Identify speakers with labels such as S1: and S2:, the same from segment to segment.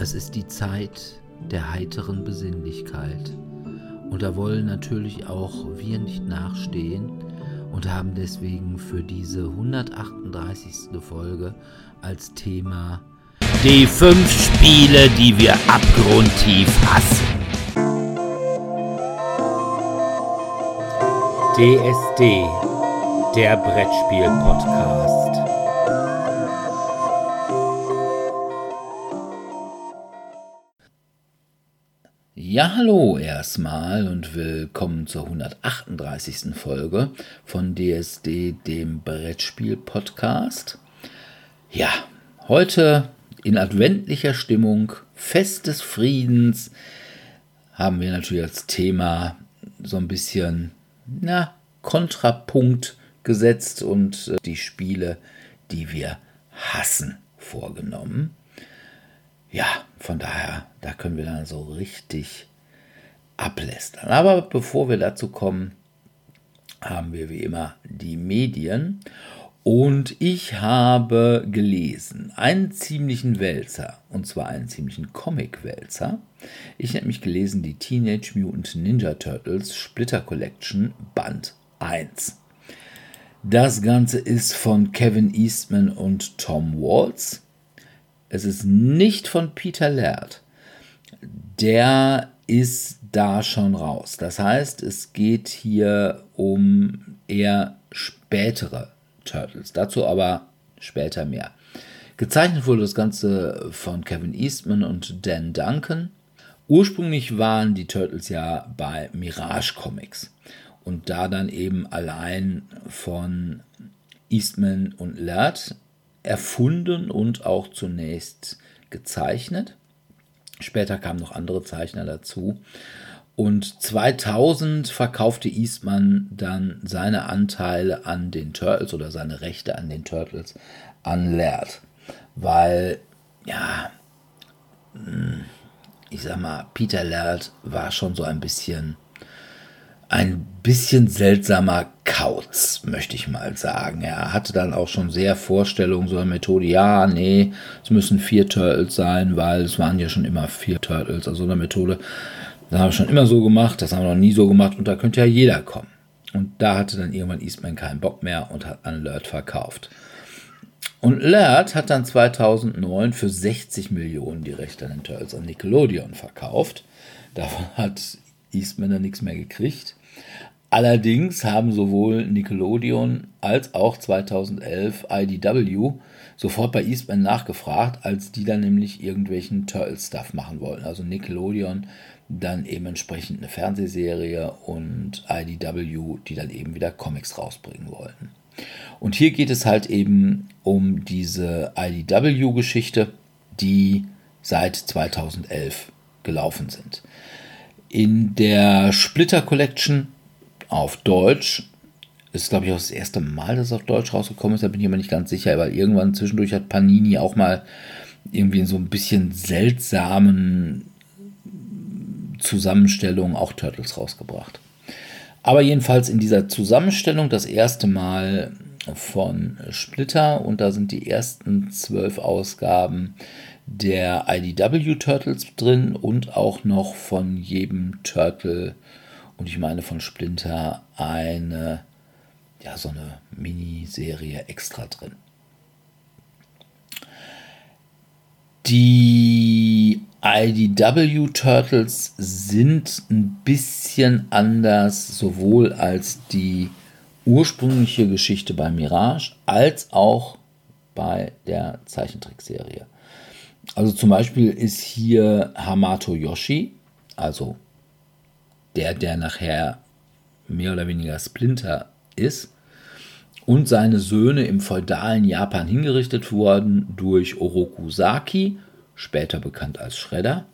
S1: Es ist die Zeit der heiteren Besinnlichkeit. Und da wollen natürlich auch wir nicht nachstehen und haben deswegen für diese 138. Folge als Thema die fünf Spiele, die wir abgrundtief hassen. DSD, der Brettspiel-Podcast. Ja, hallo erstmal und willkommen zur 138. Folge von DSD, dem Brettspiel-Podcast. Ja, heute in adventlicher Stimmung, Fest des Friedens, haben wir natürlich als Thema so ein bisschen, na, Kontrapunkt gesetzt und äh, die Spiele, die wir hassen, vorgenommen ja, von daher, da können wir dann so richtig ablästern. Aber bevor wir dazu kommen, haben wir wie immer die Medien. Und ich habe gelesen einen ziemlichen Wälzer, und zwar einen ziemlichen Comic-Wälzer. Ich habe nämlich gelesen die Teenage Mutant Ninja Turtles Splitter Collection Band 1. Das Ganze ist von Kevin Eastman und Tom Waltz. Es ist nicht von Peter Laird. Der ist da schon raus. Das heißt, es geht hier um eher spätere Turtles. Dazu aber später mehr. Gezeichnet wurde das Ganze von Kevin Eastman und Dan Duncan. Ursprünglich waren die Turtles ja bei Mirage Comics und da dann eben allein von Eastman und Laird erfunden und auch zunächst gezeichnet. Später kamen noch andere Zeichner dazu. Und 2000 verkaufte Eastman dann seine Anteile an den Turtles oder seine Rechte an den Turtles an Laird. Weil, ja, hm, ich sag mal, Peter Laird war schon so ein bisschen ein bisschen seltsamer Kauz, möchte ich mal sagen. Er hatte dann auch schon sehr Vorstellungen so eine Methode, ja, nee, es müssen vier Turtles sein, weil es waren ja schon immer vier Turtles. Also eine Methode, das haben wir schon immer so gemacht, das haben wir noch nie so gemacht und da könnte ja jeder kommen. Und da hatte dann irgendwann Eastman keinen Bock mehr und hat an Lert verkauft. Und Laird hat dann 2009 für 60 Millionen die Rechte an den Turtles an Nickelodeon verkauft. Davon hat Eastman dann nichts mehr gekriegt. Allerdings haben sowohl Nickelodeon als auch 2011 IDW sofort bei Eastman nachgefragt, als die dann nämlich irgendwelchen Turtle-Stuff machen wollten. Also Nickelodeon dann eben entsprechend eine Fernsehserie und IDW, die dann eben wieder Comics rausbringen wollten. Und hier geht es halt eben um diese IDW-Geschichte, die seit 2011 gelaufen sind. In der Splitter Collection auf Deutsch. Ist, glaube ich, auch das erste Mal, dass es auf Deutsch rausgekommen ist. Da bin ich mir nicht ganz sicher, weil irgendwann zwischendurch hat Panini auch mal irgendwie in so ein bisschen seltsamen Zusammenstellungen auch Turtles rausgebracht. Aber jedenfalls in dieser Zusammenstellung das erste Mal von Splitter und da sind die ersten zwölf Ausgaben der IDW Turtles drin und auch noch von jedem Turtle und ich meine von Splinter eine, ja, so eine Miniserie extra drin. Die IDW Turtles sind ein bisschen anders, sowohl als die ursprüngliche Geschichte bei Mirage, als auch bei der Zeichentrickserie. Also zum Beispiel ist hier Hamato Yoshi, also der, der nachher mehr oder weniger Splinter ist, und seine Söhne im feudalen Japan hingerichtet wurden durch Oroku Saki, später bekannt als Shredder.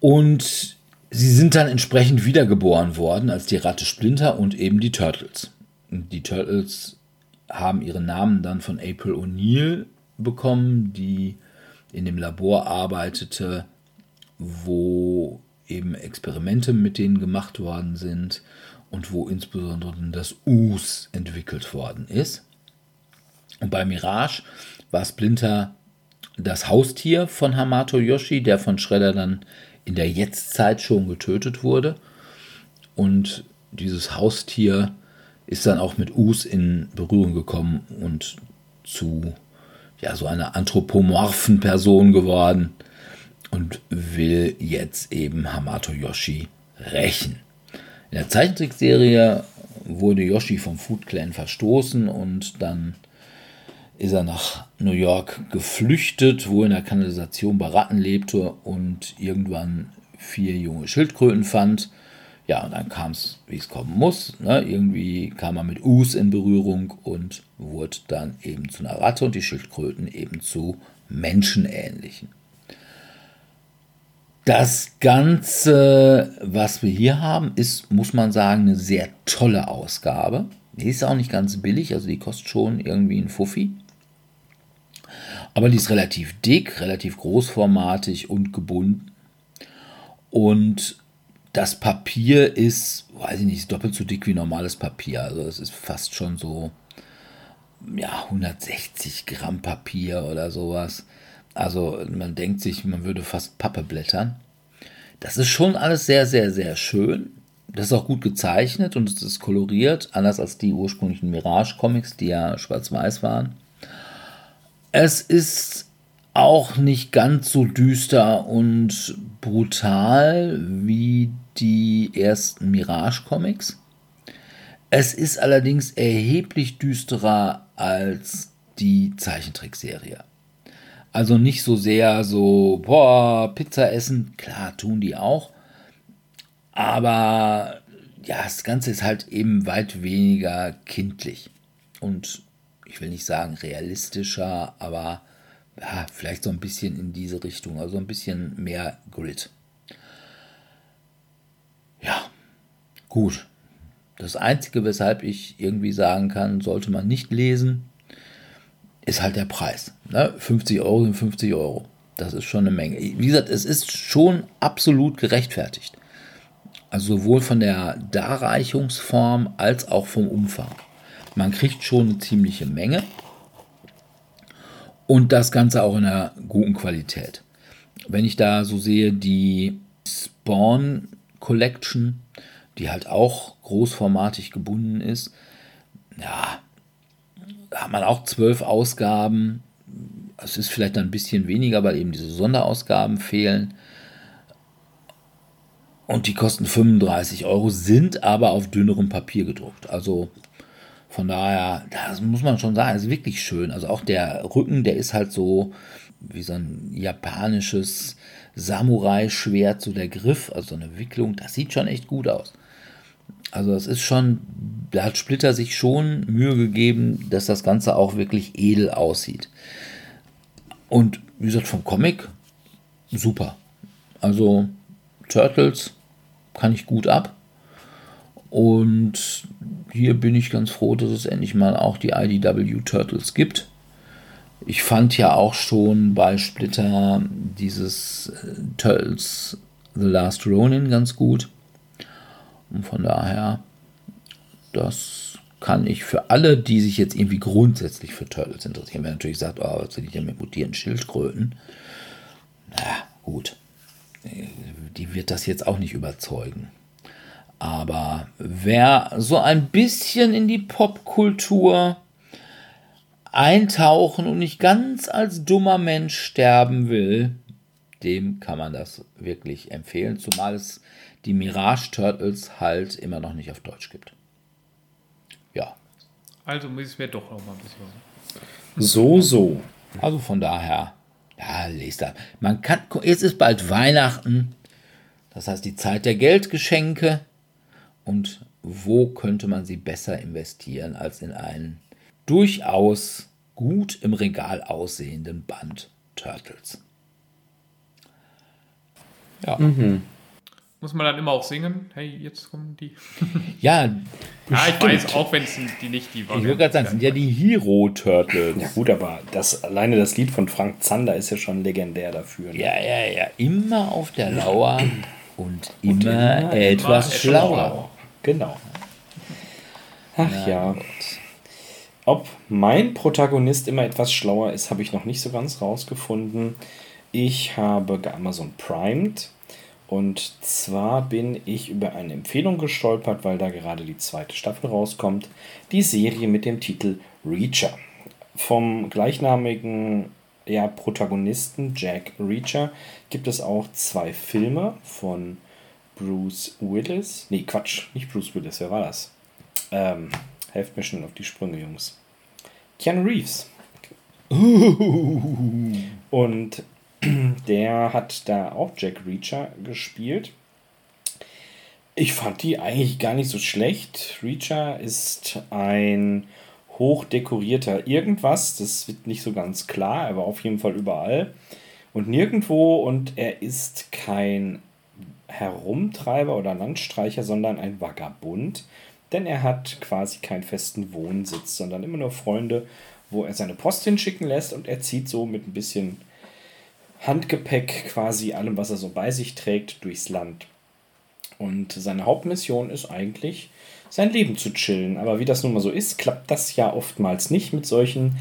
S1: Und sie sind dann entsprechend wiedergeboren worden als die Ratte Splinter und eben die Turtles. Die Turtles haben ihren Namen dann von April O'Neil bekommen, die in dem Labor arbeitete, wo eben Experimente mit denen gemacht worden sind und wo insbesondere das US entwickelt worden ist. Und bei Mirage war Splinter das Haustier von Hamato Yoshi, der von Shredder dann in der Jetztzeit schon getötet wurde. Und dieses Haustier ist dann auch mit Us in Berührung gekommen und zu ja, so einer anthropomorphen Person geworden und will jetzt eben Hamato Yoshi rächen. In der Zeichentrickserie wurde Yoshi vom Food Clan verstoßen und dann ist er nach New York geflüchtet, wo in der Kanalisation bei Ratten lebte und irgendwann vier junge Schildkröten fand. Ja, und dann kam es, wie es kommen muss. Ne? Irgendwie kam er mit Us in Berührung und wurde dann eben zu einer Ratte und die Schildkröten eben zu menschenähnlichen. Das Ganze, was wir hier haben, ist, muss man sagen, eine sehr tolle Ausgabe. Die ist auch nicht ganz billig, also die kostet schon irgendwie ein Fuffi. Aber die ist relativ dick, relativ großformatig und gebunden. Und das Papier ist, weiß ich nicht, doppelt so dick wie normales Papier. Also es ist fast schon so, ja, 160 Gramm Papier oder sowas. Also man denkt sich, man würde fast Pappe blättern. Das ist schon alles sehr, sehr, sehr schön. Das ist auch gut gezeichnet und es ist koloriert, anders als die ursprünglichen Mirage-Comics, die ja schwarz-weiß waren. Es ist auch nicht ganz so düster und brutal wie die ersten Mirage-Comics. Es ist allerdings erheblich düsterer als die Zeichentrickserie. Also nicht so sehr so, boah, Pizza essen, klar tun die auch. Aber ja, das Ganze ist halt eben weit weniger kindlich. Und ich will nicht sagen realistischer, aber ja, vielleicht so ein bisschen in diese Richtung. Also ein bisschen mehr Grid. Ja, gut. Das Einzige, weshalb ich irgendwie sagen kann, sollte man nicht lesen, ist halt der Preis. Ne? 50 Euro sind 50 Euro. Das ist schon eine Menge. Wie gesagt, es ist schon absolut gerechtfertigt. Also sowohl von der Darreichungsform als auch vom Umfang. Man kriegt schon eine ziemliche Menge. Und das Ganze auch in einer guten Qualität. Wenn ich da so sehe, die Spawn Collection, die halt auch großformatig gebunden ist, ja, hat man auch zwölf Ausgaben. Es ist vielleicht ein bisschen weniger, weil eben diese Sonderausgaben fehlen. Und die kosten 35 Euro, sind aber auf dünnerem Papier gedruckt. Also von daher, das muss man schon sagen, ist wirklich schön. Also auch der Rücken, der ist halt so wie so ein japanisches Samurai-Schwert, so der Griff, also so eine Wicklung. Das sieht schon echt gut aus. Also das ist schon, da hat Splitter sich schon Mühe gegeben, dass das Ganze auch wirklich edel aussieht. Und wie gesagt, vom Comic super. Also Turtles kann ich gut ab. Und hier bin ich ganz froh, dass es endlich mal auch die IDW Turtles gibt. Ich fand ja auch schon bei Splitter dieses äh, Turtles The Last Ronin ganz gut. Und von daher, das kann ich für alle, die sich jetzt irgendwie grundsätzlich für Turtles interessieren, wer natürlich sagt, oh, was will ich denn mit mutierten Schildkröten? Na gut, die wird das jetzt auch nicht überzeugen. Aber wer so ein bisschen in die Popkultur eintauchen und nicht ganz als dummer Mensch sterben will, dem kann man das wirklich empfehlen, zumal es die Mirage Turtles halt immer noch nicht auf Deutsch gibt. Ja.
S2: Also muss ich es mir doch noch mal ein bisschen.
S1: So, so. Also von daher, ja, lest da. Man kann, jetzt ist bald Weihnachten, das heißt die Zeit der Geldgeschenke. Und wo könnte man sie besser investieren als in einen durchaus gut im Regal aussehenden Band Turtles?
S2: Ja. Mhm. Muss man dann immer auch singen? Hey, jetzt kommen die.
S1: ja,
S2: ja, ich weiß, auch wenn es die nicht die
S1: waren. Ich würde gerade sagen, sind ja die Hero Turtles.
S3: Ja, gut, aber das, alleine das Lied von Frank Zander ist ja schon legendär dafür.
S1: Ne? Ja, ja, ja. Immer auf der Lauer und immer, und immer etwas, schlauer. schlauer.
S3: Genau. Ach Na, ja. Ob mein Protagonist immer etwas schlauer ist, habe ich noch nicht so ganz rausgefunden. Ich habe Amazon primed und zwar bin ich über eine Empfehlung gestolpert, weil da gerade die zweite Staffel rauskommt. Die Serie mit dem Titel Reacher. Vom gleichnamigen ja, Protagonisten Jack Reacher gibt es auch zwei Filme von Bruce Willis. Nee, Quatsch, nicht Bruce Willis, wer war das? Ähm, helft mir schon auf die Sprünge, Jungs. Keanu Reeves. Und der hat da auch Jack Reacher gespielt. Ich fand die eigentlich gar nicht so schlecht. Reacher ist ein hochdekorierter irgendwas. Das wird nicht so ganz klar. Er war auf jeden Fall überall und nirgendwo. Und er ist kein Herumtreiber oder Landstreicher, sondern ein Vagabund. Denn er hat quasi keinen festen Wohnsitz, sondern immer nur Freunde, wo er seine Post hinschicken lässt. Und er zieht so mit ein bisschen Handgepäck, quasi allem, was er so bei sich trägt, durchs Land. Und seine Hauptmission ist eigentlich, sein Leben zu chillen. Aber wie das nun mal so ist, klappt das ja oftmals nicht mit solchen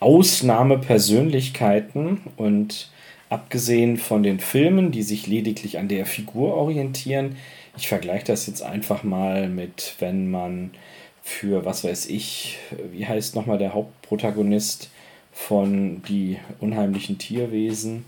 S3: Ausnahmepersönlichkeiten. Und abgesehen von den Filmen, die sich lediglich an der Figur orientieren, ich vergleiche das jetzt einfach mal mit, wenn man für, was weiß ich, wie heißt nochmal der Hauptprotagonist von Die unheimlichen Tierwesen?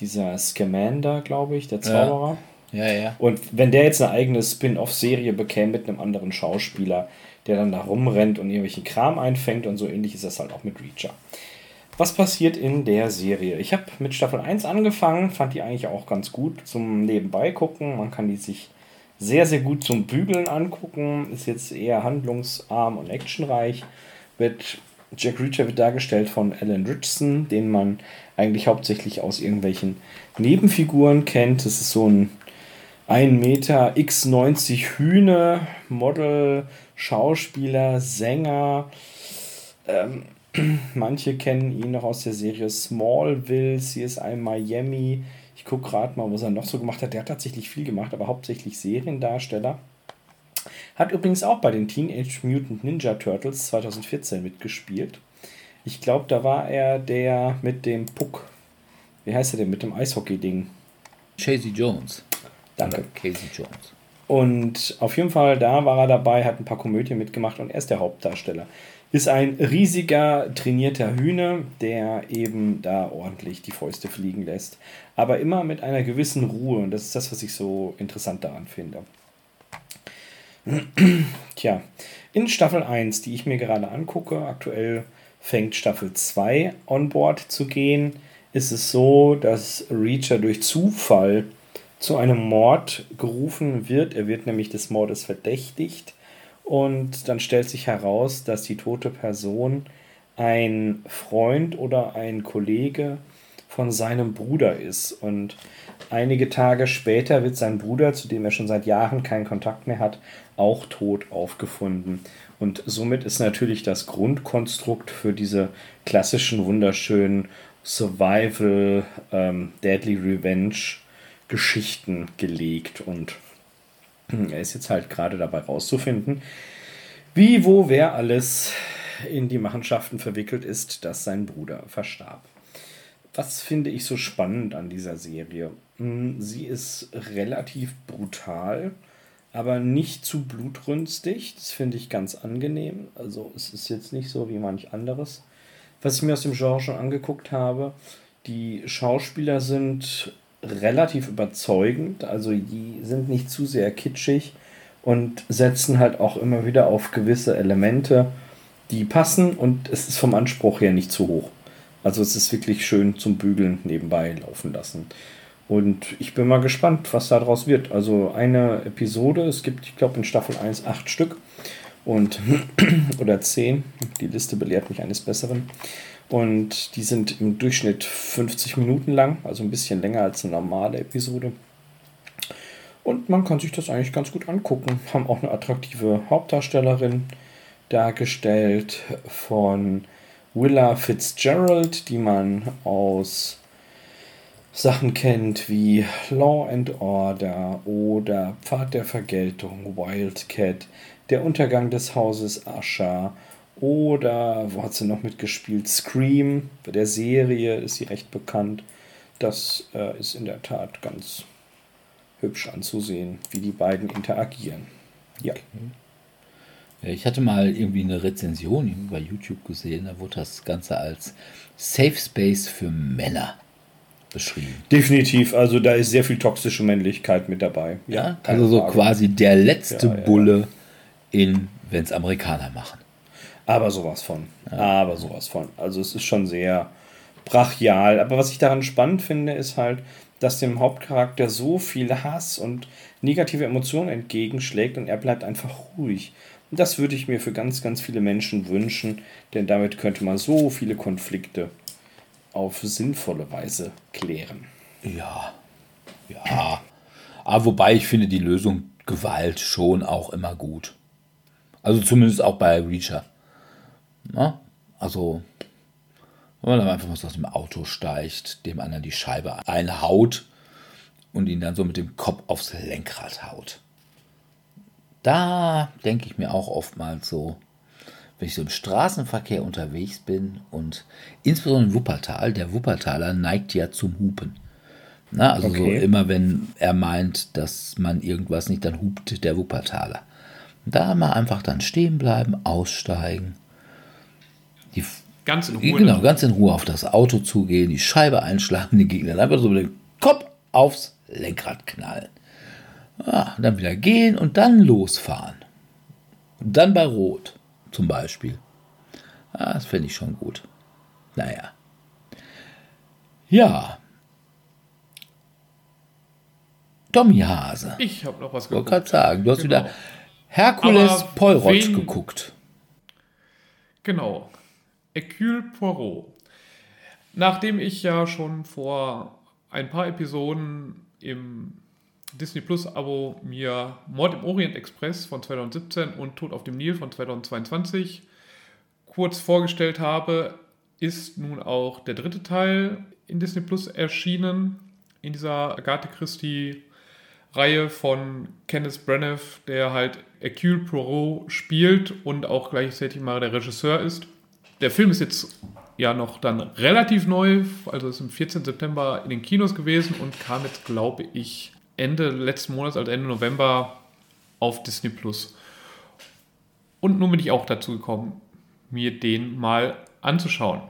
S3: Dieser Scamander, glaube ich, der Zauberer.
S1: Ja. ja, ja.
S3: Und wenn der jetzt eine eigene Spin-off-Serie bekäme mit einem anderen Schauspieler, der dann da rumrennt und irgendwelchen Kram einfängt und so ähnlich ist das halt auch mit Reacher. Was passiert in der Serie? Ich habe mit Staffel 1 angefangen, fand die eigentlich auch ganz gut zum Nebenbei gucken. Man kann die sich sehr, sehr gut zum Bügeln angucken. Ist jetzt eher handlungsarm und actionreich. Wird Jack Reacher wird dargestellt von Alan Richardson, den man eigentlich hauptsächlich aus irgendwelchen Nebenfiguren kennt. Das ist so ein 1 Meter x90 Hühne, Model, Schauspieler, Sänger. Ähm, manche kennen ihn noch aus der Serie Smallville, CSI Miami. Ich gucke gerade mal, was er noch so gemacht hat. Der hat tatsächlich viel gemacht, aber hauptsächlich Seriendarsteller. Hat übrigens auch bei den Teenage Mutant Ninja Turtles 2014 mitgespielt. Ich glaube, da war er der mit dem Puck. Wie heißt er denn mit dem Eishockey-Ding?
S1: Chasey Jones.
S3: Danke. Casey Jones. Und auf jeden Fall, da war er dabei, hat ein paar Komödien mitgemacht und er ist der Hauptdarsteller. Ist ein riesiger, trainierter Hühner, der eben da ordentlich die Fäuste fliegen lässt. Aber immer mit einer gewissen Ruhe und das ist das, was ich so interessant daran finde. Tja, in Staffel 1, die ich mir gerade angucke, aktuell fängt Staffel 2 on board zu gehen, ist es so, dass Reacher durch Zufall zu einem Mord gerufen wird. Er wird nämlich des Mordes verdächtigt und dann stellt sich heraus, dass die tote Person ein Freund oder ein Kollege von seinem Bruder ist. Und einige Tage später wird sein Bruder, zu dem er schon seit Jahren keinen Kontakt mehr hat, auch tot aufgefunden. Und somit ist natürlich das Grundkonstrukt für diese klassischen, wunderschönen Survival, ähm, Deadly Revenge Geschichten gelegt. Und er ist jetzt halt gerade dabei rauszufinden, wie, wo, wer alles in die Machenschaften verwickelt ist, dass sein Bruder verstarb. Was finde ich so spannend an dieser Serie? Hm, sie ist relativ brutal aber nicht zu blutrünstig. Das finde ich ganz angenehm. Also es ist jetzt nicht so wie manch anderes. Was ich mir aus dem Genre schon angeguckt habe, die Schauspieler sind relativ überzeugend, also die sind nicht zu sehr kitschig und setzen halt auch immer wieder auf gewisse Elemente, die passen und es ist vom Anspruch her nicht zu hoch. Also es ist wirklich schön zum Bügeln nebenbei laufen lassen. Und ich bin mal gespannt, was daraus wird. Also eine Episode, es gibt, ich glaube, in Staffel 1 acht Stück und oder zehn. Die Liste belehrt mich eines Besseren. Und die sind im Durchschnitt 50 Minuten lang, also ein bisschen länger als eine normale Episode. Und man kann sich das eigentlich ganz gut angucken. Haben auch eine attraktive Hauptdarstellerin dargestellt von Willa Fitzgerald, die man aus Sachen kennt wie Law and Order oder Pfad der Vergeltung, Wildcat, der Untergang des Hauses Ascher Oder wo hat sie noch mitgespielt? Scream, bei der Serie ist sie recht bekannt. Das äh, ist in der Tat ganz hübsch anzusehen, wie die beiden interagieren. Ja.
S1: Okay. Ich hatte mal irgendwie eine Rezension bei YouTube gesehen, da wurde das Ganze als Safe Space für Männer beschrieben.
S3: Definitiv, also da ist sehr viel toxische Männlichkeit mit dabei.
S1: Ja, also so Frage. quasi der letzte ja, ja, Bulle in, wenn es Amerikaner machen.
S3: Aber sowas von. Aber sowas von. Also es ist schon sehr brachial. Aber was ich daran spannend finde, ist halt, dass dem Hauptcharakter so viel Hass und negative Emotionen entgegenschlägt und er bleibt einfach ruhig. Und das würde ich mir für ganz, ganz viele Menschen wünschen, denn damit könnte man so viele Konflikte auf sinnvolle Weise klären.
S1: Ja, ja. Aber wobei ich finde die Lösung Gewalt schon auch immer gut. Also zumindest auch bei Reacher. Na? Also, wenn man einfach mal aus dem Auto steigt, dem anderen die Scheibe einhaut und ihn dann so mit dem Kopf aufs Lenkrad haut. Da denke ich mir auch oftmals so, wenn ich so im Straßenverkehr unterwegs bin und insbesondere in Wuppertal, der Wuppertaler neigt ja zum Hupen. Na, also okay. so immer wenn er meint, dass man irgendwas nicht, dann hupt der Wuppertaler. Da mal einfach dann stehen bleiben, aussteigen, die ganz in Ruhe. Genau, ganz in Ruhe auf das Auto zugehen, die Scheibe einschlagen, den Gegner einfach so mit dem Kopf aufs Lenkrad knallen. Ja, dann wieder gehen und dann losfahren. Und dann bei Rot zum Beispiel. Ja, das finde ich schon gut. Naja. Ja. Tommy Hase.
S2: Ich habe noch was
S1: geguckt. Ich wollte gerade sagen, du hast genau. wieder Herkules Poirot geguckt.
S2: Genau. Hercule Poirot. Nachdem ich ja schon vor ein paar Episoden im Disney Plus Abo mir Mord im Orient Express von 2017 und Tod auf dem Nil von 2022 kurz vorgestellt habe, ist nun auch der dritte Teil in Disney Plus erschienen, in dieser Agatha Christie Reihe von Kenneth Branagh, der halt Hercule Poirot spielt und auch gleichzeitig mal der Regisseur ist. Der Film ist jetzt ja noch dann relativ neu, also ist am 14. September in den Kinos gewesen und kam jetzt, glaube ich, Ende letzten Monats, also Ende November, auf Disney Plus. Und nun bin ich auch dazu gekommen, mir den mal anzuschauen.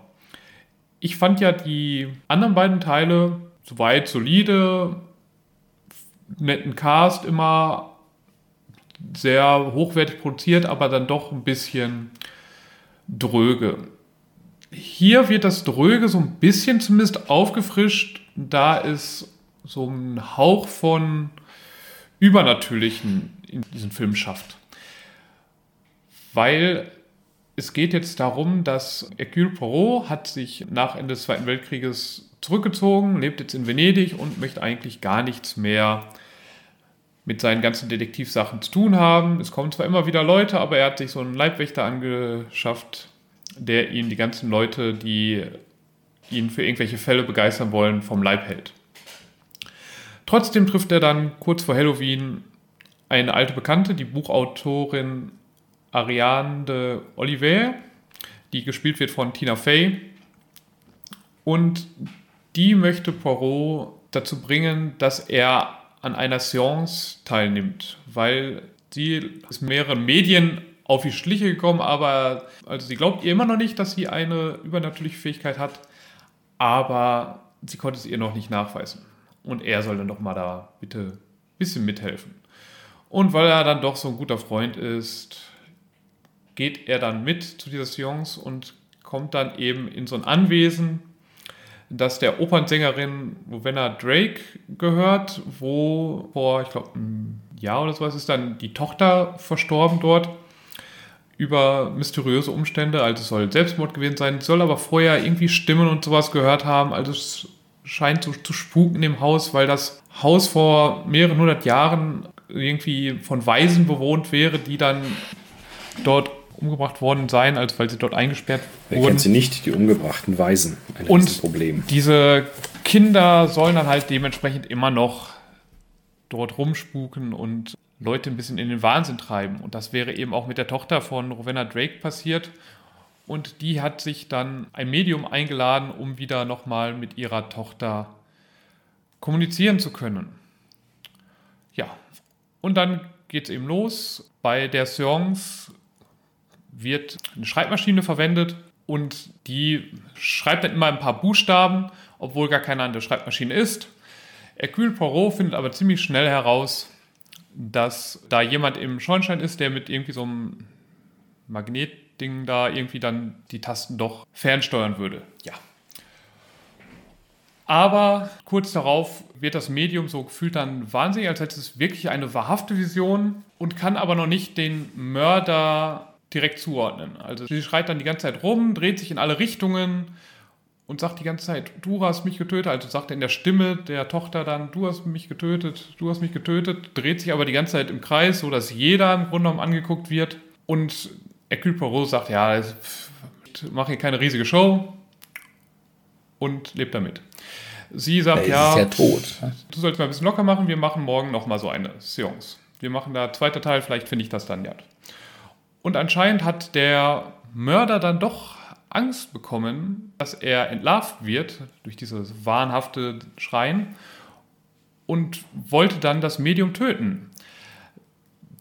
S2: Ich fand ja die anderen beiden Teile soweit solide, netten Cast immer sehr hochwertig produziert, aber dann doch ein bisschen dröge. Hier wird das Dröge so ein bisschen zumindest aufgefrischt, da es so einen Hauch von Übernatürlichen in diesem Film schafft. Weil es geht jetzt darum, dass Hercule Poirot hat sich nach Ende des Zweiten Weltkrieges zurückgezogen, lebt jetzt in Venedig und möchte eigentlich gar nichts mehr mit seinen ganzen Detektivsachen zu tun haben. Es kommen zwar immer wieder Leute, aber er hat sich so einen Leibwächter angeschafft, der ihn die ganzen Leute, die ihn für irgendwelche Fälle begeistern wollen, vom Leib hält. Trotzdem trifft er dann kurz vor Halloween eine alte Bekannte, die Buchautorin Ariane de Oliver, die gespielt wird von Tina Fey. Und die möchte Poirot dazu bringen, dass er an einer Seance teilnimmt, weil sie ist mehreren Medien auf die Schliche gekommen, aber also sie glaubt ihr immer noch nicht, dass sie eine übernatürliche Fähigkeit hat, aber sie konnte es ihr noch nicht nachweisen. Und er soll dann doch mal da bitte ein bisschen mithelfen. Und weil er dann doch so ein guter Freund ist, geht er dann mit zu dieser Seance und kommt dann eben in so ein Anwesen, das der Opernsängerin Ravenna Drake gehört, wo vor, ich glaube, einem Jahr oder so ist dann die Tochter verstorben dort über mysteriöse Umstände. Also es soll Selbstmord gewesen sein, soll aber vorher irgendwie Stimmen und sowas gehört haben. Also es scheint zu, zu spuken dem Haus, weil das Haus vor mehreren hundert Jahren irgendwie von Waisen bewohnt wäre, die dann dort umgebracht worden seien, als weil sie dort eingesperrt
S3: Wer wurden. Kennt sie nicht, die umgebrachten Waisen?
S2: Ein und Problem. diese Kinder sollen dann halt dementsprechend immer noch dort rumspuken und Leute ein bisschen in den Wahnsinn treiben. Und das wäre eben auch mit der Tochter von Rowena Drake passiert. Und die hat sich dann ein Medium eingeladen, um wieder nochmal mit ihrer Tochter kommunizieren zu können. Ja, und dann geht es eben los. Bei der Seance wird eine Schreibmaschine verwendet und die schreibt dann immer ein paar Buchstaben, obwohl gar keiner an der Schreibmaschine ist. Hercule Poirot findet aber ziemlich schnell heraus, dass da jemand im Schornstein ist, der mit irgendwie so einem Magnetding da irgendwie dann die Tasten doch fernsteuern würde. Ja. Aber kurz darauf wird das Medium so gefühlt dann wahnsinnig, als hätte es wirklich eine wahrhafte Vision und kann aber noch nicht den Mörder direkt zuordnen. Also sie schreit dann die ganze Zeit rum, dreht sich in alle Richtungen und sagt die ganze Zeit, du hast mich getötet. Also sagt er in der Stimme der Tochter dann, du hast mich getötet, du hast mich getötet, dreht sich aber die ganze Zeit im Kreis, so dass jeder im Grunde genommen angeguckt wird. Und Hercule Poirot sagt, ja, mach hier keine riesige Show und lebt damit. Sie sagt, ja,
S1: ja tot.
S2: du sollst mal ein bisschen locker machen, wir machen morgen nochmal so eine Seance. Wir machen da zweiter Teil, vielleicht finde ich das dann ja. Und anscheinend hat der Mörder dann doch Angst bekommen, dass er entlarvt wird durch dieses wahnhafte Schreien und wollte dann das Medium töten.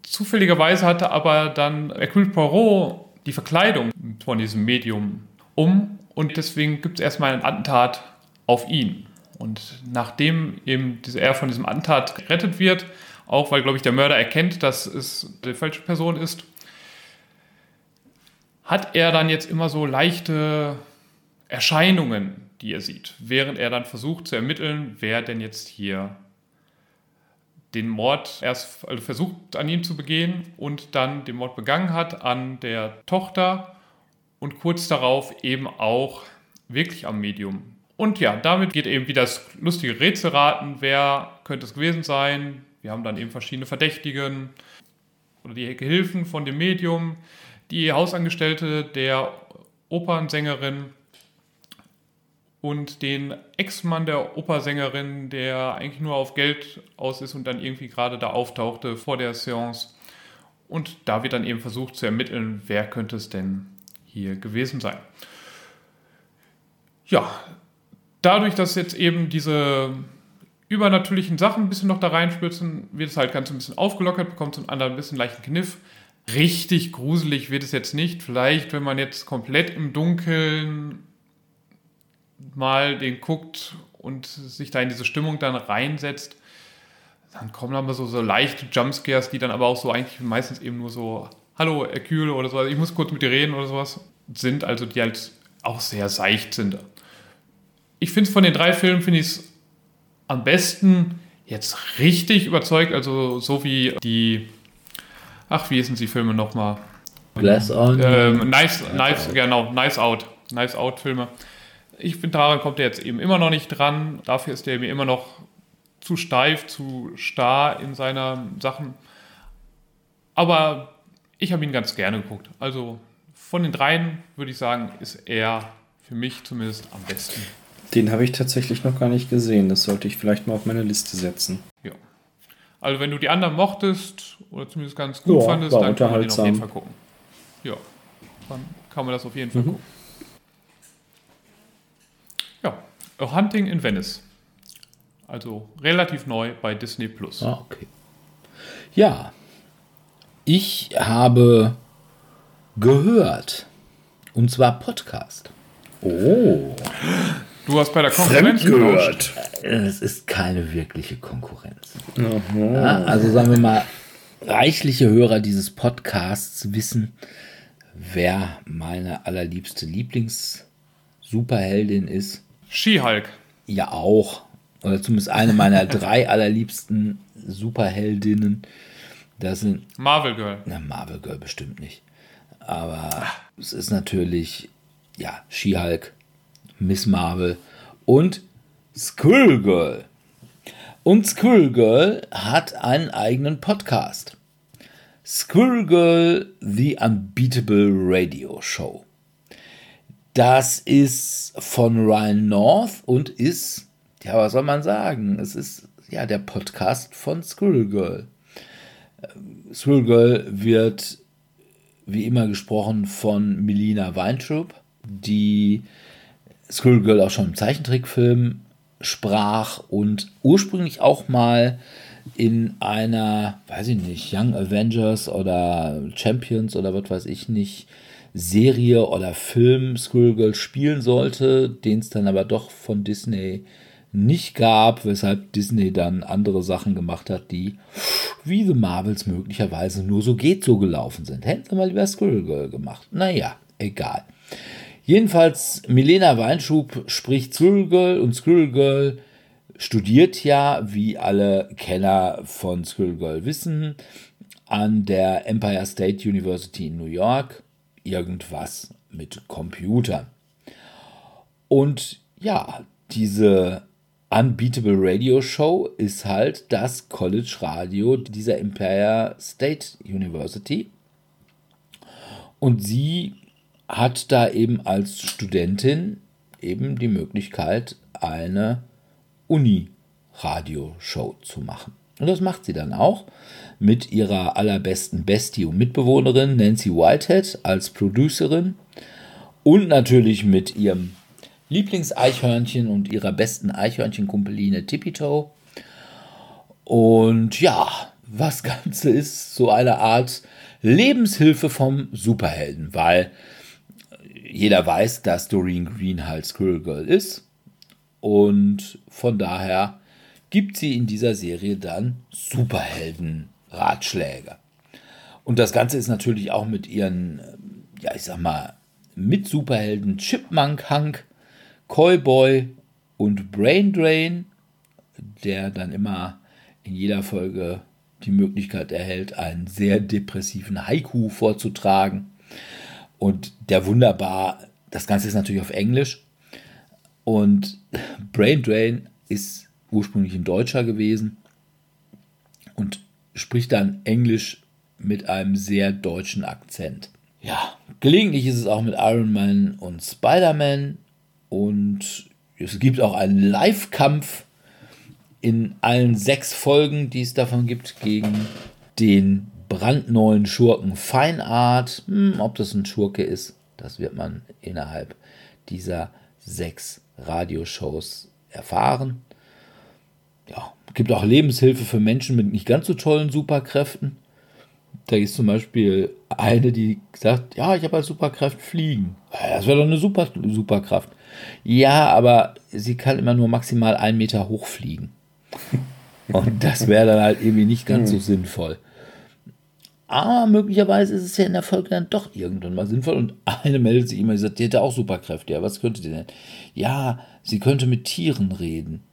S2: Zufälligerweise hatte aber dann Hercule Poirot die Verkleidung von diesem Medium um und deswegen gibt es erstmal ein Attentat auf ihn. Und nachdem eben er von diesem Attentat gerettet wird, auch weil, glaube ich, der Mörder erkennt, dass es die falsche Person ist, hat er dann jetzt immer so leichte Erscheinungen, die er sieht, während er dann versucht zu ermitteln, wer denn jetzt hier den Mord erst also versucht an ihm zu begehen und dann den Mord begangen hat an der Tochter und kurz darauf eben auch wirklich am Medium. Und ja, damit geht eben wieder das lustige Rätselraten, wer könnte es gewesen sein. Wir haben dann eben verschiedene Verdächtigen oder die Gehilfen von dem Medium, die Hausangestellte der Opernsängerin und den Ex-Mann der Opersängerin, der eigentlich nur auf Geld aus ist und dann irgendwie gerade da auftauchte vor der Seance. Und da wird dann eben versucht zu ermitteln, wer könnte es denn hier gewesen sein. Ja, dadurch, dass jetzt eben diese übernatürlichen Sachen ein bisschen noch da reinspürzen, wird es halt ganz ein bisschen aufgelockert, bekommt so einen anderen ein bisschen leichten Kniff. Richtig gruselig wird es jetzt nicht. Vielleicht, wenn man jetzt komplett im Dunkeln mal den guckt und sich da in diese Stimmung dann reinsetzt, dann kommen aber so, so leichte Jumpscares, die dann aber auch so eigentlich meistens eben nur so, hallo, Hercule oder so, also ich muss kurz mit dir reden oder sowas, sind, also die halt auch sehr seicht sind. Ich finde es von den drei Filmen, finde ich es am besten jetzt richtig überzeugt, also so wie die, ach, wie hießen die Filme nochmal?
S1: Glass On.
S2: Ähm, nice, nice, genau, Nice Out. Nice Out Filme ich finde, daran kommt er jetzt eben immer noch nicht dran. Dafür ist er mir immer noch zu steif, zu starr in seinen Sachen. Aber ich habe ihn ganz gerne geguckt. Also von den dreien würde ich sagen, ist er für mich zumindest am besten.
S3: Den habe ich tatsächlich noch gar nicht gesehen. Das sollte ich vielleicht mal auf meine Liste setzen.
S2: Ja. Also wenn du die anderen mochtest oder zumindest ganz gut ja, fandest, dann kann man den auf jeden Fall gucken. Ja, dann kann man das auf jeden Fall mhm. gucken. A Hunting in Venice. Also relativ neu bei Disney Plus.
S1: Ah, okay. Ja, ich habe gehört. Und zwar Podcast.
S3: Oh.
S2: Du hast bei der Konkurrenz
S3: gehört.
S1: Es ist keine wirkliche Konkurrenz. Ja, also sagen wir mal, reichliche Hörer dieses Podcasts wissen, wer meine allerliebste Lieblings-Superheldin ist.
S2: She-Hulk.
S1: Ja, auch. Oder zumindest eine meiner drei allerliebsten Superheldinnen. Das sind.
S2: Marvel Girl.
S1: Na, Marvel Girl bestimmt nicht. Aber Ach. es ist natürlich, ja, She-Hulk, Miss Marvel und Girl. Und Girl hat einen eigenen Podcast. Girl, The Unbeatable Radio Show. Das ist von Ryan North und ist, ja, was soll man sagen? Es ist ja der Podcast von Squirrel Girl. Ähm, Squirrel Girl wird wie immer gesprochen von Melina Weintraub, die Squirrel Girl auch schon im Zeichentrickfilm sprach und ursprünglich auch mal in einer, weiß ich nicht, Young Avengers oder Champions oder was weiß ich nicht, Serie oder Film Squirrel spielen sollte, den es dann aber doch von Disney nicht gab, weshalb Disney dann andere Sachen gemacht hat, die wie The Marvels möglicherweise nur so geht so gelaufen sind. Hätten sie mal lieber Squirrel gemacht. Naja, egal. Jedenfalls, Milena Weinschub spricht Squirrel und Squirrel studiert ja, wie alle Kenner von Squirrel wissen, an der Empire State University in New York irgendwas mit Computern. Und ja, diese Unbeatable Radio Show ist halt das College Radio dieser Empire State University. Und sie hat da eben als Studentin eben die Möglichkeit, eine Uni-Radio-Show zu machen. Und das macht sie dann auch mit ihrer allerbesten Bestie und Mitbewohnerin Nancy Whitehead als Producerin und natürlich mit ihrem Lieblingseichhörnchen und ihrer besten Eichhörnchenkumpeline Tippy-Toe. Und ja, was Ganze ist so eine Art Lebenshilfe vom Superhelden, weil jeder weiß, dass Doreen Green halt Squirrel Girl ist. Und von daher gibt sie in dieser Serie dann Superhelden-Ratschläge. Und das Ganze ist natürlich auch mit ihren, ja, ich sag mal, mit Superhelden Chipmunk Hank Cowboy und Brain Drain, der dann immer in jeder Folge die Möglichkeit erhält, einen sehr depressiven Haiku vorzutragen. Und der wunderbar, das Ganze ist natürlich auf Englisch. Und Brain Drain ist ursprünglich ein Deutscher gewesen und spricht dann Englisch mit einem sehr deutschen Akzent. Ja, gelegentlich ist es auch mit Iron Man und Spider-Man und es gibt auch einen Live-Kampf in allen sechs Folgen, die es davon gibt, gegen den brandneuen Schurken Feinart. Hm, ob das ein Schurke ist, das wird man innerhalb dieser sechs Radioshows erfahren. Ja, gibt auch Lebenshilfe für Menschen mit nicht ganz so tollen Superkräften. Da ist zum Beispiel eine, die sagt, ja, ich habe als Superkraft fliegen. Das wäre doch eine super Superkraft. Ja, aber sie kann immer nur maximal einen Meter hoch fliegen. Und das wäre dann halt irgendwie nicht ganz so sinnvoll. Aber möglicherweise ist es ja in der Folge dann doch irgendwann mal sinnvoll. Und eine meldet sich immer, die sagt, die hätte auch Superkräfte. Ja, was könnte die denn? Ja, sie könnte mit Tieren reden.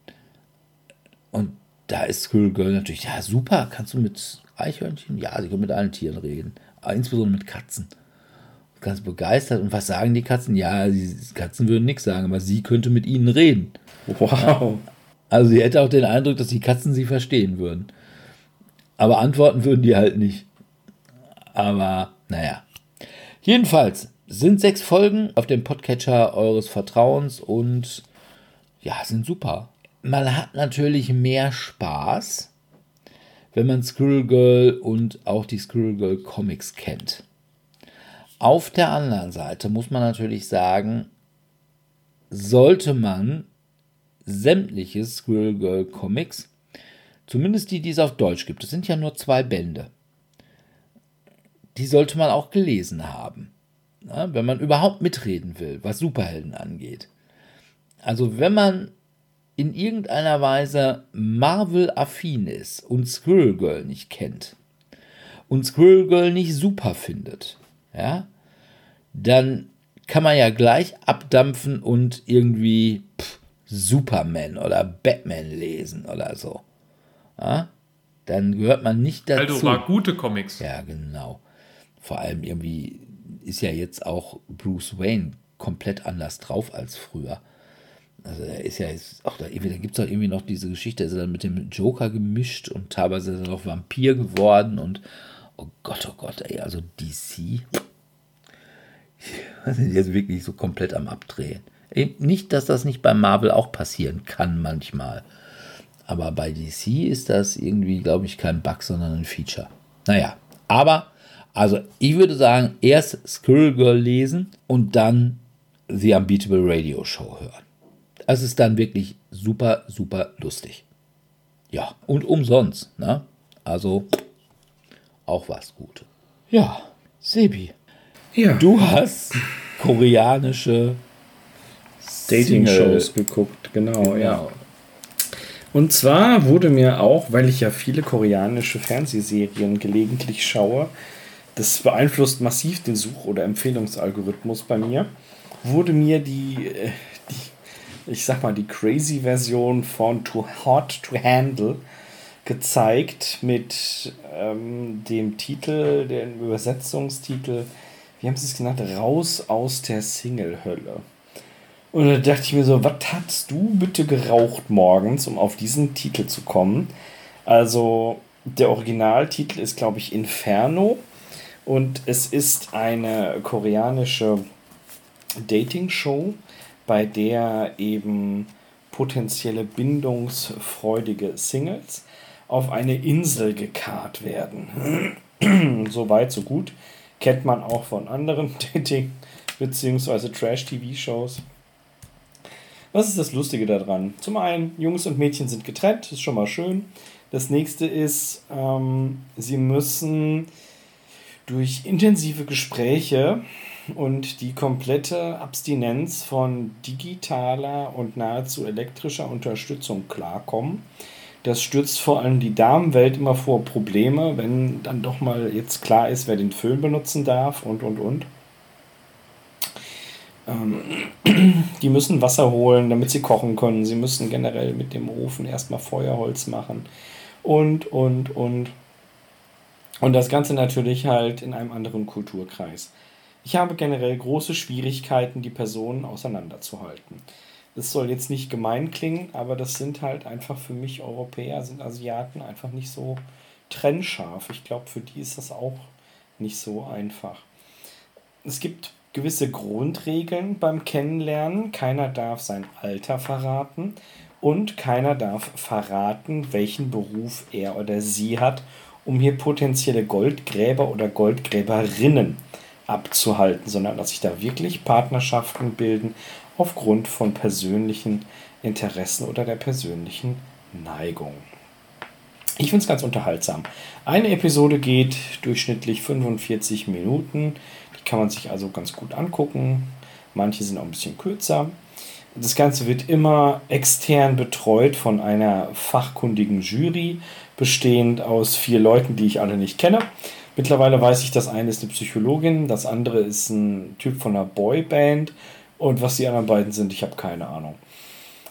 S1: Und da ist Squirrel Girl natürlich, ja, super, kannst du mit Eichhörnchen? Ja, sie können mit allen Tieren reden. Aber insbesondere mit Katzen ganz begeistert. Und was sagen die Katzen? Ja, die Katzen würden nichts sagen, aber sie könnte mit ihnen reden. Wow. Also sie hätte auch den Eindruck, dass die Katzen sie verstehen würden. Aber antworten würden die halt nicht. Aber naja. Jedenfalls sind sechs Folgen auf dem Podcatcher eures Vertrauens und ja, sind super. Man hat natürlich mehr Spaß, wenn man Squirrel Girl und auch die Squirrel Girl Comics kennt. Auf der anderen Seite muss man natürlich sagen, sollte man sämtliche Squirrel Girl Comics, zumindest die, die es auf Deutsch gibt, es sind ja nur zwei Bände, die sollte man auch gelesen haben, ja, wenn man überhaupt mitreden will, was Superhelden angeht. Also wenn man in irgendeiner Weise Marvel-affin ist und Squirrel Girl nicht kennt und Squirrel Girl nicht super findet, ja, dann kann man ja gleich abdampfen und irgendwie pff, Superman oder Batman lesen oder so. Ja? Dann gehört man nicht dazu.
S2: Also war gute Comics.
S1: Ja, genau. Vor allem irgendwie ist ja jetzt auch Bruce Wayne komplett anders drauf als früher. Also er ist ja jetzt auch da da gibt es auch irgendwie noch diese Geschichte, er ist dann mit dem Joker gemischt und teilweise ist er noch Vampir geworden und oh Gott, oh Gott, ey, also DC sind jetzt wirklich so komplett am Abdrehen. Nicht, dass das nicht bei Marvel auch passieren kann manchmal. Aber bei DC ist das irgendwie, glaube ich, kein Bug, sondern ein Feature. Naja, aber Also ich würde sagen, erst Squirrel Girl lesen und dann The Unbeatable Radio Show hören. Es ist dann wirklich super, super lustig. Ja, und umsonst, ne? Also auch was Gutes. Ja, Sebi.
S3: Ja.
S1: Du hast koreanische
S3: Dating-Shows geguckt, genau, ja. Und zwar wurde mir auch, weil ich ja viele koreanische Fernsehserien gelegentlich schaue, das beeinflusst massiv den Such- oder Empfehlungsalgorithmus bei mir, wurde mir die, äh, die ich sag mal, die crazy Version von Too Hot to Handle gezeigt mit ähm, dem Titel, dem Übersetzungstitel, wie haben sie es genannt? Raus aus der Single-Hölle. Und da dachte ich mir so, was hast du bitte geraucht morgens, um auf diesen Titel zu kommen? Also, der Originaltitel ist, glaube ich, Inferno. Und es ist eine koreanische Dating-Show, bei der eben potenzielle bindungsfreudige Singles auf eine Insel gekarrt werden. so weit, so gut. Kennt man auch von anderen Dating- bzw. Trash-TV-Shows. Was ist das Lustige daran? Zum einen, Jungs und Mädchen sind getrennt, ist schon mal schön. Das nächste ist, ähm, sie müssen durch intensive Gespräche und die komplette Abstinenz von digitaler und nahezu elektrischer Unterstützung klarkommen. Das stürzt vor allem die Damenwelt immer vor Probleme, wenn dann doch mal jetzt klar ist, wer den Föhn benutzen darf und und und. Ähm, die müssen Wasser holen, damit sie kochen können. Sie müssen generell mit dem Ofen erstmal Feuerholz machen. Und, und, und. Und das Ganze natürlich halt in einem anderen Kulturkreis. Ich habe generell große Schwierigkeiten, die Personen auseinanderzuhalten. Das soll jetzt nicht gemein klingen, aber das sind halt einfach für mich Europäer, sind Asiaten einfach nicht so trennscharf. Ich glaube, für die ist das auch nicht so einfach. Es gibt gewisse Grundregeln beim Kennenlernen. Keiner darf sein Alter verraten und keiner darf verraten, welchen Beruf er oder sie hat, um hier potenzielle Goldgräber oder Goldgräberinnen abzuhalten, sondern dass sich da wirklich Partnerschaften bilden aufgrund von persönlichen Interessen oder der persönlichen Neigung. Ich finde es ganz unterhaltsam. Eine Episode geht durchschnittlich 45 Minuten. Die kann man sich also ganz gut angucken. Manche sind auch ein bisschen kürzer. Das Ganze wird immer extern betreut von einer fachkundigen Jury, bestehend aus vier Leuten, die ich alle nicht kenne. Mittlerweile weiß ich, das eine ist eine Psychologin, das andere ist ein Typ von einer Boyband und was die anderen beiden sind, ich habe keine Ahnung.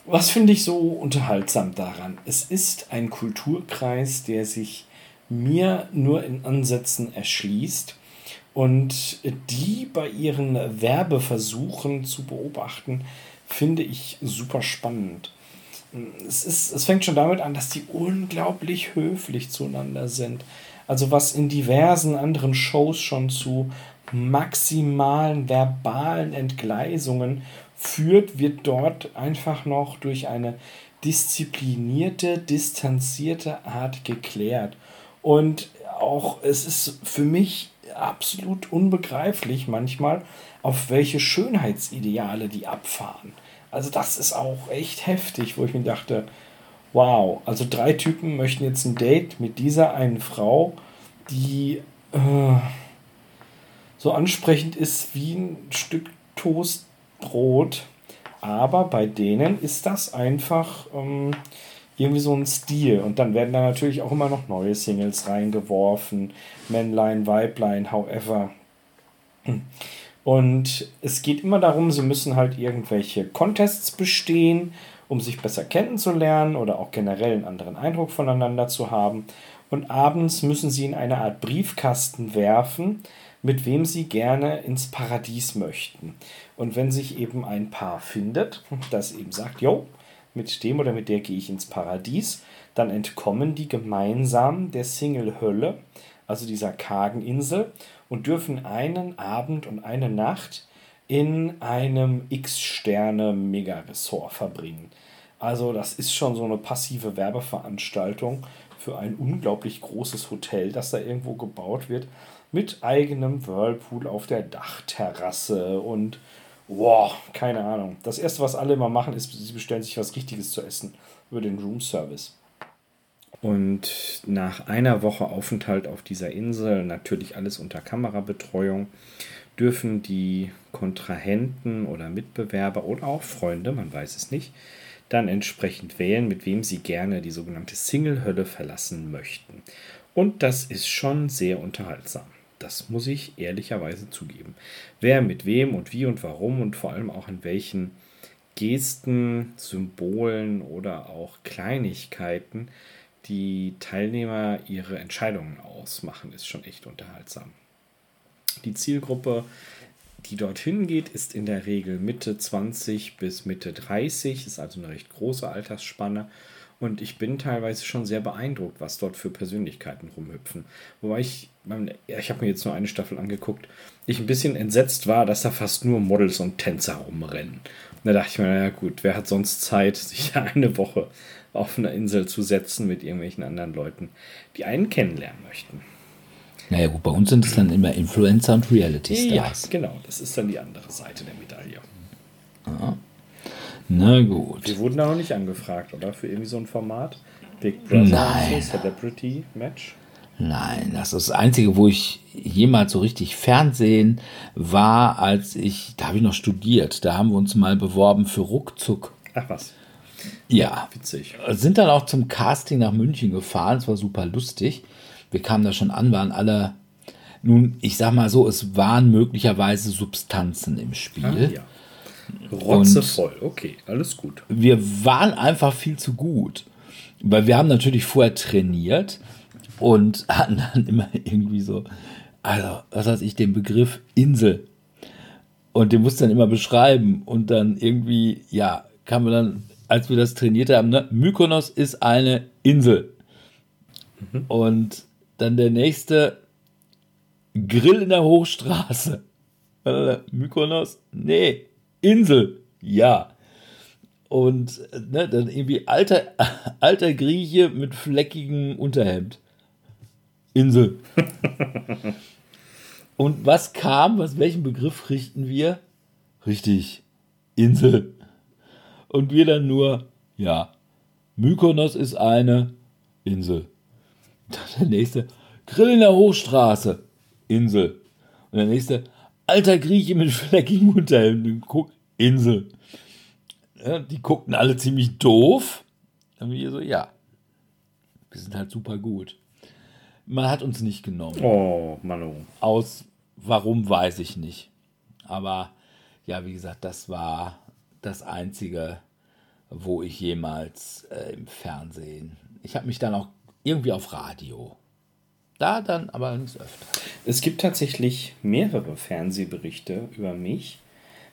S3: Was finde ich so unterhaltsam daran? Es ist ein Kulturkreis, der sich mir nur in Ansätzen erschließt und die bei ihren Werbeversuchen zu beobachten, finde ich super spannend. Es, ist, es fängt schon damit an, dass die unglaublich höflich zueinander sind. Also was in diversen anderen Shows schon zu maximalen verbalen Entgleisungen führt, wird dort einfach noch durch eine disziplinierte, distanzierte Art geklärt. Und auch es ist für mich absolut unbegreiflich manchmal, auf welche Schönheitsideale die abfahren. Also das ist auch echt heftig, wo ich mir dachte, wow, also drei Typen möchten jetzt ein Date mit dieser einen Frau, die äh, so ansprechend ist wie ein Stück Toastbrot. Aber bei denen ist das einfach ähm, irgendwie so ein Stil. Und dann werden da natürlich auch immer noch neue Singles reingeworfen. Männlein, Weiblein, however. Und es geht immer darum, sie müssen halt irgendwelche Contests bestehen, um sich besser kennenzulernen oder auch generell einen anderen Eindruck voneinander zu haben. Und abends müssen sie in eine Art Briefkasten werfen, mit wem sie gerne ins Paradies möchten. Und wenn sich eben ein Paar findet, das eben sagt, jo, mit dem oder mit der gehe ich ins Paradies, dann entkommen die gemeinsam der Single-Hölle, also dieser kargen Insel, und dürfen einen Abend und eine Nacht in einem X-Sterne-Mega-Ressort verbringen. Also das ist schon so eine passive Werbeveranstaltung für ein unglaublich großes Hotel, das da irgendwo gebaut wird, mit eigenem Whirlpool auf der Dachterrasse und Boah, keine Ahnung. Das erste, was alle immer machen, ist, sie bestellen sich was Richtiges zu essen über den Room Service. Und nach einer Woche Aufenthalt auf dieser Insel, natürlich alles unter Kamerabetreuung, dürfen die Kontrahenten oder Mitbewerber oder auch Freunde, man weiß es nicht, dann entsprechend wählen, mit wem sie gerne die sogenannte Single-Hölle verlassen möchten. Und das ist schon sehr unterhaltsam. Das muss ich ehrlicherweise zugeben. Wer mit wem und wie und warum und vor allem auch in welchen Gesten, Symbolen oder auch Kleinigkeiten die Teilnehmer ihre Entscheidungen ausmachen, ist schon echt unterhaltsam. Die Zielgruppe, die dorthin geht, ist in der Regel Mitte 20 bis Mitte 30, ist also eine recht große Altersspanne und ich bin teilweise schon sehr beeindruckt, was dort für Persönlichkeiten rumhüpfen. Wobei ich, ich habe mir jetzt nur eine Staffel angeguckt, ich ein bisschen entsetzt war, dass da fast nur Models und Tänzer rumrennen. Da dachte ich mir, naja gut, wer hat sonst Zeit, sich da eine Woche auf einer Insel zu setzen mit irgendwelchen anderen Leuten, die einen kennenlernen möchten.
S1: Naja gut, bei uns sind es dann immer Influencer und Reality-Stars.
S3: Ja, genau, das ist dann die andere Seite der Medaille.
S1: Aha. Na gut.
S3: Wir wurden da noch nicht angefragt, oder? Für irgendwie so ein Format? Big Brother
S1: Nein.
S3: Celebrity Match?
S1: Nein, das ist das Einzige, wo ich jemals so richtig Fernsehen war, als ich, da habe ich noch studiert. Da haben wir uns mal beworben für Ruckzuck.
S3: Ach was.
S1: Ja.
S3: Witzig.
S1: Sind dann auch zum Casting nach München gefahren. Es war super lustig. Wir kamen da schon an, waren alle. Nun, ich sag mal so, es waren möglicherweise Substanzen im Spiel.
S3: Ah, ja. Rotzevoll, okay, alles gut.
S1: wir waren einfach viel zu gut. Weil wir haben natürlich vorher trainiert und hatten dann immer irgendwie so, also, was weiß ich, den Begriff Insel. Und den mussten dann immer beschreiben. Und dann irgendwie, ja, kam man dann, als wir das trainiert haben, ne, Mykonos ist eine Insel. Und dann der nächste Grill in der Hochstraße. Mykonos? Nee, Insel. Ja. Und ne, dann irgendwie alter, alter Grieche mit fleckigem Unterhemd. Insel. Und was kam? Was, welchen Begriff richten wir? Richtig. Insel. Und wir dann nur, ja, Mykonos ist eine Insel. Dann der nächste, Grill in der Hochstraße. Insel. Und der nächste, alter Grieche mit fleckigem Unterhemd. Guck, Insel. Ja, die guckten alle ziemlich doof. Dann wir so, ja, wir sind halt super gut. Man hat uns nicht genommen.
S3: Oh, Manu.
S1: Aus warum weiß ich nicht. Aber ja, wie gesagt, das war das Einzige, wo ich jemals äh, im Fernsehen. Ich habe mich dann auch irgendwie auf Radio. Da dann aber nicht öfter.
S3: Es gibt tatsächlich mehrere Fernsehberichte über mich.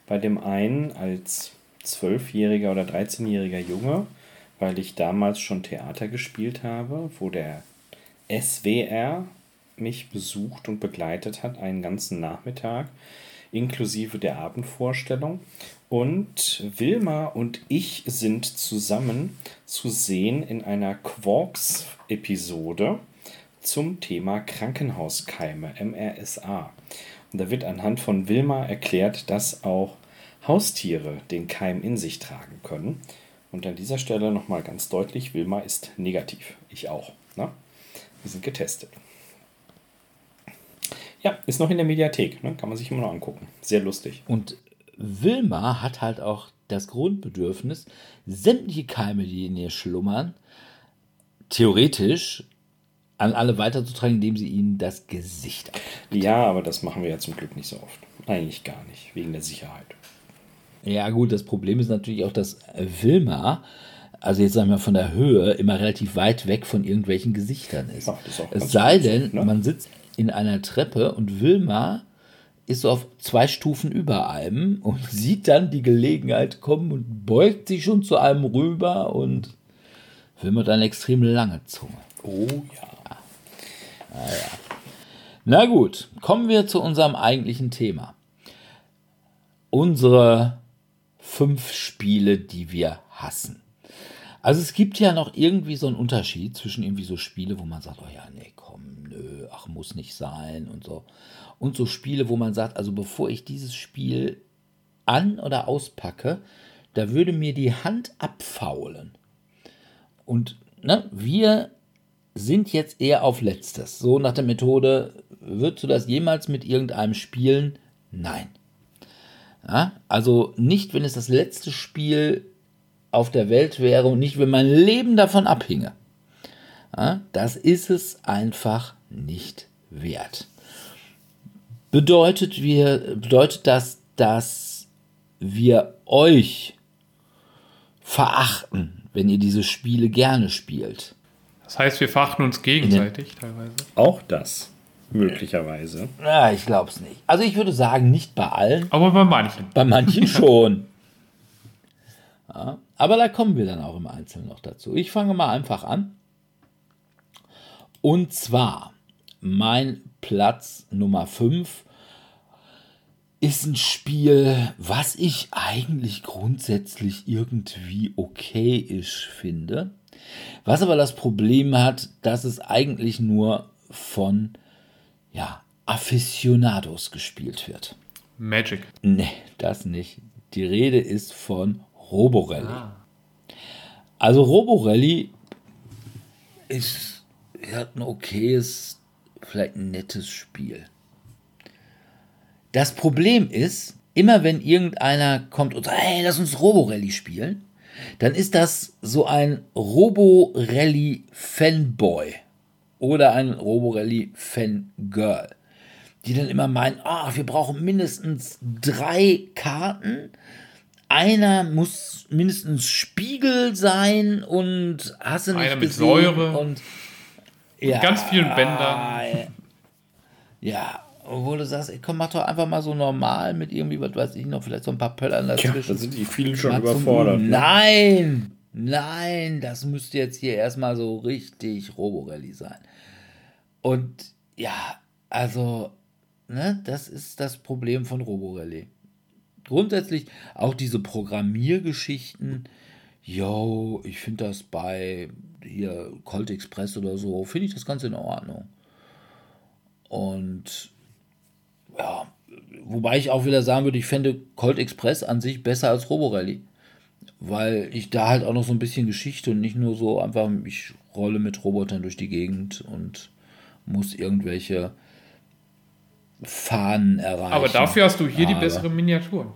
S3: Bei dem einen als zwölfjähriger oder 13-jähriger Junge, weil ich damals schon Theater gespielt habe, wo der SWR mich besucht und begleitet hat einen ganzen Nachmittag, inklusive der Abendvorstellung. Und Wilma und ich sind zusammen zu sehen in einer Quarks-Episode zum Thema Krankenhauskeime, MRSA. Und da wird anhand von Wilma erklärt, dass auch Haustiere den Keim in sich tragen können. Und an dieser Stelle nochmal ganz deutlich, Wilma ist negativ. Ich auch. Ne? Wir sind getestet. Ja, ist noch in der Mediathek. Ne? Kann man sich immer noch angucken. Sehr lustig.
S1: Und Wilma hat halt auch das Grundbedürfnis, sämtliche Keime, die in ihr schlummern, theoretisch an alle weiterzutragen, indem sie ihnen das Gesicht ab.
S3: Ja, aber das machen wir ja zum Glück nicht so oft. Eigentlich gar nicht, wegen der Sicherheit.
S1: Ja, gut, das Problem ist natürlich auch, dass Wilma, also jetzt sagen wir von der Höhe, immer relativ weit weg von irgendwelchen Gesichtern ist.
S3: Das ist auch
S1: es sei denn,
S3: ne?
S1: man sitzt in einer Treppe und Wilma ist so auf zwei Stufen über einem und sieht dann die Gelegenheit kommen und beugt sich schon zu einem rüber und Wilma hat eine extrem lange Zunge.
S3: Oh ja.
S1: Na gut, kommen wir zu unserem eigentlichen Thema. Unsere fünf Spiele, die wir hassen. Also es gibt ja noch irgendwie so einen Unterschied zwischen irgendwie so Spiele, wo man sagt, oh ja, nee, nö, ach, muss nicht sein und so. Und so Spiele, wo man sagt, also bevor ich dieses Spiel an- oder auspacke, da würde mir die Hand abfaulen. Und ne, wir sind jetzt eher auf Letztes. So nach der Methode, würdest du das jemals mit irgendeinem spielen? Nein. Ja, also nicht, wenn es das letzte Spiel auf der Welt wäre und nicht, wenn mein Leben davon abhinge. Ja, das ist es einfach nicht wert. Bedeutet, wir, bedeutet das, dass wir euch verachten, wenn ihr diese Spiele gerne spielt?
S2: Das heißt, wir verachten uns gegenseitig teilweise.
S3: Auch das. Möglicherweise.
S1: Ja, ich glaube es nicht. Also ich würde sagen, nicht bei allen,
S2: Aber bei manchen.
S1: bei manchen schon. Ja, aber da kommen wir dann auch im Einzelnen noch dazu. Ich fange mal einfach an. Und zwar mein Platz Nummer 5 ist ein Spiel, was ich eigentlich grundsätzlich irgendwie okayisch finde. Was aber das Problem hat, dass es eigentlich nur von ja, Aficionados gespielt wird.
S2: Magic.
S1: Nee, das nicht. Die Rede ist von Roborally.
S2: Ah.
S1: Also Roborally ist hat ein okayes, vielleicht ein nettes Spiel. Das Problem ist, immer wenn irgendeiner kommt und sagt, hey, lass uns Roborally spielen, dann ist das so ein Roborally-Fanboy oder ein Roborally-Fangirl, die dann immer meinen, ah, wir brauchen mindestens drei Karten. Einer muss mindestens Spiegel sein und hast du nicht
S2: Einer mit
S1: gesehen
S2: Säure.
S1: und ja,
S2: ganz vielen Bändern.
S1: Ja, obwohl du sagst, ey, komm, mach doch einfach mal so normal mit irgendwie, was weiß ich noch, vielleicht so ein paar Pöllern
S3: Ja,
S1: dazwischen.
S3: da sind die vielen schon
S1: Mal zum
S3: überfordert.
S1: Üben.
S3: ne?
S1: Nein, nein, das müsste jetzt hier erstmal so richtig Roborally sein. Und ja, also, ne, das ist das Problem von Roborally. Grundsätzlich auch diese Programmiergeschichten, yo, ich finde das bei hier Colt Express oder so, finde ich das ganz in Ordnung. Und ja, wobei ich auch wieder sagen würde, ich fände Colt Express an sich besser als Roborally. Weil ich da halt auch noch so ein bisschen Geschichte und nicht nur so einfach, ich rolle mit Robotern durch die Gegend und muss irgendwelche Fahnen erreichen.
S2: Aber dafür hast du hier die
S1: Aber-
S2: besseren Miniaturen.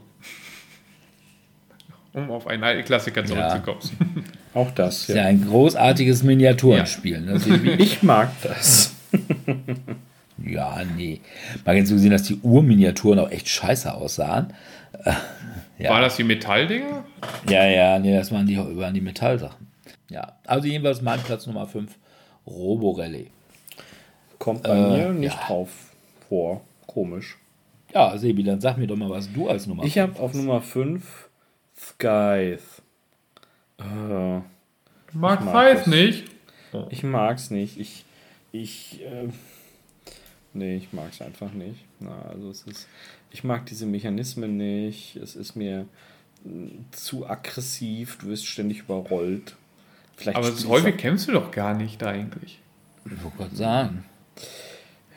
S2: Um auf einen alten Klassiker zurückzukommen.
S3: Auch das,
S1: ist ja
S3: ja.
S1: ein großartiges Miniaturenspiel. Ne? Sebi?
S3: Ich mag das.
S1: Ja, nee. Mal ganz so gesehen, dass die Urminiaturen auch echt scheiße aussahen. Ja.
S2: War das die Metalldinger?
S1: Ja, ja, nee, das waren die, waren die Metallsachen. Ja, also jedenfalls mein Platz Nummer 5, Roborally.
S3: Kommt bei
S1: Äh,
S3: mir nicht
S1: ja.
S3: drauf vor. Komisch.
S1: Ja, Sebi, dann sag mir doch mal, was du als Nummer
S3: Ich habe auf Nummer 5 Skythe. Äh,
S2: Mark
S3: mag
S2: Five
S3: das.
S2: nicht.
S3: ich mag's nicht. Ich. Ich. Äh, nee, ich mag's einfach nicht. Na, also es ist. Ich mag diese Mechanismen nicht. Es ist mir mh, zu aggressiv. Du wirst ständig überrollt. Vielleicht
S2: Aber
S3: ich
S2: häufig kämpfst du doch gar nicht eigentlich.
S1: Ich wollte gerade sagen.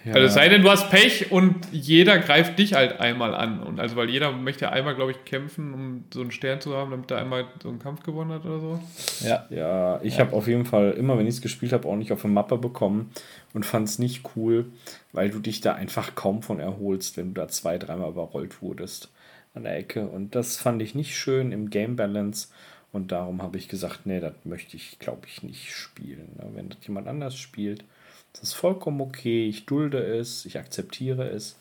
S3: Ja.
S2: Also es sei denn, du hast Pech und jeder greift dich halt einmal an. Und also weil jeder möchte ja einmal, glaube ich, kämpfen, um so einen Stern zu haben, damit er einmal so einen Kampf gewonnen hat oder so.
S1: Ja,
S3: Ja, ich habe auf jeden Fall immer, wenn ich es gespielt habe, auch nicht auf eine Mappe bekommen und fand es nicht cool, weil du dich da einfach kaum von erholst, wenn du da zwei, dreimal überrollt wurdest an der Ecke. Und das fand ich nicht schön im Game Balance. Und darum habe ich gesagt, nee, das möchte ich, glaube ich, nicht spielen. Ne? Wenn das jemand anders spielt, das ist vollkommen okay. Ich dulde es, ich akzeptiere es.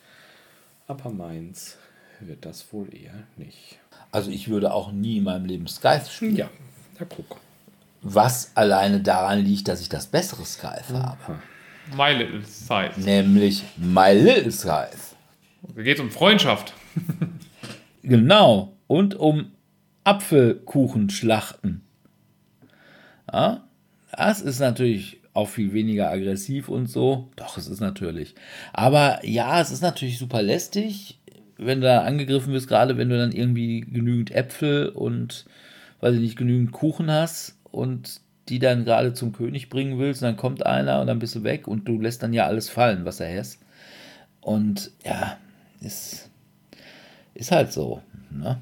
S3: Aber meins wird das wohl eher nicht.
S1: also ich würde auch nie in meinem Leben Scythe spielen.
S3: Ja, ja, guck.
S1: Was alleine daran liegt, dass ich das bessere Scythe habe.
S2: My Little Size.
S1: Nämlich My Little Scythe.
S2: Da geht es um Freundschaft.
S1: Genau. Und um Apfelkuchenschlachten. Ja, das ist natürlich auch viel weniger aggressiv und so. Doch, es ist natürlich. Aber ja, es ist natürlich super lästig, wenn du da angegriffen wirst, gerade wenn du dann irgendwie genügend Äpfel und, weiß ich nicht, genügend Kuchen hast und die dann gerade zum König bringen willst, und dann kommt einer und dann bist du weg und du lässt dann ja alles fallen, was er hast. Und ja, ist, ist halt so. Ne?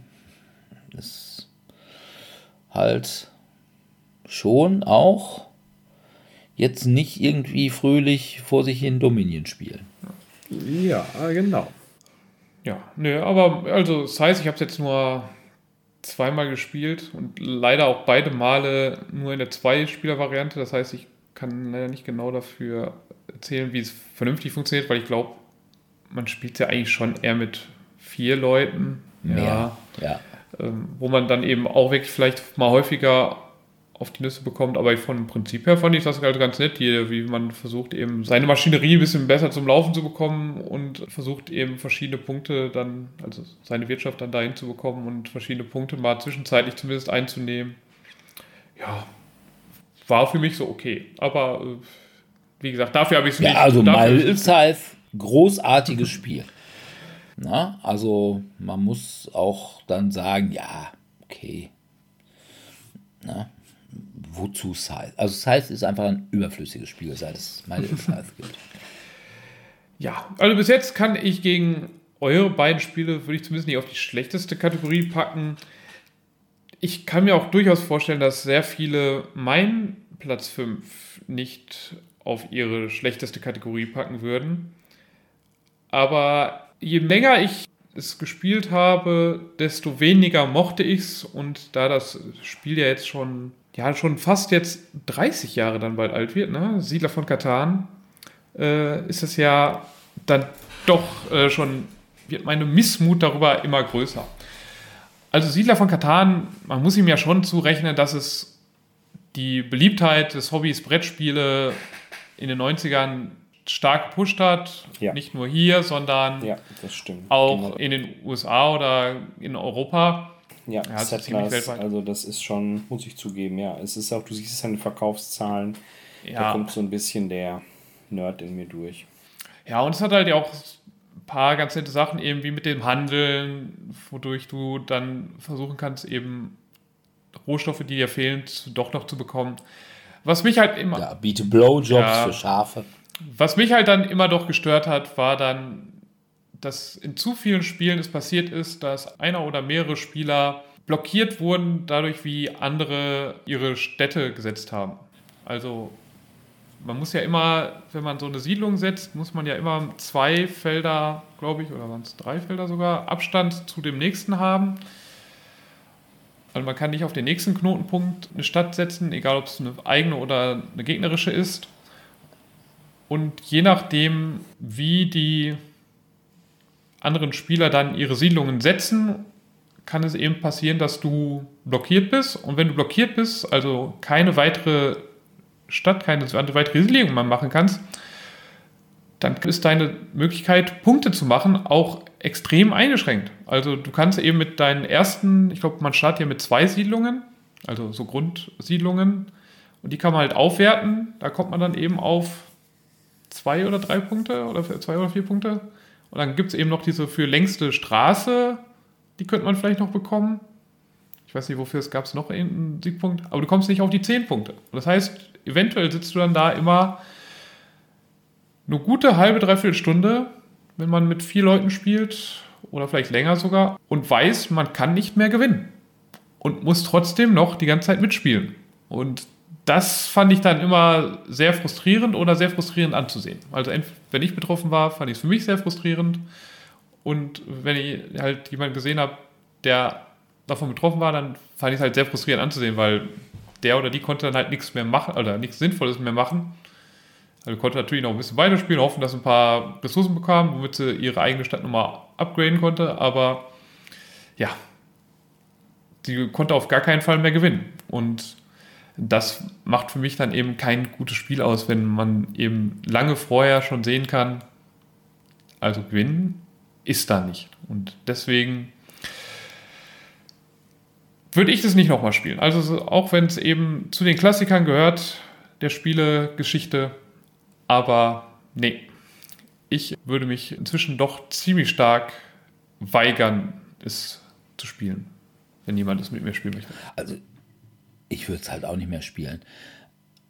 S1: Ist halt schon auch jetzt nicht irgendwie fröhlich vor sich hin Dominion spielen.
S3: Ja, genau.
S2: Ja, nö, aber also das heißt, ich habe es jetzt nur zweimal gespielt und leider auch beide Male nur in der Zwei-Spieler-Variante. Das heißt, ich kann leider nicht genau dafür erzählen, wie es vernünftig funktioniert, weil ich glaube, man spielt ja eigentlich schon eher mit vier Leuten.
S1: Mehr, ja.
S2: Ähm, wo man dann eben auch wirklich vielleicht mal häufiger auf die Nüsse bekommt. Aber von Prinzip her fand ich das halt ganz nett, wie man versucht eben seine Maschinerie ein bisschen besser zum Laufen zu bekommen und versucht eben verschiedene Punkte dann, also seine Wirtschaft dann dahin zu bekommen und verschiedene Punkte mal zwischenzeitlich zumindest einzunehmen. Ja, war für mich so okay. Aber äh, wie gesagt, dafür habe ich es
S1: ja, nicht. Also Malzheif, großartiges Spiel. Na, also man muss auch dann sagen, ja, okay. Na, wozu Scythe? Also Scythe ist einfach ein überflüssiges Spiel, seit es meine Scythe gibt.
S2: Ja, also bis jetzt kann ich gegen eure beiden Spiele, würde ich zumindest nicht auf die schlechteste Kategorie packen. Ich kann mir auch durchaus vorstellen, dass sehr viele meinen Platz 5 nicht auf ihre schlechteste Kategorie packen würden. Aber je länger ich es gespielt habe, desto weniger mochte ich es. Und da das Spiel ja jetzt schon ja schon fast jetzt 30 Jahre dann bald alt wird, ne? Siedler von Katan, äh, ist es ja dann doch äh, schon, wird meine Missmut darüber immer größer. Also Siedler von Katan, man muss ihm ja schon zurechnen, dass es die Beliebtheit des Hobbys Brettspiele in den 90ern stark gepusht hat. Ja. Nicht nur hier, sondern
S3: ja,
S2: auch genau. in den USA oder in Europa.
S3: Ja, ja Settlers, also das ist schon, muss ich zugeben, ja. Es ist auch, du siehst es an den Verkaufszahlen, ja. da kommt so ein bisschen der Nerd in mir durch.
S2: Ja, und es hat halt ja auch ein paar ganz nette Sachen, eben wie mit dem Handeln, wodurch du dann versuchen kannst, eben Rohstoffe, die dir fehlen, doch noch zu bekommen. Was mich halt immer.
S1: Ja, biete Blowjobs ja, für Schafe.
S2: Was mich halt dann immer doch gestört hat, war dann dass in zu vielen Spielen es passiert ist, dass einer oder mehrere Spieler blockiert wurden, dadurch, wie andere ihre Städte gesetzt haben. Also man muss ja immer, wenn man so eine Siedlung setzt, muss man ja immer zwei Felder, glaube ich, oder waren es drei Felder sogar, Abstand zu dem nächsten haben. Also man kann nicht auf den nächsten Knotenpunkt eine Stadt setzen, egal ob es eine eigene oder eine gegnerische ist. Und je nachdem, wie die anderen Spieler dann ihre Siedlungen setzen, kann es eben passieren, dass du blockiert bist. Und wenn du blockiert bist, also keine weitere Stadt, keine weitere Siedlung mehr machen kannst, dann ist deine Möglichkeit, Punkte zu machen, auch extrem eingeschränkt. Also du kannst eben mit deinen ersten, ich glaube, man startet ja mit zwei Siedlungen, also so Grundsiedlungen, und die kann man halt aufwerten. Da kommt man dann eben auf zwei oder drei Punkte oder zwei oder vier Punkte. Und dann gibt es eben noch diese für längste Straße, die könnte man vielleicht noch bekommen. Ich weiß nicht, wofür es gab es noch einen Siegpunkt, aber du kommst nicht auf die 10 Punkte. Das heißt, eventuell sitzt du dann da immer eine gute halbe, dreiviertel Stunde, wenn man mit vier Leuten spielt oder vielleicht länger sogar und weiß, man kann nicht mehr gewinnen und muss trotzdem noch die ganze Zeit mitspielen. Und das fand ich dann immer sehr frustrierend oder sehr frustrierend anzusehen. Also wenn ich betroffen war, fand ich es für mich sehr frustrierend. Und wenn ich halt jemanden gesehen habe, der davon betroffen war, dann fand ich es halt sehr frustrierend anzusehen, weil der oder die konnte dann halt nichts mehr machen oder nichts Sinnvolles mehr machen. Also konnte natürlich noch ein bisschen weiterspielen, hoffen, dass ein paar Ressourcen bekamen, womit sie ihre eigene Stadt nochmal upgraden konnte, aber ja, sie konnte auf gar keinen Fall mehr gewinnen. Und das macht für mich dann eben kein gutes Spiel aus, wenn man eben lange vorher schon sehen kann, also gewinnen ist da nicht. Und deswegen würde ich das nicht nochmal spielen. Also auch wenn es eben zu den Klassikern gehört, der Spielegeschichte, aber nee, ich würde mich inzwischen doch ziemlich stark weigern, es zu spielen, wenn jemand es mit mir spielen möchte.
S1: Also ich würde es halt auch nicht mehr spielen.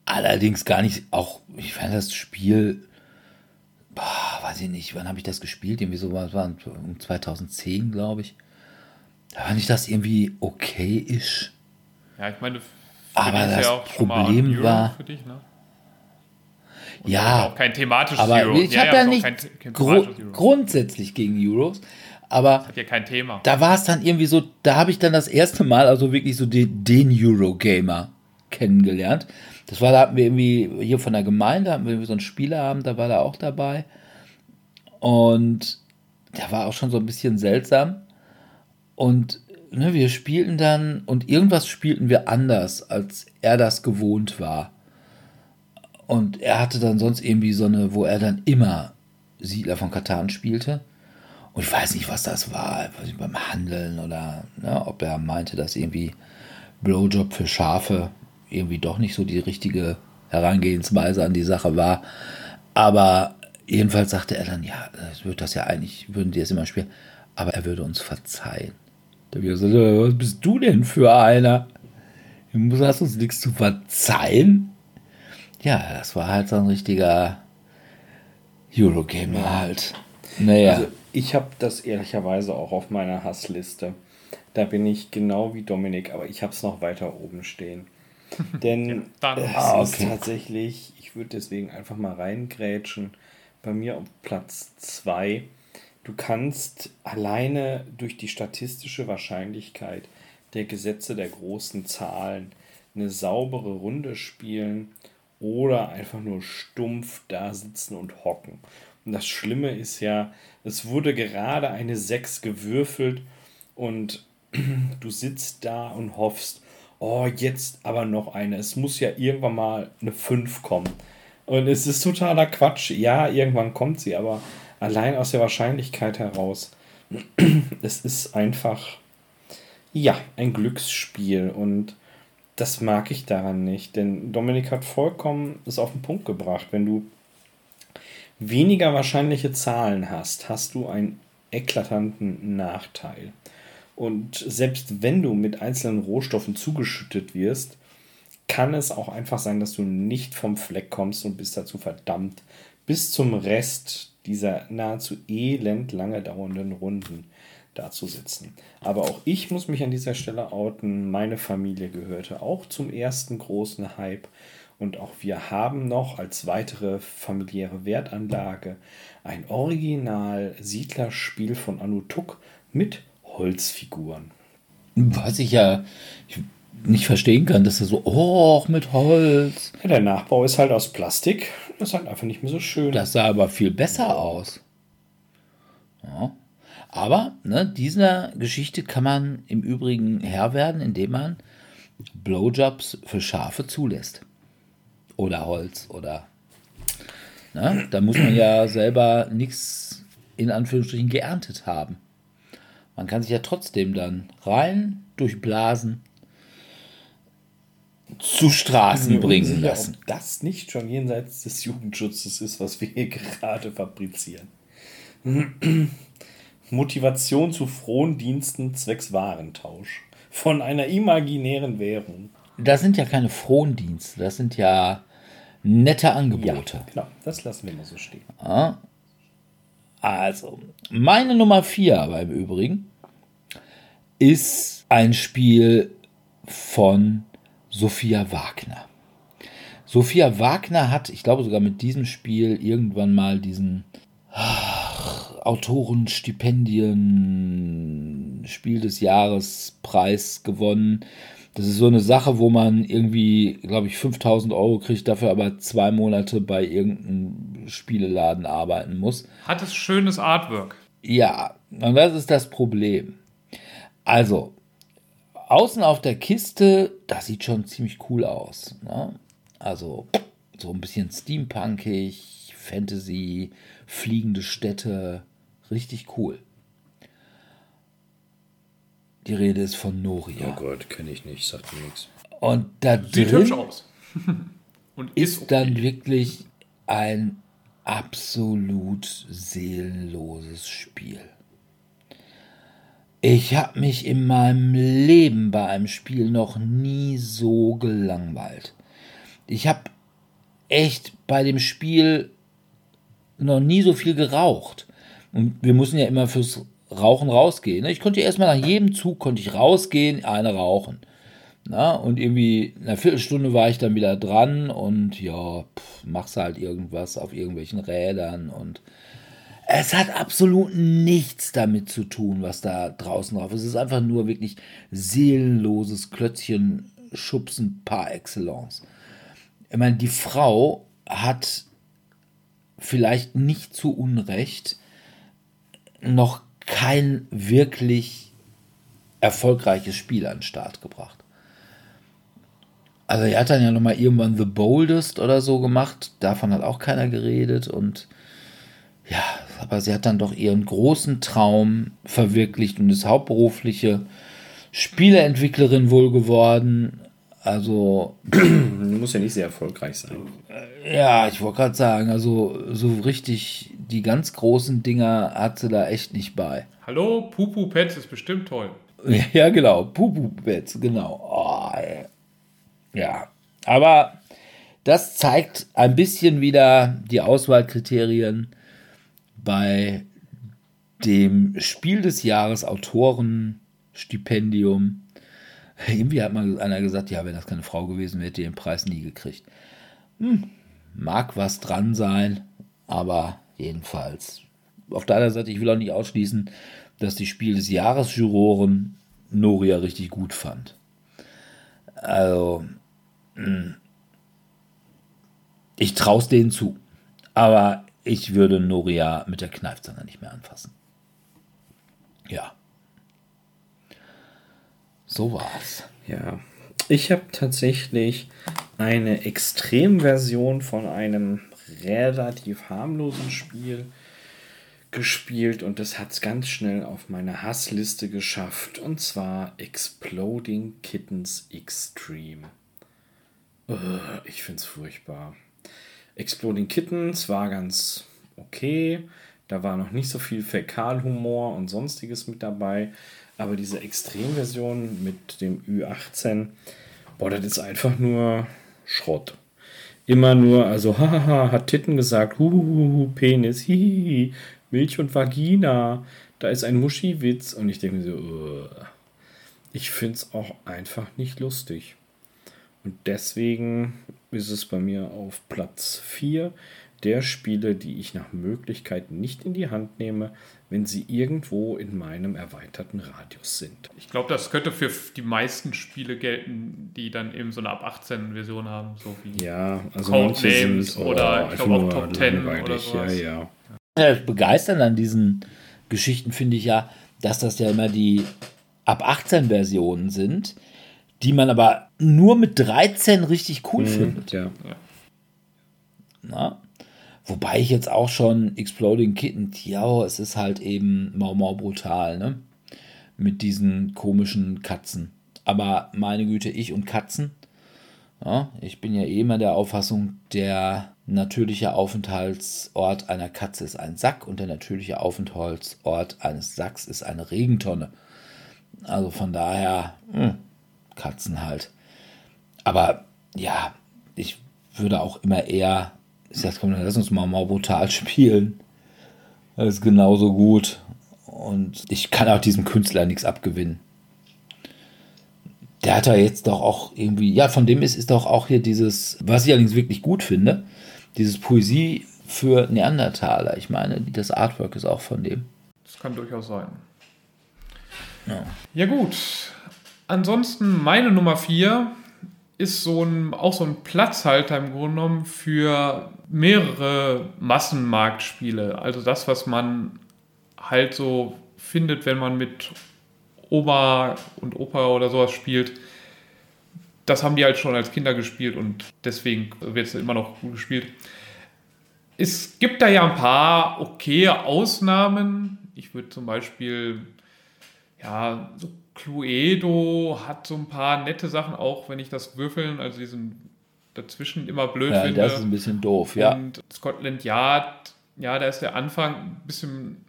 S1: allerdings gar nicht, auch, ich fand das Spiel, boah, weiß ich nicht, wann habe ich das gespielt? Irgendwie so, was war 2010, glaube ich. Da fand ich das irgendwie okay-isch.
S2: Ja, ich meine,
S1: aber das ja Problem war. Dich, ne? ja,
S2: auch kein thematisches
S1: aber Euro. Ich ja, habe ja, ja nicht kein, kein gru grundsätzlich gegen Euros, aber
S2: das hat ja kein Thema.
S1: Da war es dann irgendwie so, da habe ich dann das erste Mal also wirklich so den, den Euro-Gamer kennengelernt. Das war, da hatten wir irgendwie hier von der Gemeinde, hatten wir so einen Spieleabend, da war er auch dabei. Und der war auch schon so ein bisschen seltsam. Und ne, wir spielten dann und irgendwas spielten wir anders, als er das gewohnt war. Und er hatte dann sonst irgendwie so eine, wo er dann immer Siedler von Katan spielte. Und ich weiß nicht, was das war, beim Handeln oder ne, ob er meinte, dass irgendwie Blowjob für Schafe irgendwie doch nicht so die richtige Herangehensweise an die Sache war. Aber jedenfalls sagte er dann, ja, es wird das ja eigentlich, würden die es immer spielen, aber er würde uns verzeihen. Da habe ich gesagt, was bist du denn für einer? Du hast uns nichts zu verzeihen. Ja, das war halt so ein richtiger Eurogamer halt. Naja. Also
S3: ich habe das ehrlicherweise auch auf meiner Hassliste. Da bin ich genau wie Dominik, aber ich habe es noch weiter oben stehen. Denn ja, ist tatsächlich, ich würde deswegen einfach mal reingrätschen, bei mir auf Platz 2. Du kannst alleine durch die statistische Wahrscheinlichkeit der Gesetze der großen Zahlen eine saubere Runde spielen oder einfach nur stumpf da sitzen und hocken. Das Schlimme ist ja, es wurde gerade eine 6 gewürfelt und du sitzt da und hoffst, oh, jetzt aber noch eine. Es muss ja irgendwann mal eine 5 kommen. Und es ist totaler Quatsch. Ja, irgendwann kommt sie, aber allein aus der Wahrscheinlichkeit heraus. es ist einfach, ja, ein Glücksspiel und das mag ich daran nicht, denn Dominik hat vollkommen es auf den Punkt gebracht. Wenn du weniger wahrscheinliche Zahlen hast, hast du einen eklatanten Nachteil. Und selbst wenn du mit einzelnen Rohstoffen zugeschüttet wirst, kann es auch einfach sein, dass du nicht vom Fleck kommst und bist dazu verdammt, bis zum Rest dieser nahezu elend lange dauernden Runden da zu sitzen. Aber auch ich muss mich an dieser Stelle outen. Meine Familie gehörte auch zum ersten großen Hype. Und auch wir haben noch als weitere familiäre Wertanlage ein Original-Siedlerspiel von Anutuk mit Holzfiguren.
S1: Was ich ja nicht verstehen kann, dass er so, oh, mit Holz.
S3: Ja, der Nachbau ist halt aus Plastik. Das ist halt einfach nicht mehr so schön.
S1: Das sah aber viel besser aus. Ja. Aber ne, dieser Geschichte kann man im Übrigen Herr werden, indem man Blowjobs für Schafe zulässt. Oder Holz oder. Ne, da muss man ja selber nichts in Anführungsstrichen geerntet haben. Man kann sich ja trotzdem dann rein durchblasen zu Straßen bringen sicher, lassen.
S3: Ob das nicht schon jenseits des Jugendschutzes ist, was wir hier gerade fabrizieren. Motivation zu frohen Diensten zwecks Warentausch von einer imaginären Währung.
S1: Das sind ja keine frohen Dienste, das sind ja nette Angebote. Ja,
S3: genau, das lassen wir mal so stehen.
S1: Also, meine Nummer 4 aber im Übrigen ist ein Spiel von Sophia Wagner. Sophia Wagner hat, ich glaube sogar mit diesem Spiel irgendwann mal diesen ach, Autorenstipendien Spiel des Jahres Preis gewonnen. Das ist so eine Sache, wo man irgendwie, glaube ich, 5000 Euro kriegt, dafür aber zwei Monate bei irgendeinem Spieleladen arbeiten muss.
S2: Hat es schönes Artwork?
S1: Ja, und das ist das Problem. Also, außen auf der Kiste, das sieht schon ziemlich cool aus. Ne? Also, so ein bisschen steampunkig, Fantasy, fliegende Städte, richtig cool. Die Rede ist von Noria.
S3: Oh Gott, kenne ich nicht, sagt mir nichts.
S1: Und da Sieht drin aus. Und ist, okay. dann wirklich ein absolut seelenloses Spiel. Ich habe mich in meinem Leben bei einem Spiel noch nie so gelangweilt. Ich habe echt bei dem Spiel noch nie so viel geraucht. Und wir mussten ja immer fürs Rauchen rausgehen. Ne? Ich konnte erstmal nach jedem Zug konnte ich rausgehen, eine rauchen. Na, und irgendwie in einer Viertelstunde war ich dann wieder dran und ja, pff, machst halt irgendwas auf irgendwelchen Rädern und es hat absolut nichts damit zu tun, was da draußen drauf ist. Es ist einfach nur wirklich seelenloses Klötzchen schubsen par excellence. Ich meine, die Frau hat vielleicht nicht zu Unrecht noch kein wirklich erfolgreiches Spiel an den Start gebracht. Also er hat dann ja nochmal irgendwann The Boldest oder so gemacht. Davon hat auch keiner geredet. Und ja, aber sie hat dann doch ihren großen Traum verwirklicht und ist hauptberufliche Spieleentwicklerin wohl geworden. Also.
S3: Muss ja nicht sehr erfolgreich sein.
S1: Ja, ich wollte gerade sagen, also so richtig die ganz großen Dinger hat sie da echt nicht bei.
S2: Hallo, Pupu Pets ist bestimmt toll.
S1: Ja, genau, Pupu Pets, genau. Oh, ja, aber das zeigt ein bisschen wieder die Auswahlkriterien bei dem Spiel des Jahres Autorenstipendium. Irgendwie hat mal einer gesagt, ja, wenn das keine Frau gewesen wäre, hätte ihr den Preis nie gekriegt. Hm, mag was dran sein, aber jedenfalls. Auf der anderen Seite, ich will auch nicht ausschließen, dass die Spiel des Jahres Juroren Noria richtig gut fand. Also, hm, ich traue es denen zu. Aber ich würde Noria mit der Kneifzange nicht mehr anfassen. Ja. So war's.
S3: Ja. Ich habe tatsächlich eine Extremversion von einem relativ harmlosen Spiel gespielt und das hat es ganz schnell auf meine Hassliste geschafft und zwar Exploding Kittens Extreme. ich finde es furchtbar. Exploding Kittens war ganz okay. Da war noch nicht so viel Fäkalhumor und sonstiges mit dabei. Aber diese Extremversion mit dem Ü18, boah, das ist einfach nur Schrott. Immer nur, also, hahaha, hat Titten gesagt, huhuhu, Penis, hihihi, Milch und Vagina, da ist ein Muschiwitz. Und ich denke so, uh, ich finde es auch einfach nicht lustig. Und deswegen ist es bei mir auf Platz 4 der Spiele, die ich nach Möglichkeit nicht in die Hand nehme, wenn sie irgendwo in meinem erweiterten Radius sind.
S2: Ich glaube, das könnte für die meisten Spiele gelten, die dann eben so eine ab 18 Version haben, so wie
S3: ja, also
S2: Codenames sind, oh, oder ich glaube auch Top 10 oder sowas.
S3: Ja, ja.
S1: Das Begeistern an diesen Geschichten finde ich ja, dass das ja immer die ab 18 Versionen sind, die man aber nur mit 13 richtig cool mhm, findet.
S3: Ja.
S1: Na? Wobei ich jetzt auch schon Exploding Kitten, ja, es ist halt eben mau mau brutal, ne? Mit diesen komischen Katzen. Aber meine Güte, ich und Katzen. Ja, ich bin ja eh immer der Auffassung, der natürliche Aufenthaltsort einer Katze ist ein Sack und der natürliche Aufenthaltsort eines Sacks ist eine Regentonne. Also von daher, mh, hm, Katzen halt. Aber ja, ich würde auch immer eher, ich sag, komm, lass uns mal mal brutal spielen. Das ist genauso gut. Und ich kann auch diesem Künstler nichts abgewinnen. Der hat ja jetzt doch auch irgendwie, ja, von dem ist, ist doch auch hier dieses, was ich allerdings wirklich gut finde, dieses Poesie für Neandertaler. Ich meine, das Artwork ist auch von dem.
S2: Das kann durchaus sein.
S1: Ja,
S2: ja gut. Ansonsten meine Nummer 4 ist so ein, auch so ein Platzhalter im Grunde genommen für mehrere Massenmarktspiele. Also das, was man halt so findet, wenn man mit Oma und Opa oder sowas spielt. Das haben die halt schon als Kinder gespielt und deswegen wird es immer noch gut gespielt. Es gibt da ja ein paar okay Ausnahmen. Ich würde zum Beispiel, ja, so Cluedo hat so ein paar nette Sachen, auch wenn ich das Würfeln, also diesen dazwischen immer blöd
S1: ja,
S2: finde.
S1: Das ist ein bisschen doof, ja.
S2: Und Scotland Yard, ja, da ist der Anfang ein bisschen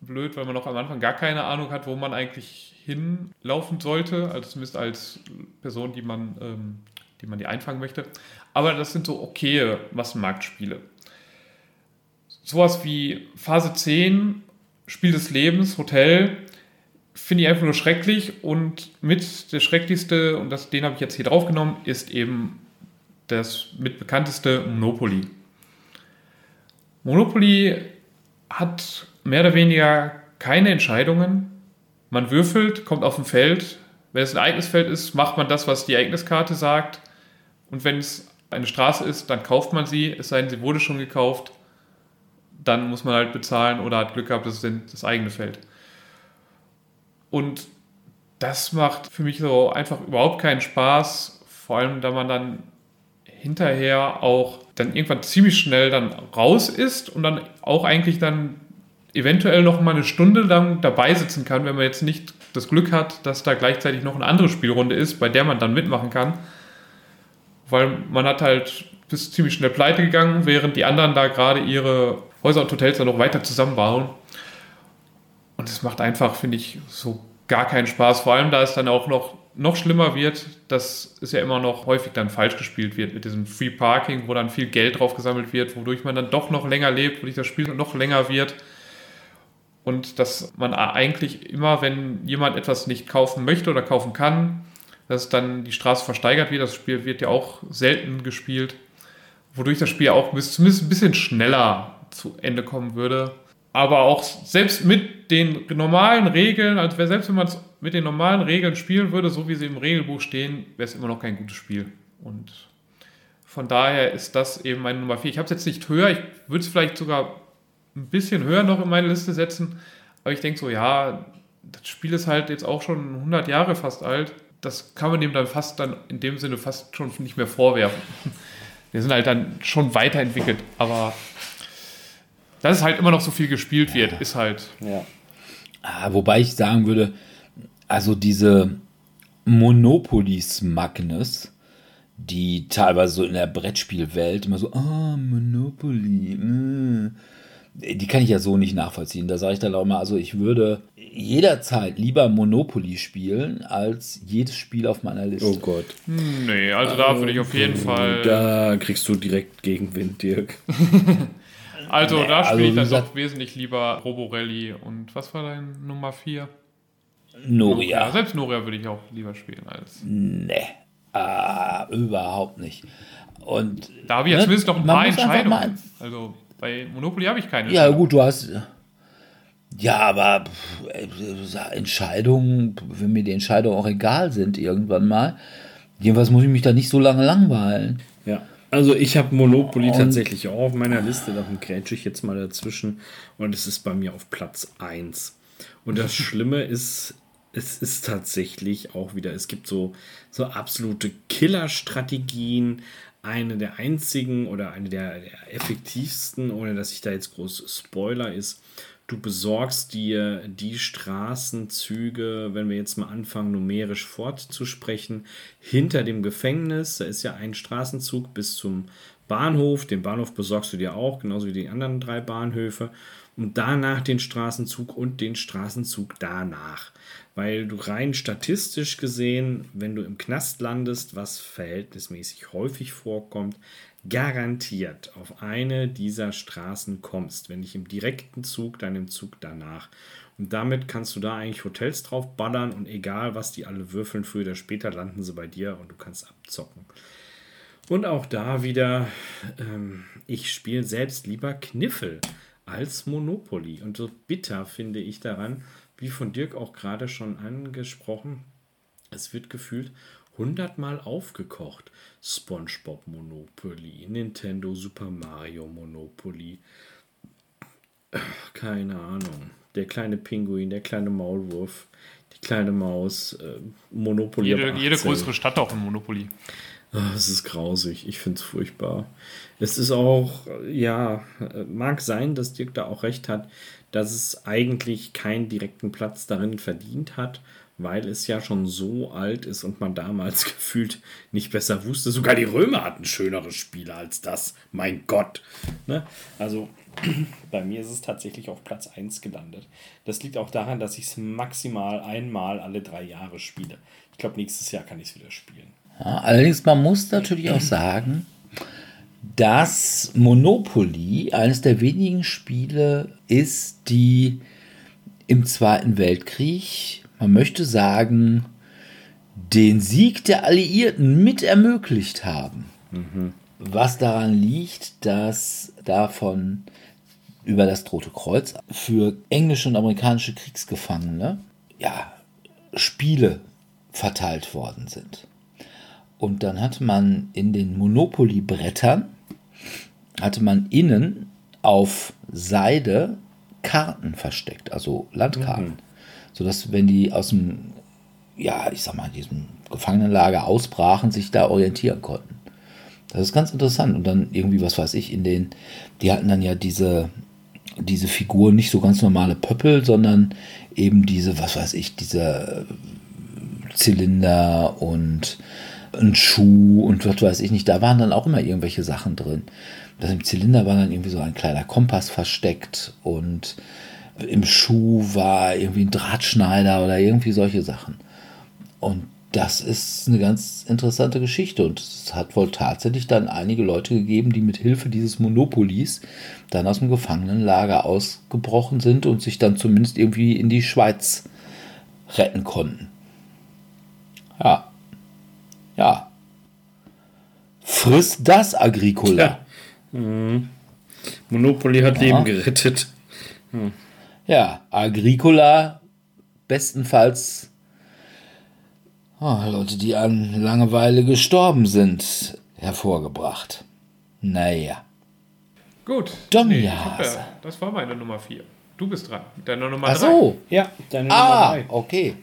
S2: blöd, weil man noch am Anfang gar keine Ahnung hat, wo man eigentlich hinlaufen sollte. Also zumindest als Person, die man, ähm, die man die einfangen möchte. Aber das sind so okaye Massenmarktspiele. Sowas wie Phase 10, Spiel des Lebens, Hotel, finde ich einfach nur schrecklich und mit der schrecklichste, und das, den habe ich jetzt hier draufgenommen, ist eben das mit bekannteste Monopoly. Monopoly hat mehr oder weniger keine Entscheidungen. Man würfelt, kommt auf ein Feld. Wenn es ein Ereignisfeld ist, macht man das, was die Ereigniskarte sagt. Und wenn es eine Straße ist, dann kauft man sie, es sei denn, sie wurde schon gekauft. Dann muss man halt bezahlen oder hat Glück gehabt, das ist das eigene Feld. Und das macht für mich so einfach überhaupt keinen Spaß, vor allem da man dann hinterher auch dann irgendwann ziemlich schnell dann raus ist und dann auch eigentlich dann eventuell noch mal eine Stunde lang dabei sitzen kann, wenn man jetzt nicht das Glück hat, dass da gleichzeitig noch eine andere Spielrunde ist, bei der man dann mitmachen kann. Weil man hat halt bis ziemlich schnell pleite gegangen, während die anderen da gerade ihre Häuser und Hotels dann noch weiter zusammenbauen. Und es macht einfach, finde ich, so gar keinen Spaß. Vor allem, da es dann auch noch, noch schlimmer wird, dass es ja immer noch häufig dann falsch gespielt wird mit diesem Free Parking, wo dann viel Geld drauf gesammelt wird, wodurch man dann doch noch länger lebt, wodurch das Spiel noch länger wird. Und dass man eigentlich immer, wenn jemand etwas nicht kaufen möchte oder kaufen kann, dass dann die Straße versteigert wird. Das Spiel wird ja auch selten gespielt, wodurch das Spiel auch zumindest ein bisschen schneller zu Ende kommen würde aber auch selbst mit den normalen Regeln, also selbst wenn man es mit den normalen Regeln spielen würde, so wie sie im Regelbuch stehen, wäre es immer noch kein gutes Spiel. Und von daher ist das eben meine Nummer 4. Ich habe es jetzt nicht höher, ich würde es vielleicht sogar ein bisschen höher noch in meine Liste setzen, aber ich denke so, ja, das Spiel ist halt jetzt auch schon 100 Jahre fast alt. Das kann man dem dann fast dann in dem Sinne fast schon nicht mehr vorwerfen. Wir sind halt dann schon weiterentwickelt, aber dass es halt immer noch so viel gespielt wird, ist halt.
S3: Ja.
S1: Ah, wobei ich sagen würde, also diese Monopolies Magnus, die teilweise so in der Brettspielwelt immer so, ah, Monopoly, äh, die kann ich ja so nicht nachvollziehen. Da sage ich dann auch mal, also ich würde jederzeit lieber Monopoly spielen als jedes Spiel auf meiner Liste.
S3: Oh Gott.
S2: Nee, also da würde ich auf jeden Fall.
S3: Da kriegst du direkt Gegenwind, Dirk.
S2: Also
S1: Nee,
S2: da spiele
S1: also
S2: ich dann doch wesentlich lieber Roborelli und was war dein Nummer 4?
S1: Noria.
S2: selbst Noria würde ich auch lieber spielen als.
S1: Nee. Ah, überhaupt nicht. Und
S2: Da habe ich ja
S1: Ne?
S2: zumindest noch ein paar Entscheidungen. Also bei Monopoly habe ich keine.
S1: Ja, gut, du hast. Ja, aber äh, Entscheidungen, wenn mir die Entscheidungen auch egal sind, irgendwann mal. Jedenfalls muss ich mich da nicht so lange langweilen.
S3: Also ich habe Monopoly
S1: Und-
S3: tatsächlich auch auf meiner Liste, darum grätsche ich jetzt mal dazwischen und es ist bei mir auf Platz 1. Und das Schlimme ist, es ist tatsächlich auch wieder, es gibt so, so absolute Killer-Strategien. Eine der einzigen oder eine der, der effektivsten, ohne dass ich da jetzt groß Spoiler ist. Du besorgst dir die Straßenzüge, wenn wir jetzt mal anfangen, numerisch fortzusprechen, hinter dem Gefängnis. Da ist ja ein Straßenzug bis zum Bahnhof. Den Bahnhof besorgst du dir auch, genauso wie die anderen drei Bahnhöfe. Und danach den Straßenzug und den Straßenzug danach. Weil du rein statistisch gesehen, wenn du im Knast landest, was verhältnismäßig häufig vorkommt, garantiert auf eine dieser Straßen kommst, wenn nicht im direkten Zug, dann im Zug danach. Und damit kannst du da eigentlich Hotels drauf ballern und egal was die alle würfeln, früher oder später landen sie bei dir und du kannst abzocken. Und auch da wieder, ähm, ich spiele selbst lieber Kniffel als Monopoly. Und so bitter finde ich daran, wie von Dirk auch gerade schon angesprochen, es wird gefühlt hundertmal aufgekocht. SpongeBob Monopoly, Nintendo Super Mario Monopoly. Ach, Keine Ahnung. Der kleine Pinguin, der kleine Maulwurf, die kleine Maus, äh, Monopoly.
S2: Jede, jede
S3: 18.
S2: größere Stadt auch ein Monopoly.
S3: Es ist grausig. Ich finde es furchtbar. Es ist auch, äh, ja, äh, mag sein, dass Dirk da auch recht hat, dass es eigentlich keinen direkten Platz darin verdient hat, weil es ja schon so alt ist und man damals gefühlt nicht besser wusste. Sogar die Römer hatten schönere Spiele als das. Mein Gott. Ne? Also bei mir ist es tatsächlich auf Platz 1 gelandet. Das liegt auch daran, dass ich es maximal einmal alle drei Jahre spiele. Ich glaube, nächstes Jahr kann ich es wieder spielen.
S1: Ja, allerdings, man muss natürlich auch sagen, dass Monopoly eines der wenigen Spiele ist, die im Zweiten Weltkrieg, man möchte sagen, den Sieg der Alliierten mit ermöglicht haben. Mhm. Was daran liegt, dass davon über das Rote Kreuz für englische und amerikanische Kriegsgefangene ja, Spiele verteilt worden sind. Und dann hat man in den Monopoly-Brettern, hatte man innen auf Seide Karten versteckt, also Landkarten. Mhm. Sodass, wenn die aus dem, ja, ich sag mal, diesem Gefangenenlager ausbrachen, sich da orientieren konnten. Das ist ganz interessant. Und dann irgendwie, was weiß ich, in den, die hatten dann ja diese, diese Figur nicht so ganz normale Pöppel, sondern eben diese, was weiß ich, diese Zylinder und ein Schuh und was weiß ich nicht. Da waren dann auch immer irgendwelche Sachen drin. Das im Zylinder war dann irgendwie so ein kleiner Kompass versteckt und im Schuh war irgendwie ein Drahtschneider oder irgendwie solche Sachen. Und das ist eine ganz interessante Geschichte und es hat wohl tatsächlich dann einige Leute gegeben, die mit Hilfe dieses Monopolis dann aus dem Gefangenenlager ausgebrochen sind und sich dann zumindest irgendwie in die Schweiz retten konnten. Ja. Ja. Frisst das Agricola.
S3: Ja. Mhm. Monopoly hat ja. Leben gerettet.
S1: Hm. Ja, Agricola bestenfalls oh, Leute, die an Langeweile gestorben sind, hervorgebracht. Naja.
S2: Gut.
S1: Domias.
S2: Nee, das war meine Nummer 4. Du bist dran. Mit deiner Nummer 3.
S1: Ach so.
S3: Ja, deine
S1: ah, Nummer 3. okay.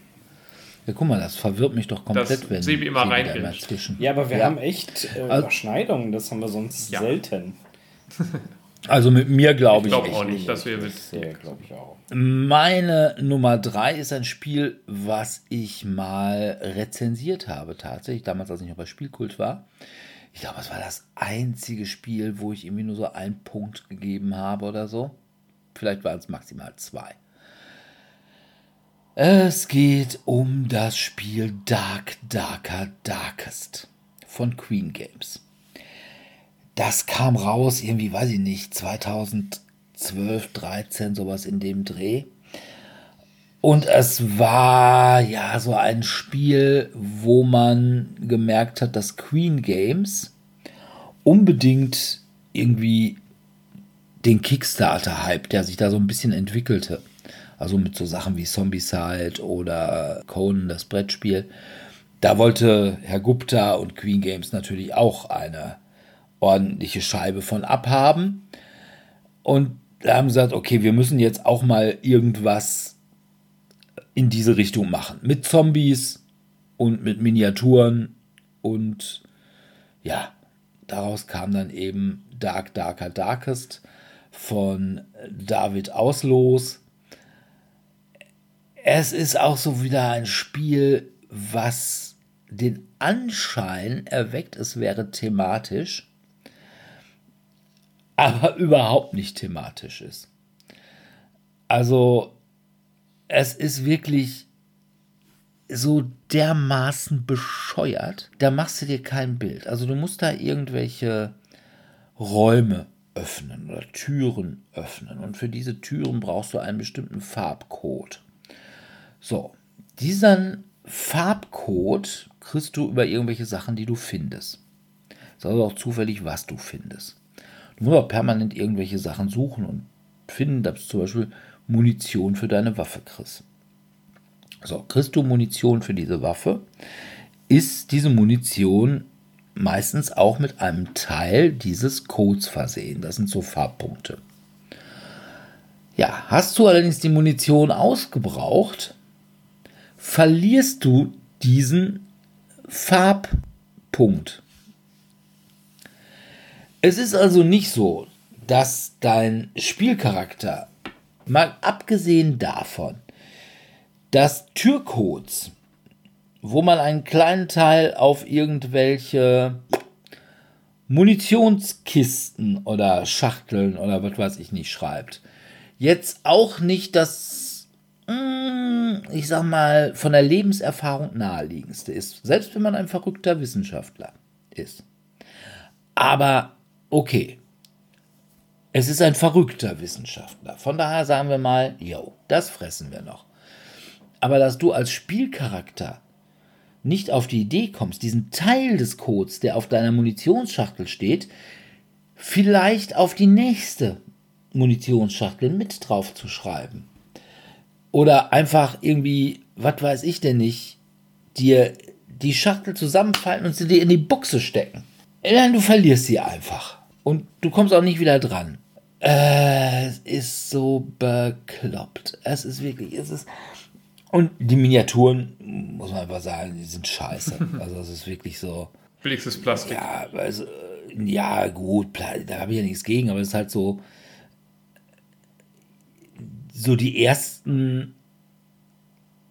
S1: Ja, guck mal, das verwirrt mich doch komplett,
S2: das wenn Sebi immer rein
S3: immer zwischen. Ja, aber wir ja. haben echt äh, also, Überschneidungen, das haben wir sonst ja. selten.
S1: Also mit mir glaube ich.
S2: Ich glaube auch nicht, dass wir mit.
S3: Ja, glaube ich auch.
S1: Meine Nummer 3 ist ein Spiel, was ich mal rezensiert habe, tatsächlich, damals, als ich noch bei Spielkult war. Ich glaube, es war das einzige Spiel, wo ich irgendwie nur so einen Punkt gegeben habe oder so. Vielleicht waren es maximal zwei. Es geht um das Spiel Dark Darker Darkest von Queen Games. Das kam raus, irgendwie, weiß ich nicht, 2012, 13, sowas in dem Dreh. Und es war ja so ein Spiel, wo man gemerkt hat, dass Queen Games unbedingt irgendwie den Kickstarter-Hype, der sich da so ein bisschen entwickelte, also mit so Sachen wie Zombicide oder Conan, das Brettspiel. Da wollte Herr Gupta und Queen Games natürlich auch eine ordentliche Scheibe von abhaben. Und da haben gesagt, okay, wir müssen jetzt auch mal irgendwas in diese Richtung machen. Mit Zombies und mit Miniaturen. Und ja, daraus kam dann eben Dark Darker Darkest von David Auslos es ist auch so wieder ein Spiel, was den Anschein erweckt, es wäre thematisch, aber überhaupt nicht thematisch ist. Also, es ist wirklich so dermaßen bescheuert, da machst du dir kein Bild. Also, du musst da irgendwelche Räume öffnen oder Türen öffnen. Und für diese Türen brauchst du einen bestimmten Farbcode. So, diesen Farbcode kriegst du über irgendwelche Sachen, die du findest. Das ist auch zufällig, was du findest. Auch permanent irgendwelche Sachen suchen und finden, dass du zum Beispiel Munition für deine Waffe kriegst. So, kriegst du Munition für diese Waffe, ist diese Munition meistens auch mit einem Teil dieses Codes versehen. Das sind so Farbpunkte. Ja, hast du allerdings die Munition ausgebraucht, verlierst du diesen Farbpunkt. Es ist also nicht so, dass dein Spielcharakter, mal abgesehen davon, dass Türcodes, wo man einen kleinen Teil auf irgendwelche Munitionskisten oder Schachteln oder was weiß ich nicht schreibt, jetzt auch nicht das Mm, ich sag mal, von der Lebenserfahrung naheliegendste ist. Selbst wenn man ein verrückter Wissenschaftler ist. Aber okay, es ist ein verrückter Wissenschaftler. Von daher sagen wir mal, yo, das fressen wir noch. Aber dass du als Spielcharakter nicht auf die Idee kommst, diesen Teil des Codes, der auf deiner Munitionsschachtel steht, vielleicht auf die nächste Munitionsschachtel mit drauf zu schreiben. Oder einfach irgendwie, was weiß ich denn nicht, dir die Schachtel zusammenfalten und sie dir in die Buchse stecken. Nein, du verlierst sie einfach. Und du kommst auch nicht wieder dran. Äh, es ist so bekloppt. Es ist wirklich, es ist. Und die Miniaturen, muss man einfach sagen, die sind scheiße. Also es ist wirklich so.
S2: Billigstes Plastik.
S1: Ja, also, ja, gut, da habe ich ja nichts gegen, aber es ist halt so. So die ersten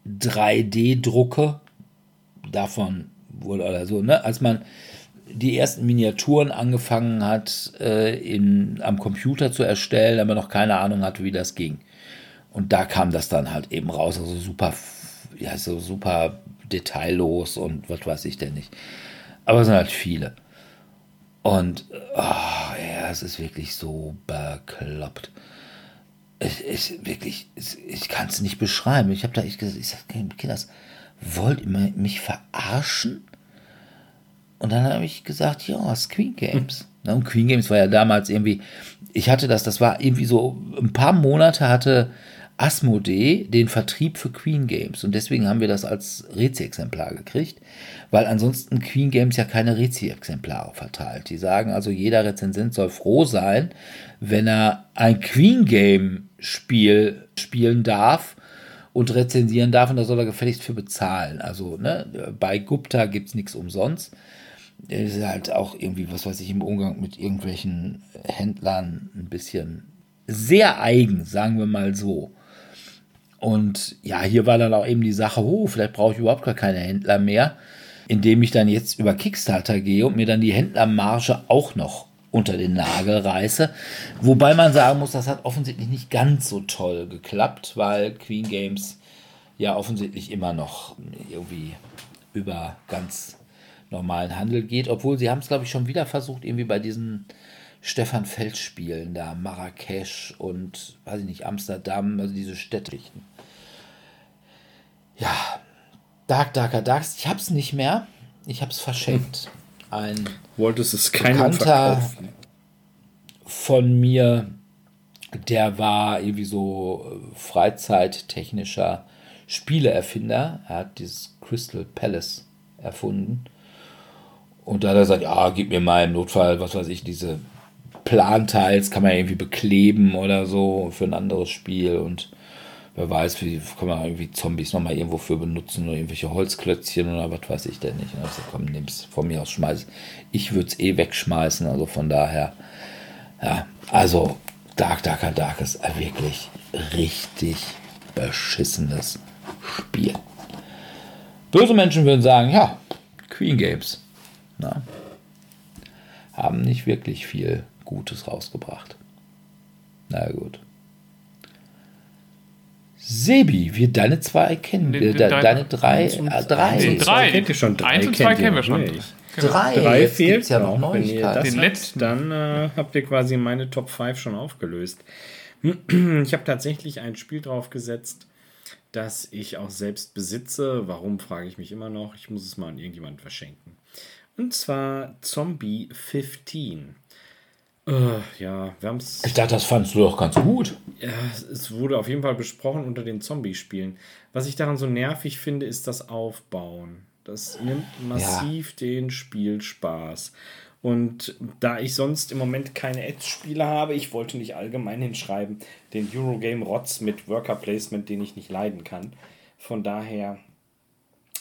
S1: 3D-Drucke davon wurde oder so, ne? Als man die ersten Miniaturen angefangen hat, äh, in, am Computer zu erstellen, aber noch keine Ahnung hatte, wie das ging. Und da kam das dann halt eben raus, also super, ja, so super detaillos und was weiß ich denn nicht. Aber es sind halt viele. Und oh, ja, es ist wirklich so bekloppt. Ich, ich wirklich, ich kann es nicht beschreiben. Ich habe da echt gesagt, ich sag, Kinders, wollt ihr mich verarschen? Und dann habe ich gesagt, ja, Queen Games. Hm. Und Queen Games war ja damals irgendwie, ich hatte das, das war irgendwie so, ein paar Monate hatte Asmodee den Vertrieb für Queen Games. Und deswegen haben wir das als Rezi-Exemplar gekriegt, weil ansonsten Queen Games ja keine Rezi-Exemplare verteilt. Die sagen also, jeder Rezensent soll froh sein, wenn er ein Queen Game-Spiel spielen darf und rezensieren darf und da soll er gefälligst für bezahlen. Also ne, bei Gupta gibt es nichts umsonst ist halt auch irgendwie, was weiß ich, im Umgang mit irgendwelchen Händlern ein bisschen sehr eigen, sagen wir mal so. Und ja, hier war dann auch eben die Sache, oh, vielleicht brauche ich überhaupt gar keine Händler mehr, indem ich dann jetzt über Kickstarter gehe und mir dann die Händlermarge auch noch unter den Nagel reiße. Wobei man sagen muss, das hat offensichtlich nicht ganz so toll geklappt, weil Queen Games ja offensichtlich immer noch irgendwie über ganz normalen Handel geht, obwohl sie haben es, glaube ich, schon wieder versucht, irgendwie bei diesen Stefan Feld Spielen da, Marrakesch und, weiß ich nicht, Amsterdam, also diese Städtlichen. Ja, Dark Darker Darks, ich habe es nicht mehr, ich habe es verschenkt. Ein
S3: Wolltest es verkaufen?
S1: von mir, der war irgendwie so äh, freizeittechnischer Spieleerfinder. Er hat dieses Crystal Palace erfunden. Und da hat er gesagt, ja, gib mir mal im Notfall, was weiß ich, diese Planteils kann man irgendwie bekleben oder so für ein anderes Spiel und wer weiß, wie kann man irgendwie Zombies nochmal irgendwo für benutzen oder irgendwelche Holzklötzchen oder was weiß ich denn nicht. Also komm, nimm's von mir aus, schmeiß. Ich würde es eh wegschmeißen, also von daher, ja, also Dark Darker Dark ist wirklich richtig beschissenes Spiel. Böse Menschen würden sagen, ja, Queen Games. Na, haben nicht wirklich viel Gutes rausgebracht. Na gut. Sebi, wir deine zwei kennen, wir, de, deine drei, äh, drei.
S2: Nee, drei. Kennt ihr schon drei? Eins und zwei kennen wir schon.
S3: Nicht. Drei, drei fehlt ja noch. Wenn ihr das Den habt, letzten. dann äh, habt ihr quasi meine Top 5 schon aufgelöst. Ich habe tatsächlich ein Spiel drauf gesetzt, das ich auch selbst besitze. Warum, frage ich mich immer noch. Ich muss es mal an irgendjemanden verschenken. Und zwar Zombie 15. Uh, äh, ja, wir haben es.
S1: Ich dachte, das fandest du doch ganz gut.
S3: Ja, es wurde auf jeden Fall besprochen unter den Zombie-Spielen. Was ich daran so nervig finde, ist das Aufbauen. Das nimmt massiv ja. den Spielspaß. Und da ich sonst im Moment keine Ads-Spiele habe, ich wollte nicht allgemein hinschreiben, den Eurogame Rotz mit Worker Placement, den ich nicht leiden kann. Von daher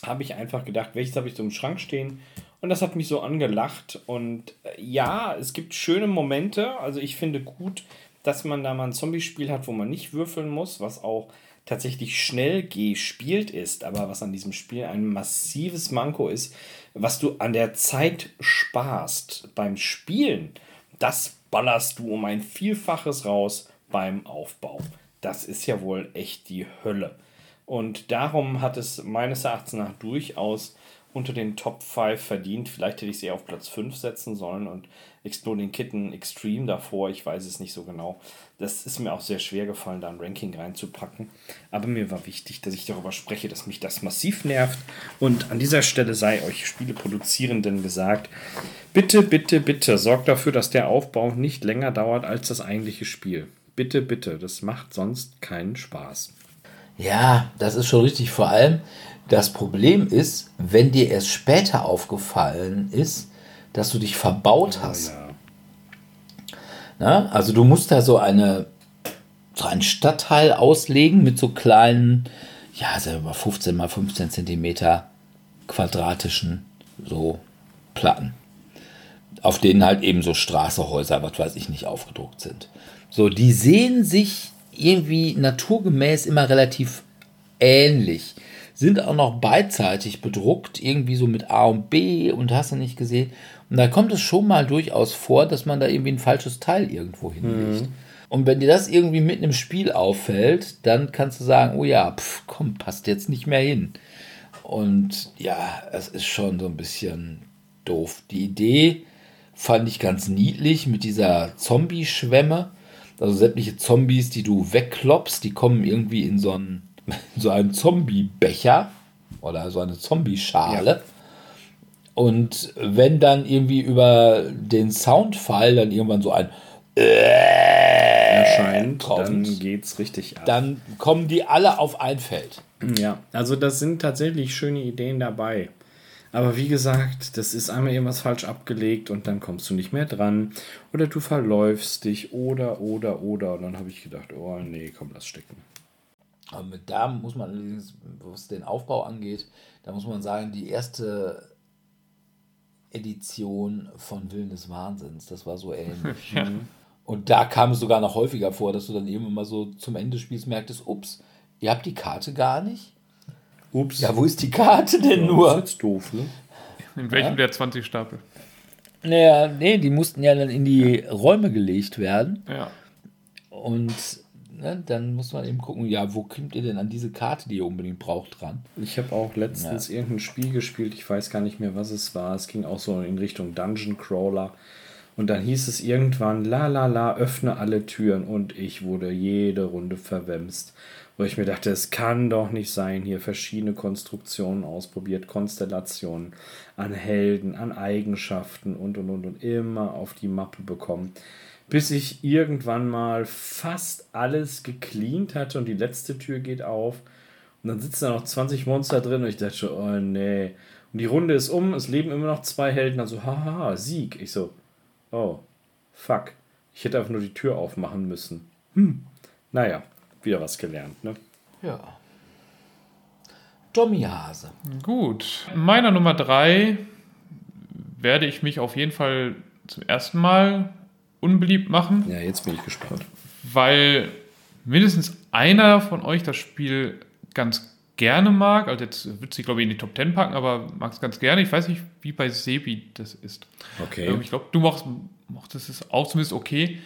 S3: habe ich einfach gedacht, welches habe ich so im Schrank stehen und das hat mich so angelacht. Und äh, ja, es gibt schöne Momente. Also ich finde gut, dass man da mal ein Zombie-Spiel hat, wo man nicht würfeln muss, was auch tatsächlich schnell gespielt ist, aber was an diesem Spiel ein massives Manko ist, was du an der Zeit sparst beim Spielen, das ballerst du um ein Vielfaches raus beim Aufbau. Das ist ja wohl echt die Hölle. Und darum hat es meines Erachtens nach durchaus unter den Top 5 verdient. Vielleicht hätte ich sie auf Platz 5 setzen sollen und Exploding Kitten Extreme davor. Ich weiß es nicht so genau. Das ist mir auch sehr schwer gefallen, da ein Ranking reinzupacken. Aber mir war wichtig, dass ich darüber spreche, dass mich das massiv nervt. Und an dieser Stelle sei euch Spieleproduzierenden gesagt, bitte, bitte, bitte sorgt dafür, dass der Aufbau nicht länger dauert als das eigentliche Spiel. Bitte, bitte, das macht sonst keinen Spaß.
S1: Ja, das ist schon richtig. Vor allem, das Problem ist, wenn dir erst später aufgefallen ist, dass du dich verbaut hast.
S3: Ja.
S1: Na, also du musst da so eine so einen Stadtteil auslegen mit so kleinen, ja, sagen wir mal 15 mal 15 Zentimeter quadratischen so Platten, auf denen halt eben so Straße, Häuser, was weiß ich nicht, aufgedruckt sind. So, die sehen sich irgendwie naturgemäß immer relativ ähnlich. Sind auch noch beidseitig bedruckt, irgendwie so mit A und B und hast du nicht gesehen. Und da kommt es schon mal durchaus vor, dass man da irgendwie ein falsches Teil irgendwo hinlegt. Und wenn dir das irgendwie mitten im Spiel auffällt, dann kannst du sagen, oh ja, pf, komm, passt jetzt nicht mehr hin. Und ja, es ist schon so ein bisschen doof. Die Idee fand ich ganz niedlich mit dieser Zombie-Schwemme. Also sämtliche Zombies, die du wegklopst, die kommen irgendwie in so einen, in so einen Zombie-Becher oder so eine Zombie-Schale. Und wenn dann irgendwie über den Soundfall dann irgendwann so ein
S3: Erscheint,
S1: kommt,
S3: dann geht's richtig ab.
S1: dann kommen die alle auf ein Feld.
S3: Ja, also das sind tatsächlich schöne Ideen dabei. Aber wie gesagt, das ist einmal irgendwas falsch abgelegt und dann kommst du nicht mehr dran. Oder du verläufst dich oder, oder, oder. Und dann habe ich gedacht, oh nee, komm, lass stecken.
S1: Aber mit da muss man allerdings, was den Aufbau angeht, da muss man sagen, die erste Edition von Willen des Wahnsinns, das war so ähnlich. Und da kam es sogar noch häufiger vor, dass du dann eben mal so zum Ende des Spiels merktest, ups, ihr habt die Karte gar nicht?
S3: Ups.
S1: Ja, wo ist die Karte denn
S3: Das ist
S1: nur?
S3: jetzt doof, ne?
S2: In welchem der 20 Stapel?
S1: Naja, nee, die mussten ja dann in die Räume gelegt werden.
S2: Ja.
S1: Und ne, dann muss man eben gucken, ja, wo kommt ihr denn an diese Karte, die ihr unbedingt braucht, dran?
S3: Ich habe auch letztens irgendein Spiel gespielt, ich weiß gar nicht mehr, was es war. Es ging auch so in Richtung Dungeon Crawler. Und dann hieß es irgendwann, la la la, öffne alle Türen. Und ich wurde jede Runde verwemst. Wo ich mir dachte, es kann doch nicht sein, hier verschiedene Konstruktionen ausprobiert, Konstellationen an Helden, an Eigenschaften und und und und immer auf die Mappe bekommen. Bis ich irgendwann mal fast alles gecleant hatte und die letzte Tür geht auf. Und dann sitzen da noch 20 Monster drin und ich dachte schon, oh nee. Und die Runde ist um, es leben immer noch zwei Helden. Also, haha, Sieg. Ich so, oh, fuck. Ich hätte einfach nur die Tür aufmachen müssen. Hm. Naja, wieder was gelernt, ne?
S1: Ja. Tommy Hase.
S2: Gut. Meiner Nummer drei werde ich mich auf jeden Fall zum ersten Mal unbeliebt machen,
S3: Ja, jetzt bin ich gespannt.
S2: weil mindestens einer von euch das Spiel ganz gerne mag. Also jetzt wird sie, glaube ich, in die Top 10 packen, aber mag es ganz gerne. Ich weiß nicht, wie bei Sebi das ist.
S3: Okay.
S2: Ähm, Ich glaube, du mochtest, mochtest es auch zumindest okay.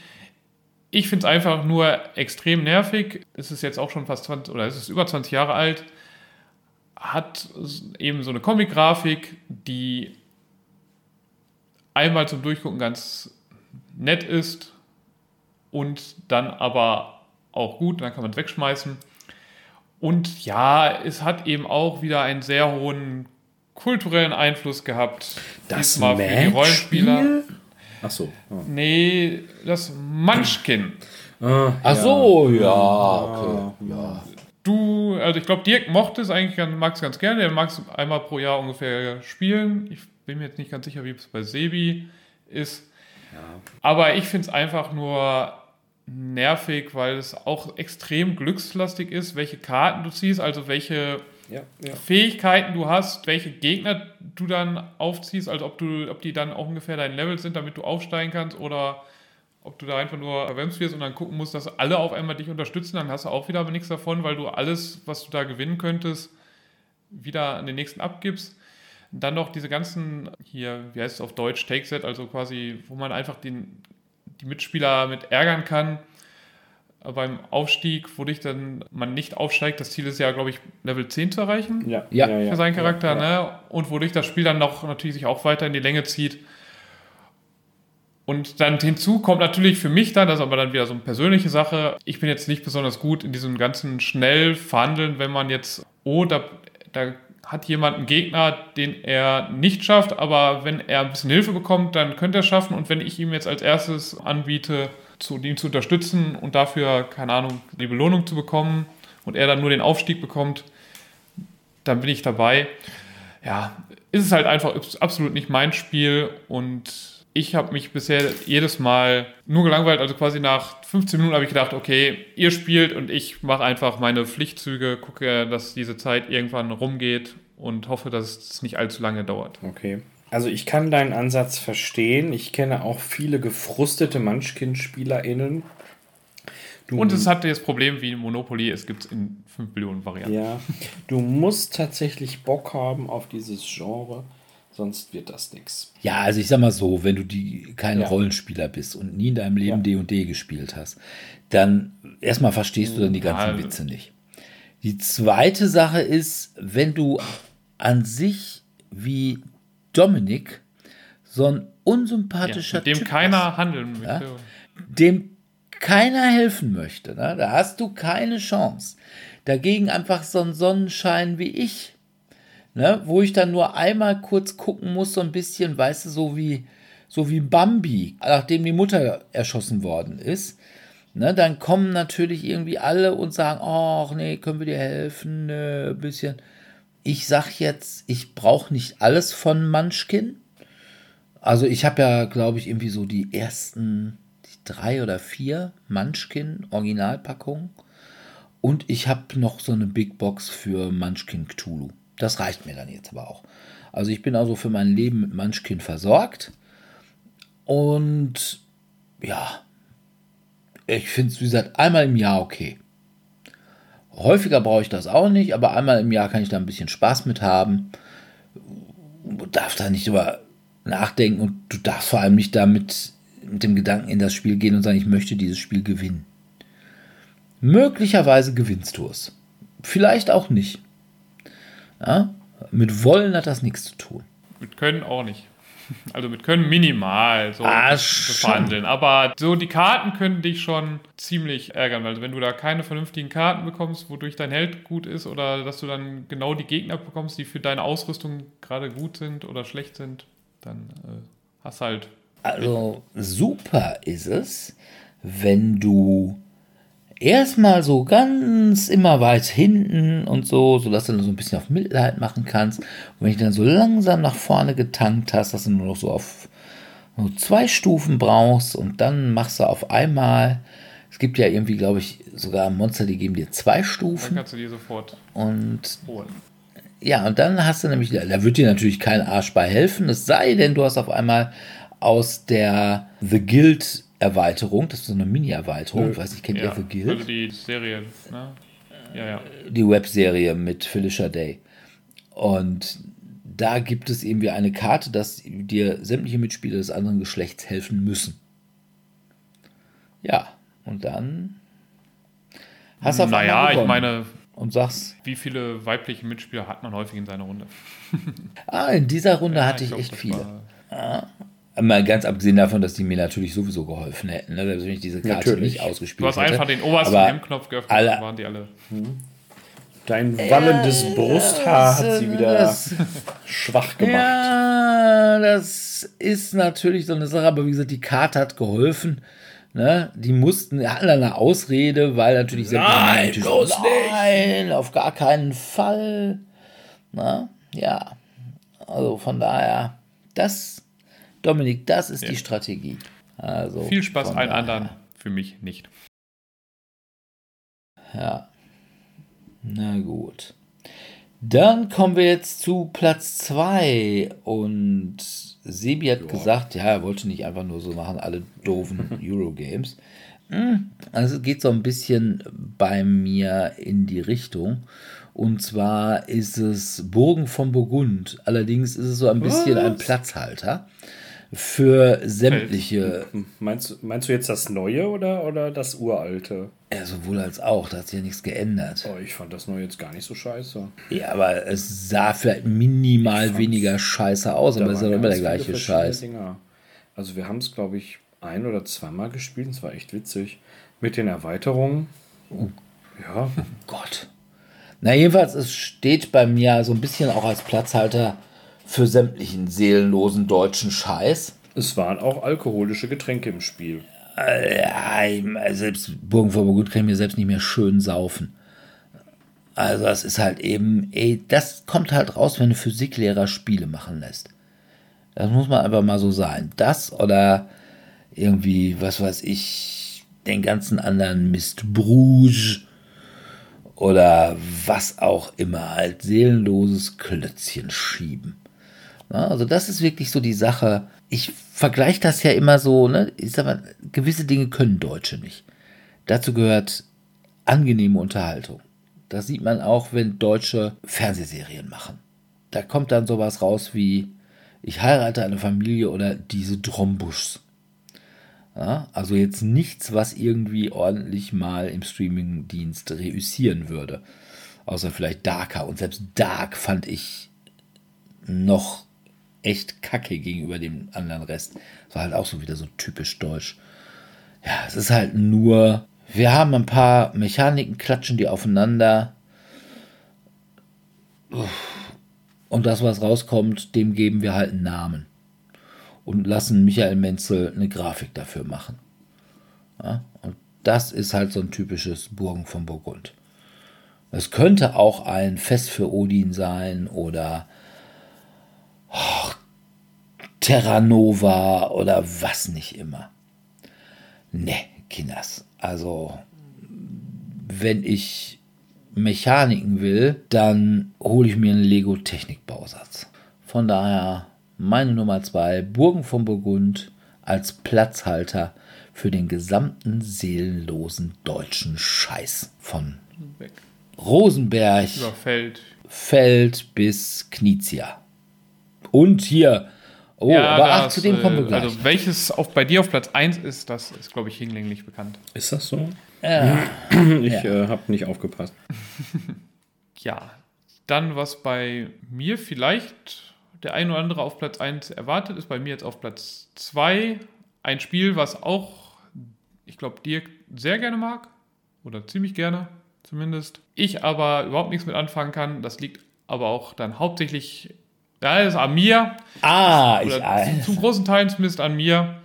S2: Ich finde es einfach nur extrem nervig. Es ist jetzt auch schon fast 20 oder es ist über 20 Jahre alt. Hat eben so eine Comic-Grafik, die einmal zum Durchgucken ganz nett ist und dann aber auch gut. Dann kann man es wegschmeißen. Und ja, es hat eben auch wieder einen sehr hohen kulturellen Einfluss gehabt.
S3: Das
S2: Diesmal für die Rollenspieler.
S3: Ach so. Oh.
S2: Nee, das Munchkin.
S3: Ah,
S1: Ach so, ja, okay. Ja.
S2: Du, also ich glaube, Dirk mochte es eigentlich, ganz- mag es ganz gerne. Der mag es einmal pro Jahr ungefähr spielen. Ich bin mir jetzt nicht ganz sicher, wie es bei Sebi ist. Aber ich finde es einfach nur nervig, weil es auch extrem glückslastig ist, welche Karten du ziehst, also welche
S3: Ja, ja.
S2: Fähigkeiten du hast, welche Gegner du dann aufziehst, also ob du, ob die dann auch ungefähr dein Level sind, damit du aufsteigen kannst oder ob du da einfach nur verwemst wirst und dann gucken musst, dass alle auf einmal dich unterstützen, dann hast du auch wieder aber nichts davon, weil du alles, was du da gewinnen könntest, wieder an den nächsten abgibst. Dann noch diese ganzen, hier, wie heißt es auf Deutsch, Take-Set, also quasi, wo man einfach den, die Mitspieler mit ärgern kann. beim Aufstieg, wodurch dann man nicht aufsteigt. Das Ziel ist ja, glaube ich, Level 10 zu erreichen.
S3: Ja,
S1: Ja.
S2: Für seinen Charakter,
S3: Ja, ja.
S2: ne? Und wodurch das Spiel dann noch natürlich sich auch weiter in die Länge zieht. Und dann hinzu kommt natürlich für mich dann, das ist aber dann wieder so eine persönliche Sache, ich bin jetzt nicht besonders gut in diesem ganzen schnell verhandeln, wenn man jetzt, oh, da, da hat jemand einen Gegner, den er nicht schafft, aber wenn er ein bisschen Hilfe bekommt, dann könnte er es schaffen. Und wenn ich ihm jetzt als erstes anbiete, zu, ihn zu unterstützen und dafür, keine Ahnung, die Belohnung zu bekommen und er dann nur den Aufstieg bekommt, dann bin ich dabei. Ja, ist es halt einfach absolut nicht mein Spiel und ich habe mich bisher jedes Mal nur gelangweilt. Also quasi nach 15 Minuten habe ich gedacht, okay, ihr spielt und ich mache einfach meine Pflichtzüge, gucke, dass diese Zeit irgendwann rumgeht und hoffe, dass es nicht allzu lange dauert.
S3: Okay. Also ich kann deinen Ansatz verstehen. Ich kenne auch viele gefrustete Munchkin-SpielerInnen. Du,
S2: Und es hatte das Problem wie Monopoly, es gibt es in 5 Billionen Varianten.
S3: ja, du musst tatsächlich Bock haben auf dieses Genre, sonst wird das nichts.
S1: Ja, also ich sag mal so, wenn du die kein
S3: Ja.
S1: Rollenspieler bist und nie in deinem Leben
S3: Ja.
S1: D und D gespielt hast, dann erstmal verstehst du dann die ganzen
S2: Ja.
S1: Witze nicht. Die zweite Sache ist, wenn du an sich wie Dominik so ein
S2: Ja,
S1: unsympathischer
S2: mit dem
S1: Typ
S2: keiner
S1: hast,
S2: handeln möchte.
S1: Ja? dem keiner helfen möchte, ne? da hast du keine Chance. Dagegen einfach so ein Sonnenschein wie ich, ne? wo ich dann nur einmal kurz gucken muss, so ein bisschen, weißt du, so wie, so wie Bambi, nachdem die Mutter erschossen worden ist. Ne, dann kommen natürlich irgendwie alle und sagen, ach nee, können wir dir helfen, Nö, ein bisschen. Ich sag jetzt, ich brauche nicht alles von Munchkin. Also ich habe ja, glaube ich, irgendwie so die ersten die drei oder vier Munchkin Originalpackungen. Und ich habe noch so eine Big Box für Munchkin Cthulhu. Das reicht mir dann jetzt aber auch. Also ich bin also für mein Leben mit Munchkin versorgt. Und ja, ich finde es, wie gesagt, einmal im Jahr okay. Häufiger brauche ich das auch nicht, aber einmal im Jahr kann ich da ein bisschen Spaß mit haben. Du darfst da nicht drüber nachdenken und du darfst vor allem nicht damit mit dem Gedanken in das Spiel gehen und sagen, ich möchte dieses Spiel gewinnen. Möglicherweise gewinnst du es. Vielleicht auch nicht. Ja? Mit Wollen hat das nichts zu tun.
S2: Mit Können auch nicht. Also mit Können minimal so
S1: Ah,
S2: verhandeln. Aber so die Karten können dich schon ziemlich ärgern. Also wenn du da keine vernünftigen Karten bekommst, wodurch dein Held gut ist oder dass du dann genau die Gegner bekommst, die für deine Ausrüstung gerade gut sind oder schlecht sind, dann äh, hast halt
S1: Also super ist es, wenn du erstmal so ganz immer weit hinten und so, sodass du dann so ein bisschen auf Mitleid machen kannst. Und wenn ich dann so langsam nach vorne getankt hast, dass du nur noch so auf nur zwei Stufen brauchst und dann machst du auf einmal. Es gibt ja irgendwie, glaube ich, sogar Monster, die geben dir zwei
S2: dann
S1: Stufen.
S2: kannst du dir sofort
S1: Und
S2: holen.
S1: ja, und dann hast du nämlich, da wird dir natürlich kein Arsch bei helfen, es sei denn, du hast auf einmal aus der The Guild Erweiterung, das ist so eine Mini-Erweiterung, ich weiß nicht, kennt
S2: Ja,
S1: ihr The Guild?
S2: also die Serie, ne? Ja, ja.
S1: die Webserie mit Felicia Day. Und da gibt es irgendwie eine Karte, dass dir sämtliche Mitspieler des anderen Geschlechts helfen müssen. Ja, und dann hast du auf
S2: Naja, ich meine,
S1: und sagst,
S2: wie viele weibliche Mitspieler hat man häufig in seiner Runde?
S1: ah, in dieser Runde
S2: Ja,
S1: hatte ich,
S2: glaub,
S1: echt viele.
S2: war-
S1: Mal ganz abgesehen davon, dass die mir natürlich sowieso geholfen hätten, ne? selbst wenn ich diese Karte
S3: Natürlich.
S1: nicht ausgespielt
S2: Du hast
S1: hätte.
S2: einfach den obersten M-Knopf geöffnet,
S1: alle-
S2: dann waren die alle.
S3: Dein wallendes Brusthaar hat sie wieder
S1: das-
S3: schwach gemacht.
S1: Ja, das ist natürlich so eine Sache, aber wie gesagt, die Karte hat geholfen. Ne? Die mussten, hatten dann eine Ausrede, weil natürlich sämtliche
S3: Nein,
S1: natürlich,
S3: bloß
S1: nein, auf gar keinen Fall. Na, ja, also von daher, das, Dominik, das ist die Strategie. Also
S2: Viel Spaß allen
S1: daher,
S2: anderen, für mich nicht.
S1: Ja. Na gut. Dann kommen wir jetzt zu Platz 2 und Sebi hat gesagt, ja, er wollte nicht einfach nur so machen, alle doofen Eurogames. Hm, Also es geht so ein bisschen bei mir in die Richtung. Und zwar ist es Burgen von Burgund. Allerdings ist es so ein bisschen ein Platzhalter. Für sämtliche.
S3: Meinst, meinst du jetzt das Neue oder, oder das Uralte?
S1: Ja, sowohl als auch, da hat sich ja nichts geändert.
S3: Oh, ich fand das Neue jetzt gar nicht so scheiße.
S1: Ja, aber es sah vielleicht minimal weniger scheiße aus, aber es ist ja immer der gleiche Scheiß.
S3: Dinger. Also wir haben es, glaube ich, ein oder zweimal gespielt, es war echt witzig. Mit den Erweiterungen.
S1: Oh.
S3: Ja.
S1: Oh Gott. Na, jedenfalls, es steht bei mir so ein bisschen auch als Platzhalter für sämtlichen seelenlosen deutschen Scheiß.
S3: Es waren auch alkoholische Getränke im Spiel.
S1: Ja, selbst Burgen vor Burgund kann ich mir selbst nicht mehr schön saufen. Also das ist halt eben, ey, das kommt halt raus, wenn du Physiklehrer Spiele machen lässt. Das muss man einfach mal so sein. Das oder irgendwie, was weiß ich, den ganzen anderen Mist Bruges oder was auch immer, halt seelenloses Klötzchen schieben. Ja, also das ist wirklich so die Sache. Ich vergleiche das ja immer so, ne? Ich sag mal, gewisse Dinge können Deutsche nicht. Dazu gehört angenehme Unterhaltung. Das sieht man auch, wenn Deutsche Fernsehserien machen. Da kommt dann sowas raus wie Ich heirate eine Familie oder diese Drombuschs. Ja, also jetzt nichts, was irgendwie ordentlich mal im Streamingdienst reüssieren würde. Außer vielleicht Darker. Und selbst Dark fand ich noch echt kacke gegenüber dem anderen Rest. Das war halt auch so wieder so typisch deutsch. Ja, es ist halt nur, wir haben ein paar Mechaniken, klatschen die aufeinander. Und das, was rauskommt, dem geben wir halt einen Namen. Und lassen Michael Menzel eine Grafik dafür machen. Ja, und das ist halt so ein typisches Burgen von Burgund. Es könnte auch ein Fest für Odin sein oder oh, Terra Nova oder was nicht immer. Ne, Kinders. Also, wenn ich Mechaniken will, dann hole ich mir einen Lego Technikbausatz. Von daher meine Nummer zwei, Burgen von Burgund als Platzhalter für den gesamten seelenlosen deutschen Scheiß von
S2: Weg.
S1: Rosenberg,
S2: Über Feld.
S1: Feld bis Knizia. Und hier, oh,
S2: Ja,
S1: aber ach,
S2: das,
S1: zu dem kommen wir
S2: äh,
S1: gleich.
S2: Also welches auf, bei dir auf Platz 1 ist, das ist, glaube ich, hinlänglich bekannt.
S3: Ist das so?
S1: ja.
S3: Ich äh, habe nicht aufgepasst.
S2: Ja, dann was bei mir vielleicht der ein oder andere auf Platz 1 erwartet, ist bei mir jetzt auf Platz 2 ein Spiel, was auch, ich glaube, Dirk sehr gerne mag oder ziemlich gerne zumindest. Ich aber überhaupt nichts mit anfangen kann. Das liegt aber auch dann hauptsächlich, ja, das ist an mir
S1: Ah, ich,
S2: oder zu, zu großen Teilen zumindest an mir.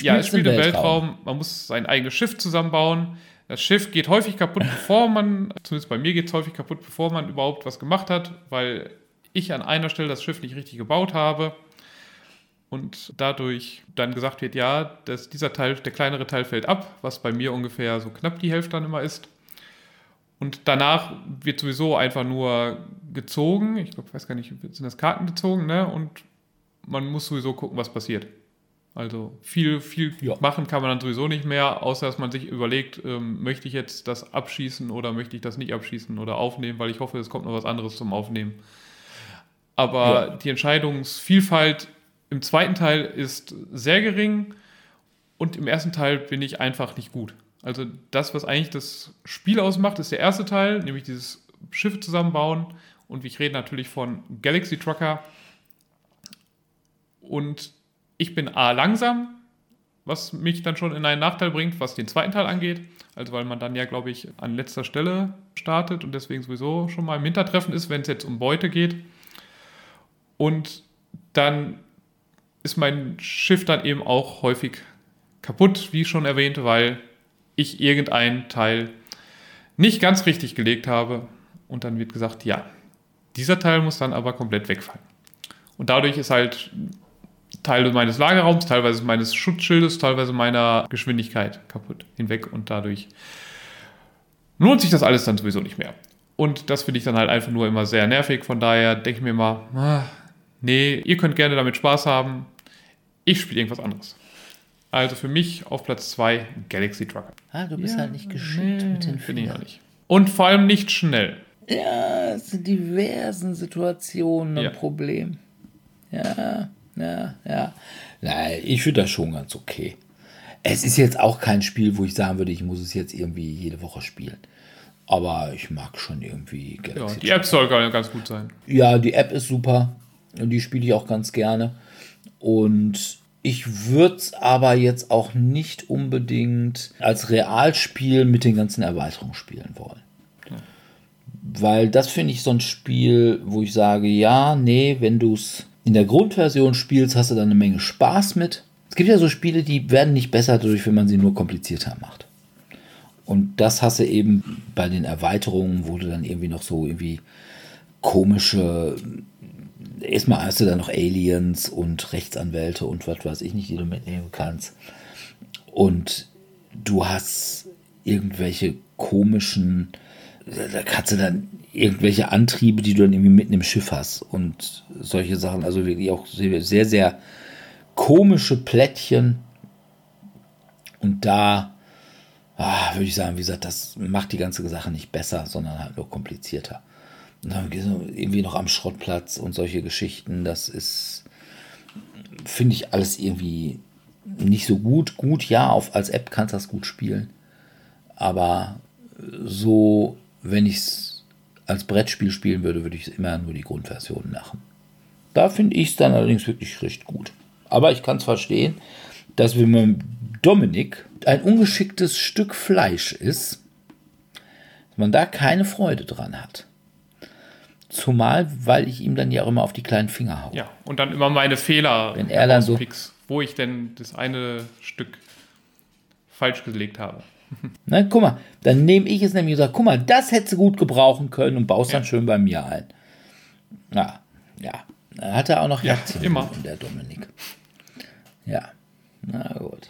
S2: Ja, es spielt im Weltraum. Man muss sein eigenes Schiff zusammenbauen. Das Schiff geht häufig kaputt, bevor man, zumindest bei mir geht es häufig kaputt, bevor man überhaupt was gemacht hat, weil ich an einer Stelle das Schiff nicht richtig gebaut habe und dadurch dann gesagt wird, ja, dass dieser Teil, der kleinere Teil fällt ab, was bei mir ungefähr so knapp die Hälfte dann immer ist. Und danach wird sowieso einfach nur gezogen. Ich glaube, weiß gar nicht, sind das Karten gezogen, ne? Und man muss sowieso gucken, was passiert. Also viel, viel
S1: Ja.
S2: machen kann man dann sowieso nicht mehr, außer dass man sich überlegt, ähm, möchte ich jetzt das abschießen oder möchte ich das nicht abschießen oder aufnehmen, weil ich hoffe, es kommt noch was anderes zum Aufnehmen. Aber
S1: Ja.
S2: die Entscheidungsvielfalt im zweiten Teil ist sehr gering und im ersten Teil bin ich einfach nicht gut. Also das, was eigentlich das Spiel ausmacht, ist der erste Teil, nämlich dieses Schiff zusammenbauen. Und ich rede natürlich von Galaxy Trucker. Und ich bin A langsam, was mich dann schon in einen Nachteil bringt, was den zweiten Teil angeht. Also weil man dann ja, glaube ich, an letzter Stelle startet und deswegen sowieso schon mal im Hintertreffen ist, wenn es jetzt um Beute geht. Und dann ist mein Schiff dann eben auch häufig kaputt, wie schon erwähnt, weil ich irgendeinen Teil nicht ganz richtig gelegt habe. Und dann wird gesagt, ja, dieser Teil muss dann aber komplett wegfallen. Und dadurch ist halt Teil meines Lagerraums, teilweise meines Schutzschildes, teilweise meiner Geschwindigkeit kaputt hinweg. Und dadurch lohnt sich das alles dann sowieso nicht mehr. Und das finde ich dann halt einfach nur immer sehr nervig. Von daher denke ich mir mal, ah, nee, ihr könnt gerne damit Spaß haben. Ich spiele irgendwas anderes. Also für mich auf Platz 2 Galaxy Trucker.
S1: Ah, du bist halt nicht geschickt mit den
S2: Bin ich
S1: Fingern.
S2: auch nicht. Und vor allem nicht schnell.
S1: Ja, es sind diversen Situationen ein
S2: Ja.
S1: Problem. Ja, Ja, ja. Nein, ich finde das schon ganz okay. Es ist jetzt auch kein Spiel, wo ich sagen würde, ich muss es jetzt irgendwie jede Woche spielen. Aber ich mag schon irgendwie
S2: Ja,
S1: Galaxy
S2: die App soll gar- ganz gut sein.
S1: ja, die App ist super und die spiele ich auch ganz gerne. Und ich würde es aber jetzt auch nicht unbedingt als Realspiel mit den ganzen Erweiterungen spielen wollen. Weil das finde ich so ein Spiel, wo ich sage, ja, nee, wenn du es in der Grundversion spielst, hast du da eine Menge Spaß mit. Es gibt ja so Spiele, die werden nicht besser dadurch, wenn man sie nur komplizierter macht. Und das hast du eben bei den Erweiterungen, wo du dann irgendwie noch so irgendwie komische. Erstmal hast du dann noch Aliens und Rechtsanwälte und was weiß ich nicht, die du mitnehmen kannst. Und du hast irgendwelche komischen. Da kannst du dann irgendwelche Antriebe, die du dann irgendwie mitten im Schiff hast und solche Sachen. Also wirklich auch sehr, sehr, sehr komische Plättchen. Und da ah, würde ich sagen, wie gesagt, das macht die ganze Sache nicht besser, sondern halt nur komplizierter. Und dann irgendwie noch am Schrottplatz und solche Geschichten, das ist, finde ich alles irgendwie nicht so gut. Gut, ja, auf, als App kannst du das gut spielen. Aber so, wenn ich es als Brettspiel spielen würde, würde ich immer nur die Grundversion machen. Da finde ich es dann allerdings wirklich recht gut. Aber ich kann es verstehen, dass wenn man Dominik ein ungeschicktes Stück Fleisch ist, man da keine Freude dran hat. Zumal, weil ich ihm dann ja auch immer auf die kleinen Finger haue.
S2: Ja, und dann immer meine Fehler
S1: Wenn er dann so-
S2: herauspicks, wo ich denn das eine Stück falsch gelegt habe.
S1: Na, guck mal, dann nehme ich es nämlich und sage, guck mal, das hättest du gut gebrauchen können und baust dann
S2: Ja.
S1: schön bei mir ein. Ja, ja. Da hat er auch noch
S2: Ja,
S1: Herzchen
S2: immer.
S1: der Dominik. Ja, na gut.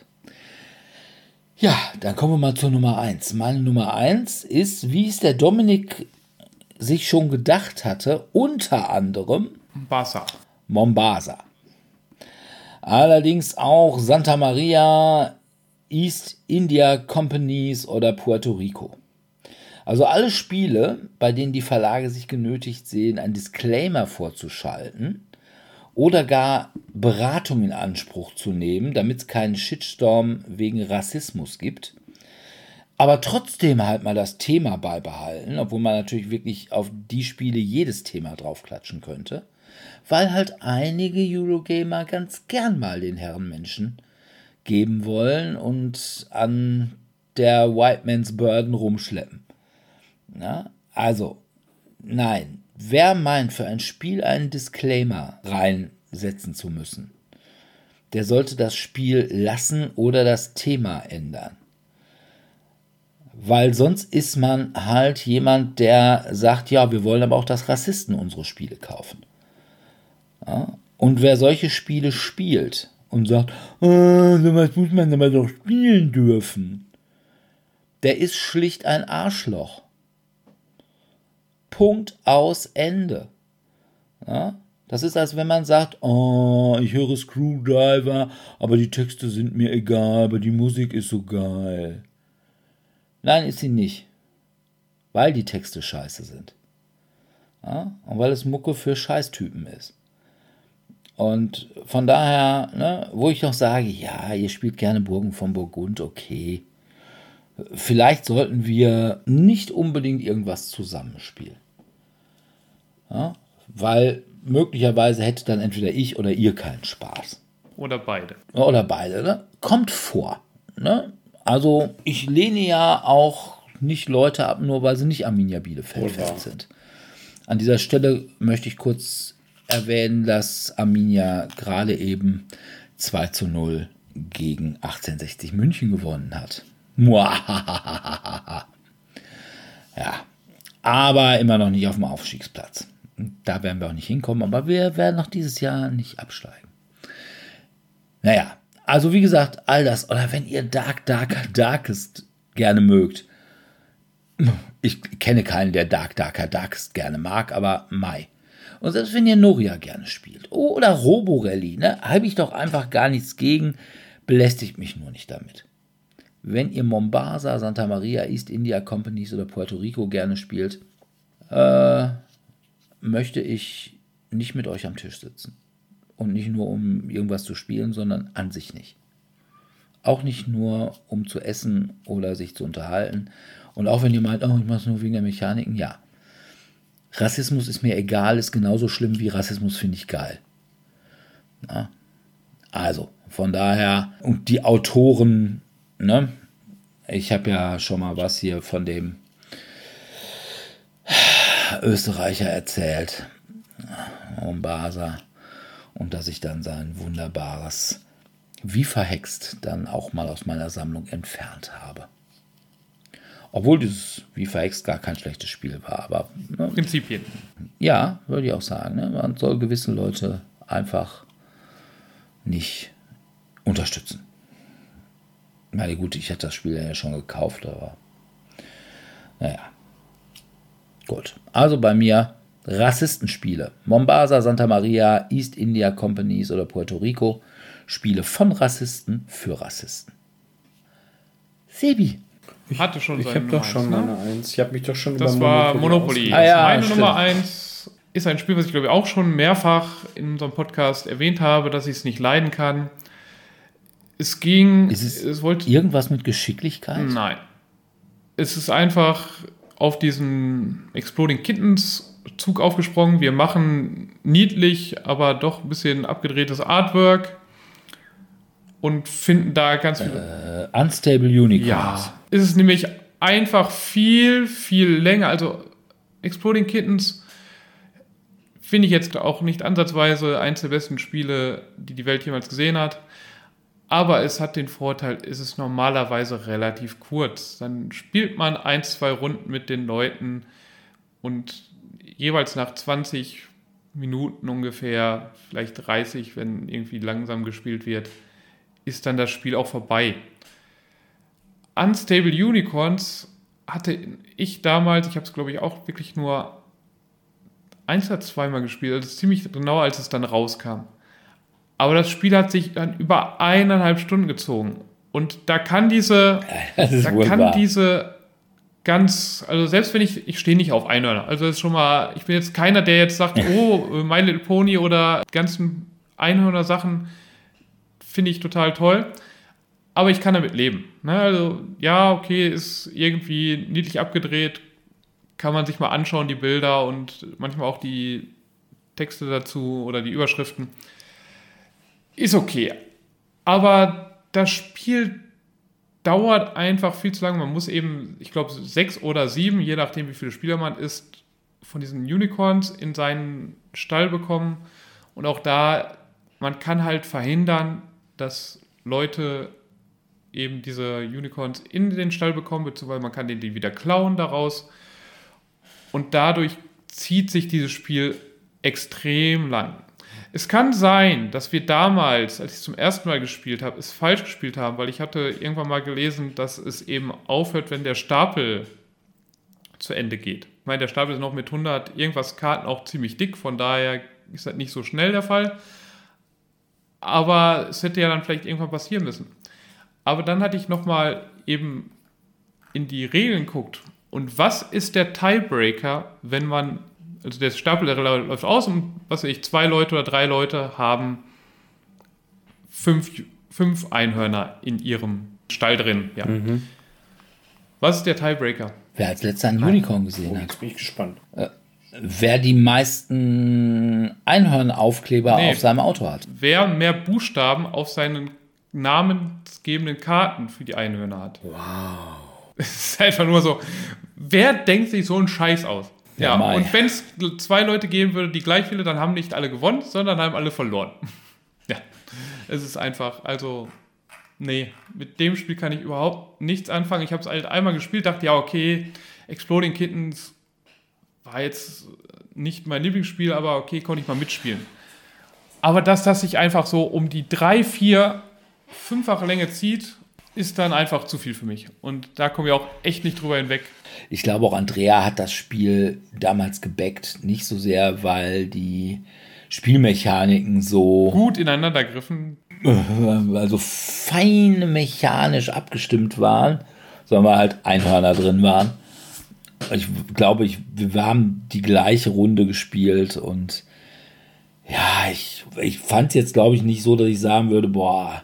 S1: Ja, dann kommen wir mal zur Nummer 1. Meine Nummer 1 ist, wie es der Dominik sich schon gedacht hatte, unter anderem
S2: Barca.
S1: Mombasa. Allerdings auch Santa Maria, East India Companies oder Puerto Rico. Also alle Spiele, bei denen die Verlage sich genötigt sehen, einen Disclaimer vorzuschalten oder gar Beratung in Anspruch zu nehmen, damit es keinen Shitstorm wegen Rassismus gibt, aber trotzdem halt mal das Thema beibehalten, obwohl man natürlich wirklich auf die Spiele jedes Thema draufklatschen könnte, weil halt einige Eurogamer ganz gern mal den Herrenmenschen geben wollen und an der White Man's Burden rumschleppen. Ja, also, nein, wer meint, für ein Spiel einen Disclaimer reinsetzen zu müssen, der sollte das Spiel lassen oder das Thema ändern. Weil sonst ist man halt jemand, der sagt, ja, wir wollen aber auch, dass Rassisten unsere Spiele kaufen. Ja? Und wer solche Spiele spielt und sagt, oh, sowas muss man aber doch spielen dürfen, der ist schlicht ein Arschloch. Punkt aus Ende. Ja? Das ist, als wenn man sagt, oh, ich höre Screwdriver, aber die Texte sind mir egal, aber die Musik ist so geil. Nein, ist sie nicht. Weil die Texte scheiße sind. Ja? Und weil es Mucke für Scheißtypen ist. Und von daher, ne, wo ich noch sage, ja, ihr spielt gerne Burgen von Burgund, okay. Vielleicht sollten wir nicht unbedingt irgendwas zusammenspielen. Ja? Weil möglicherweise hätte dann entweder ich oder ihr keinen Spaß.
S2: Oder beide.
S1: Oder beide, ne? Kommt vor. Ne? Also ich lehne ja auch nicht Leute ab, nur weil sie nicht Arminia. Bielefeld-Fans sind. An dieser Stelle möchte ich kurz erwähnen, dass Arminia gerade eben 2 zu 0 gegen 1860 München gewonnen hat. Ja, aber immer noch nicht auf dem Aufstiegsplatz. Da werden wir auch nicht hinkommen, aber wir werden auch dieses Jahr nicht absteigen. Naja, also wie gesagt, all das, oder wenn ihr Dark, Darker, Darkest gerne mögt, ich kenne keinen, der Dark, Darker, Darkest gerne mag, aber Mai. Und selbst wenn ihr Noria gerne spielt oder Roborally, ne, habe ich doch einfach gar nichts gegen, belästigt mich nur nicht damit. Wenn ihr Mombasa, Santa Maria, East India Companies oder Puerto Rico gerne spielt, äh, möchte ich nicht mit euch am Tisch sitzen. Und nicht nur um irgendwas zu spielen, sondern an sich nicht. Auch nicht nur um zu essen oder sich zu unterhalten. Und auch wenn ihr meint, oh, ich mache es nur wegen der Mechaniken, ja. Rassismus ist mir egal, ist genauso schlimm wie Rassismus finde ich geil. Na? Also, von daher, und die Autoren, ne? Ich habe ja schon mal was hier von dem Österreicher erzählt, Umbasa, und dass ich dann sein wunderbares Wie verhext dann auch mal aus meiner Sammlung entfernt habe. Obwohl dieses Wie verhext gar kein schlechtes Spiel war, aber
S2: ne, Prinzipien.
S1: Ja, würde ich auch sagen. Ne? Man soll gewisse Leute einfach nicht unterstützen. Na gut, ich hätte das Spiel ja schon gekauft, aber naja. Gut. Also bei mir Rassistenspiele. Mombasa, Santa Maria, East India Companies oder Puerto Rico. Spiele von Rassisten für Rassisten. Sebi.
S3: Ich hatte schon Ich habe doch schon ne? meine Eins. Ich habe mich doch schon
S2: das über war Monopoly. Ah, ja, meine stimmt. Nummer Eins ist ein Spiel, was ich glaube ich auch schon mehrfach in unserem Podcast erwähnt habe, dass ich es nicht leiden kann. Es ging.
S1: Ist es, es wollte, irgendwas mit Geschicklichkeit?
S2: Nein. Es ist einfach auf diesen Exploding Kittens Zug aufgesprungen. Wir machen niedlich, aber doch ein bisschen abgedrehtes Artwork und finden da ganz
S1: viele. Äh, Unstable Unicorns.
S2: Ja, ist es nämlich einfach viel, viel länger. Also Exploding Kittens finde ich jetzt auch nicht ansatzweise eins der besten Spiele, die die Welt jemals gesehen hat. Aber es hat den Vorteil, es ist normalerweise relativ kurz. Dann spielt man ein, zwei Runden mit den Leuten und jeweils nach 20 Minuten ungefähr, vielleicht 30, wenn irgendwie langsam gespielt wird, ist dann das Spiel auch vorbei. Unstable Unicorns hatte ich damals, ich habe es glaube ich auch wirklich nur eins oder zweimal gespielt, also ziemlich genau, als es dann rauskam. Aber das Spiel hat sich dann über eineinhalb Stunden gezogen. Und da kann diese, da kann diese ganz, also selbst wenn ich, ich stehe nicht auf Einhörner. Also ist schon mal, ich bin jetzt keiner, der jetzt sagt, oh, My Little Pony oder ganzen Einhörner-Sachen finde ich total toll. Aber ich kann damit leben. Ne? Also, ja, okay, ist irgendwie niedlich abgedreht. Kann man sich mal anschauen, die Bilder und manchmal auch die Texte dazu oder die Überschriften ist okay. Aber das Spiel dauert einfach viel zu lange. Man muss eben, ich glaube, sechs oder sieben, je nachdem, wie viele Spieler man ist, von diesen Unicorns in seinen Stall bekommen. Und auch da, man kann halt verhindern, dass Leute eben diese Unicorns in den Stall bekommen, beziehungsweise man kann den die wieder klauen daraus. Und dadurch zieht sich dieses Spiel extrem lang. Es kann sein, dass wir damals, als ich zum ersten Mal gespielt habe, es falsch gespielt haben, weil ich hatte irgendwann mal gelesen, dass es eben aufhört, wenn der Stapel zu Ende geht. Ich meine, der Stapel ist noch mit 100 irgendwas Karten auch ziemlich dick, von daher ist das nicht so schnell der Fall. Aber es hätte ja dann vielleicht irgendwann passieren müssen. Aber dann hatte ich nochmal eben in die Regeln geguckt. Und was ist der Tiebreaker, wenn man also der Stapel der läuft aus und was weiß ich, zwei Leute oder drei Leute haben fünf, fünf Einhörner in ihrem Stall drin. Ja. Mhm. Was ist der Tiebreaker?
S1: Wer als letzter ein Unicorn gesehen oh, hat.
S3: bin ich gespannt.
S1: Äh, wer die meisten Einhörnaufkleber nee, auf seinem Auto hat.
S2: Wer mehr Buchstaben auf seinen namensgebenden Karten für die Einhörner hat.
S1: Wow.
S2: Es ist einfach nur so, wer denkt sich so einen Scheiß aus? Ja, ja und wenn es zwei Leute geben würde, die gleich viele, dann haben nicht alle gewonnen, sondern haben alle verloren. ja, es ist einfach, also, nee, mit dem Spiel kann ich überhaupt nichts anfangen. Ich habe es halt einmal gespielt, dachte, ja, okay, Exploding Kittens war jetzt nicht mein Lieblingsspiel, aber okay, konnte ich mal mitspielen. Aber dass das sich einfach so um die drei, vier, fünffache Länge zieht, ist dann einfach zu viel für mich. Und da kommen wir auch echt nicht drüber hinweg.
S1: Ich glaube auch Andrea hat das Spiel damals gebackt, nicht so sehr, weil die Spielmechaniken so
S2: gut ineinander griffen,
S1: also fein mechanisch abgestimmt waren, sondern weil halt Einhörner drin waren. Ich glaube, ich, wir haben die gleiche Runde gespielt und ja, ich, ich fand es jetzt, glaube ich, nicht so, dass ich sagen würde, boah,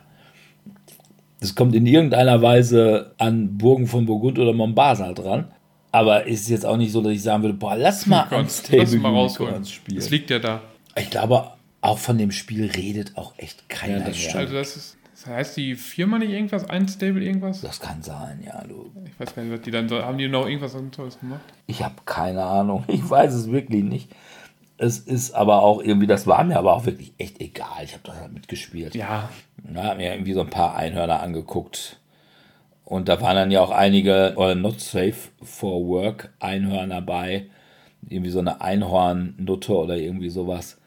S1: das kommt in irgendeiner Weise an Burgen von Burgund oder Mombasa dran. Aber ist jetzt auch nicht so, dass ich sagen würde, boah, lass mal
S2: Gott,
S1: Unstable
S2: lass mal
S1: Unicorns
S2: rausholen.
S1: spielen.
S2: Es liegt ja da.
S1: Ich glaube, auch von dem Spiel redet auch echt keiner
S3: Ja, das.
S2: Also das ist, das heißt die Firma nicht irgendwas, Unstable irgendwas?
S1: Das kann sein, ja. Du.
S2: Ich weiß gar nicht, was die dann so, haben die noch irgendwas Tolles gemacht?
S1: Ich habe keine Ahnung. Ich weiß es wirklich nicht. Es ist aber auch irgendwie, das war mir aber auch wirklich echt egal. Ich habe da halt mitgespielt.
S2: Ja,
S1: hab mir irgendwie so ein paar Einhörner angeguckt. Und da waren dann ja auch einige oder Not Safe for Work Einhörner bei. Irgendwie so eine Einhornnutte oder irgendwie sowas.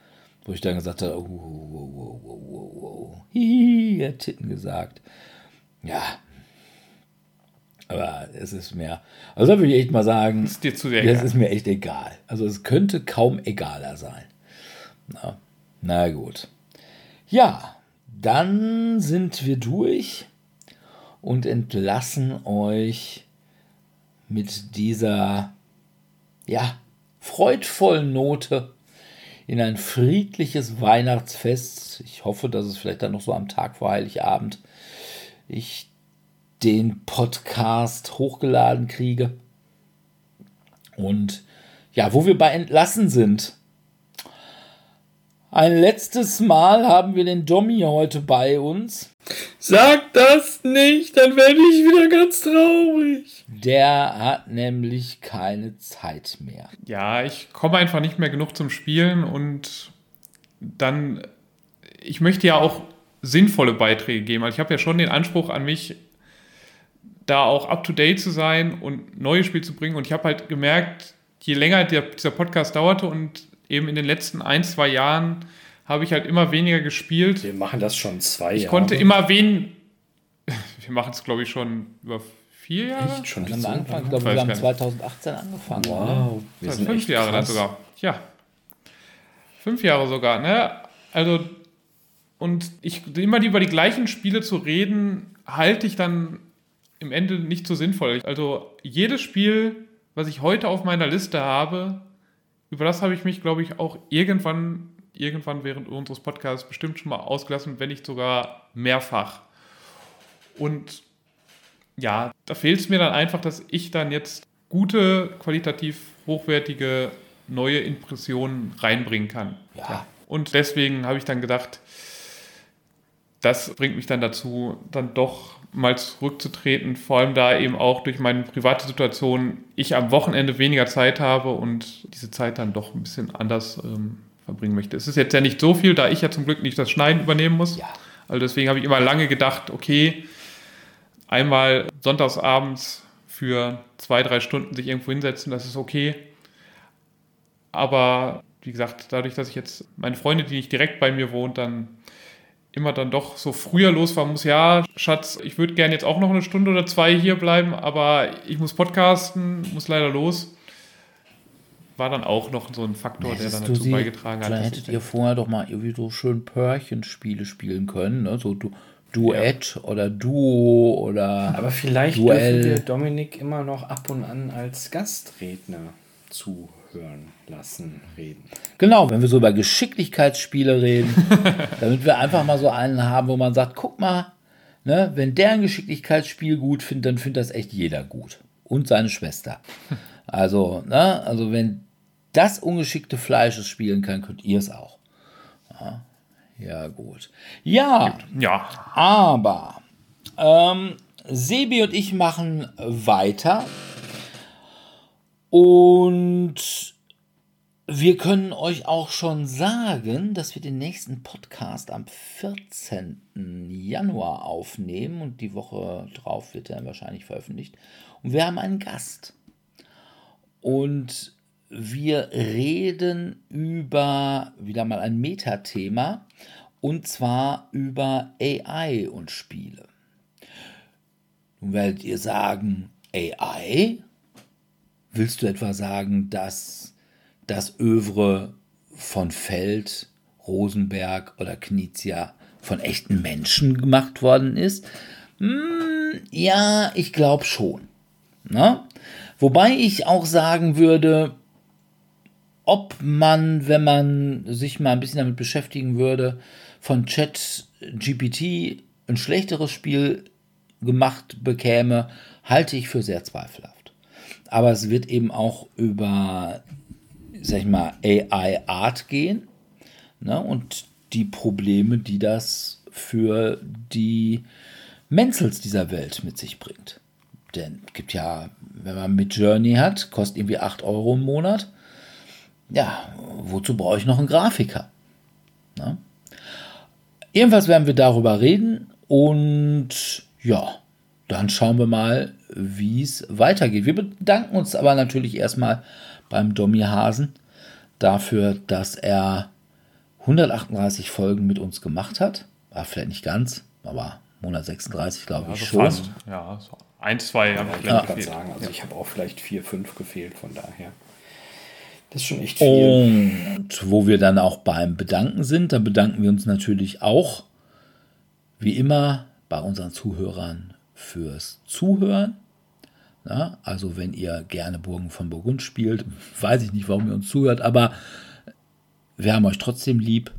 S1: Wo ich dann gesagt habe, oh, wow, wow, wow, wow, wow. Hihi, hat Titten gesagt. Ja. Aber es ist mir, also da würde ich echt mal sagen,
S2: ist dir zu sehr
S1: das
S2: egal.
S1: ist mir echt egal. Also es könnte kaum egaler sein. Na, na gut. Ja, dann sind wir durch und entlassen euch mit dieser, ja, freudvollen Note in ein friedliches Weihnachtsfest. Ich hoffe, dass es vielleicht dann noch so am Tag vor Heiligabend ich den Podcast hochgeladen kriege. Und ja, wo wir bei entlassen sind. Ein letztes Mal haben wir den Dommy heute bei uns.
S3: Sag das nicht, dann werde ich wieder ganz traurig.
S1: Der hat nämlich keine Zeit mehr.
S2: Ja, ich komme einfach nicht mehr genug zum Spielen und dann, ich möchte ja auch sinnvolle Beiträge geben. Also ich habe ja schon den Anspruch an mich, da auch up-to-date zu sein und neue Spiele zu bringen. Und ich habe halt gemerkt, je länger der, dieser Podcast dauerte und eben in den letzten ein, zwei Jahren habe ich halt immer weniger gespielt.
S3: Wir machen das schon zwei
S2: Ich
S3: Jahre.
S2: konnte immer wen. Wir machen es, glaube ich, schon über vier Jahre.
S3: Echt schon
S1: Am
S3: so
S1: Anfang, ich glaube, wir haben
S2: gar nicht.
S1: 2018 angefangen.
S3: Wow, wir sind
S2: fünf
S3: echt
S2: Jahre dann
S3: krass.
S2: sogar. Ja. Fünf Jahre sogar, ne? Also, und ich, immer über die gleichen Spiele zu reden, halte ich dann im Ende nicht so sinnvoll. Also, jedes Spiel, was ich heute auf meiner Liste habe, über das habe ich mich, glaube ich, auch irgendwann, irgendwann während unseres Podcasts bestimmt schon mal ausgelassen, wenn nicht sogar mehrfach. Und ja, da fehlt es mir dann einfach, dass ich dann jetzt gute, qualitativ hochwertige neue Impressionen reinbringen kann.
S1: Ja.
S2: Und deswegen habe ich dann gedacht, das bringt mich dann dazu, dann doch mal zurückzutreten, vor allem da eben auch durch meine private Situation ich am Wochenende weniger Zeit habe und diese Zeit dann doch ein bisschen anders ähm, verbringen möchte. Es ist jetzt ja nicht so viel, da ich ja zum Glück nicht das Schneiden übernehmen muss.
S1: Ja.
S2: Also deswegen habe ich immer lange gedacht, okay, einmal sonntagsabends für zwei, drei Stunden sich irgendwo hinsetzen, das ist okay. Aber wie gesagt, dadurch, dass ich jetzt meine Freundin, die nicht direkt bei mir wohnt, dann immer dann doch so früher losfahren muss, ja, Schatz, ich würde gerne jetzt auch noch eine Stunde oder zwei hier bleiben, aber ich muss podcasten, muss leider los. War dann auch noch so ein Faktor, der dann
S1: Hättest
S2: dazu
S1: sie-
S2: beigetragen hat.
S1: Dann
S2: dass
S1: hättet
S2: ich
S1: ihr vorher doch mal irgendwie so schön Pörchenspiele spielen können, ne? so du Duett oder Duo oder
S3: Aber vielleicht
S1: Duell.
S3: dürfen wir Dominik immer noch ab und an als Gastredner zuhören lassen, reden.
S1: Genau, wenn wir so über Geschicklichkeitsspiele reden, damit wir einfach mal so einen haben, wo man sagt, guck mal, ne, wenn der ein Geschicklichkeitsspiel gut findet, dann findet das echt jeder gut. Und seine Schwester. Also, ne, also wenn das ungeschickte Fleisch es spielen kann, könnt ihr es auch. Ja, ja, gut. Ja,
S2: Ja,
S1: aber ähm, Sebi und ich machen weiter. Und wir können euch auch schon sagen, dass wir den nächsten Podcast am 14. Januar aufnehmen und die Woche drauf wird er wahrscheinlich veröffentlicht. Und wir haben einen Gast. Und wir reden über wieder mal ein Metathema und zwar über AI und Spiele. Nun werdet ihr sagen, AI? Willst du etwa sagen, dass das Övre von Feld, Rosenberg oder Knizia von echten Menschen gemacht worden ist? Hm, ja, ich glaube schon. Ne? Wobei ich auch sagen würde, ob man, wenn man sich mal ein bisschen damit beschäftigen würde, von Chat GPT ein schlechteres Spiel gemacht bekäme, halte ich für sehr zweifelhaft. Aber es wird eben auch über, sag ich mal, AI Art gehen ne? und die Probleme, die das für die Menzels dieser Welt mit sich bringt. Denn es gibt ja, wenn man mit Journey hat, kostet irgendwie 8 Euro im Monat. Ja, wozu brauche ich noch einen Grafiker? Ne? Jedenfalls werden wir darüber reden und ja, dann schauen wir mal, wie es weitergeht. Wir bedanken uns aber natürlich erstmal beim Domi Hasen dafür, dass er 138 Folgen mit uns gemacht hat. War vielleicht nicht ganz, aber 136 glaube
S2: Ja,
S1: ich
S2: so
S1: schon.
S2: fast. Ja, so ein, zwei haben
S3: Ja, ich wollte gerade
S2: gefehlt.
S3: sagen, also ich habe auch vielleicht vier, fünf gefehlt, von daher. Das ist schon echt viel.
S1: Und wo wir dann auch beim Bedanken sind, da bedanken wir uns natürlich auch, wie immer, bei unseren Zuhörern fürs Zuhören. Ja, also wenn ihr gerne Burgen von Burgund spielt, weiß ich nicht, warum ihr uns zuhört, aber wir haben euch trotzdem lieb.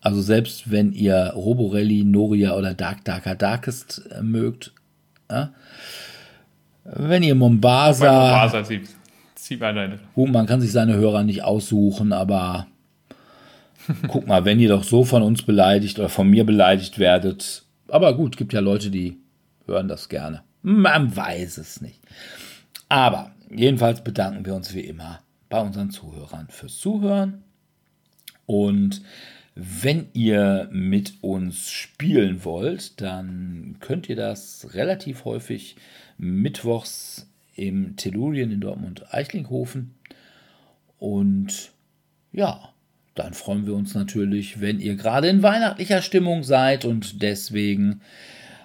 S1: Also selbst wenn ihr Roborelli, Noria oder Dark Darker Darkest äh, mögt, ja, wenn ihr Mombasa,
S2: Mombasa zieht, zieht man.
S1: Gut, man kann sich seine Hörer nicht aussuchen, aber guck mal, wenn ihr doch so von uns beleidigt oder von mir beleidigt werdet. Aber gut, gibt ja Leute, die hören das gerne. Man weiß es nicht. Aber jedenfalls bedanken wir uns wie immer bei unseren Zuhörern fürs Zuhören. Und wenn ihr mit uns spielen wollt, dann könnt ihr das relativ häufig mittwochs im Tellurien in Dortmund-Eichlinghofen. Und ja, dann freuen wir uns natürlich, wenn ihr gerade in weihnachtlicher Stimmung seid und deswegen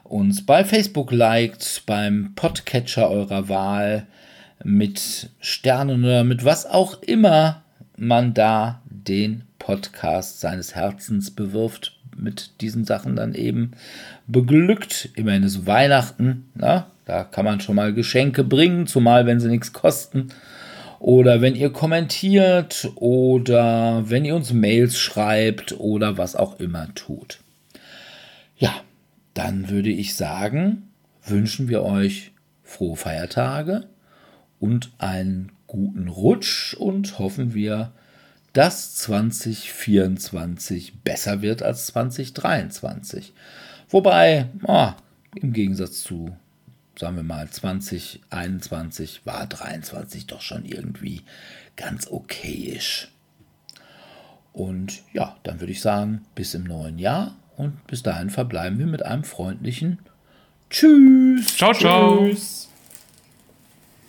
S1: uns bei Facebook liked, beim Podcatcher eurer Wahl, mit Sternen oder mit was auch immer man da den Podcast seines Herzens bewirft, mit diesen Sachen dann eben beglückt. Immerhin ist Weihnachten, na? da kann man schon mal Geschenke bringen, zumal wenn sie nichts kosten. Oder wenn ihr kommentiert oder wenn ihr uns Mails schreibt oder was auch immer tut. Ja, dann würde ich sagen, wünschen wir euch frohe Feiertage und einen guten Rutsch und hoffen wir, dass 2024 besser wird als 2023. Wobei, ah, im Gegensatz zu, sagen wir mal, 2021 war 23 doch schon irgendwie ganz okayisch. Und ja, dann würde ich sagen, bis im neuen Jahr und bis dahin verbleiben wir mit einem freundlichen Tschüss.
S2: Ciao, ciao.
S3: Tschüss.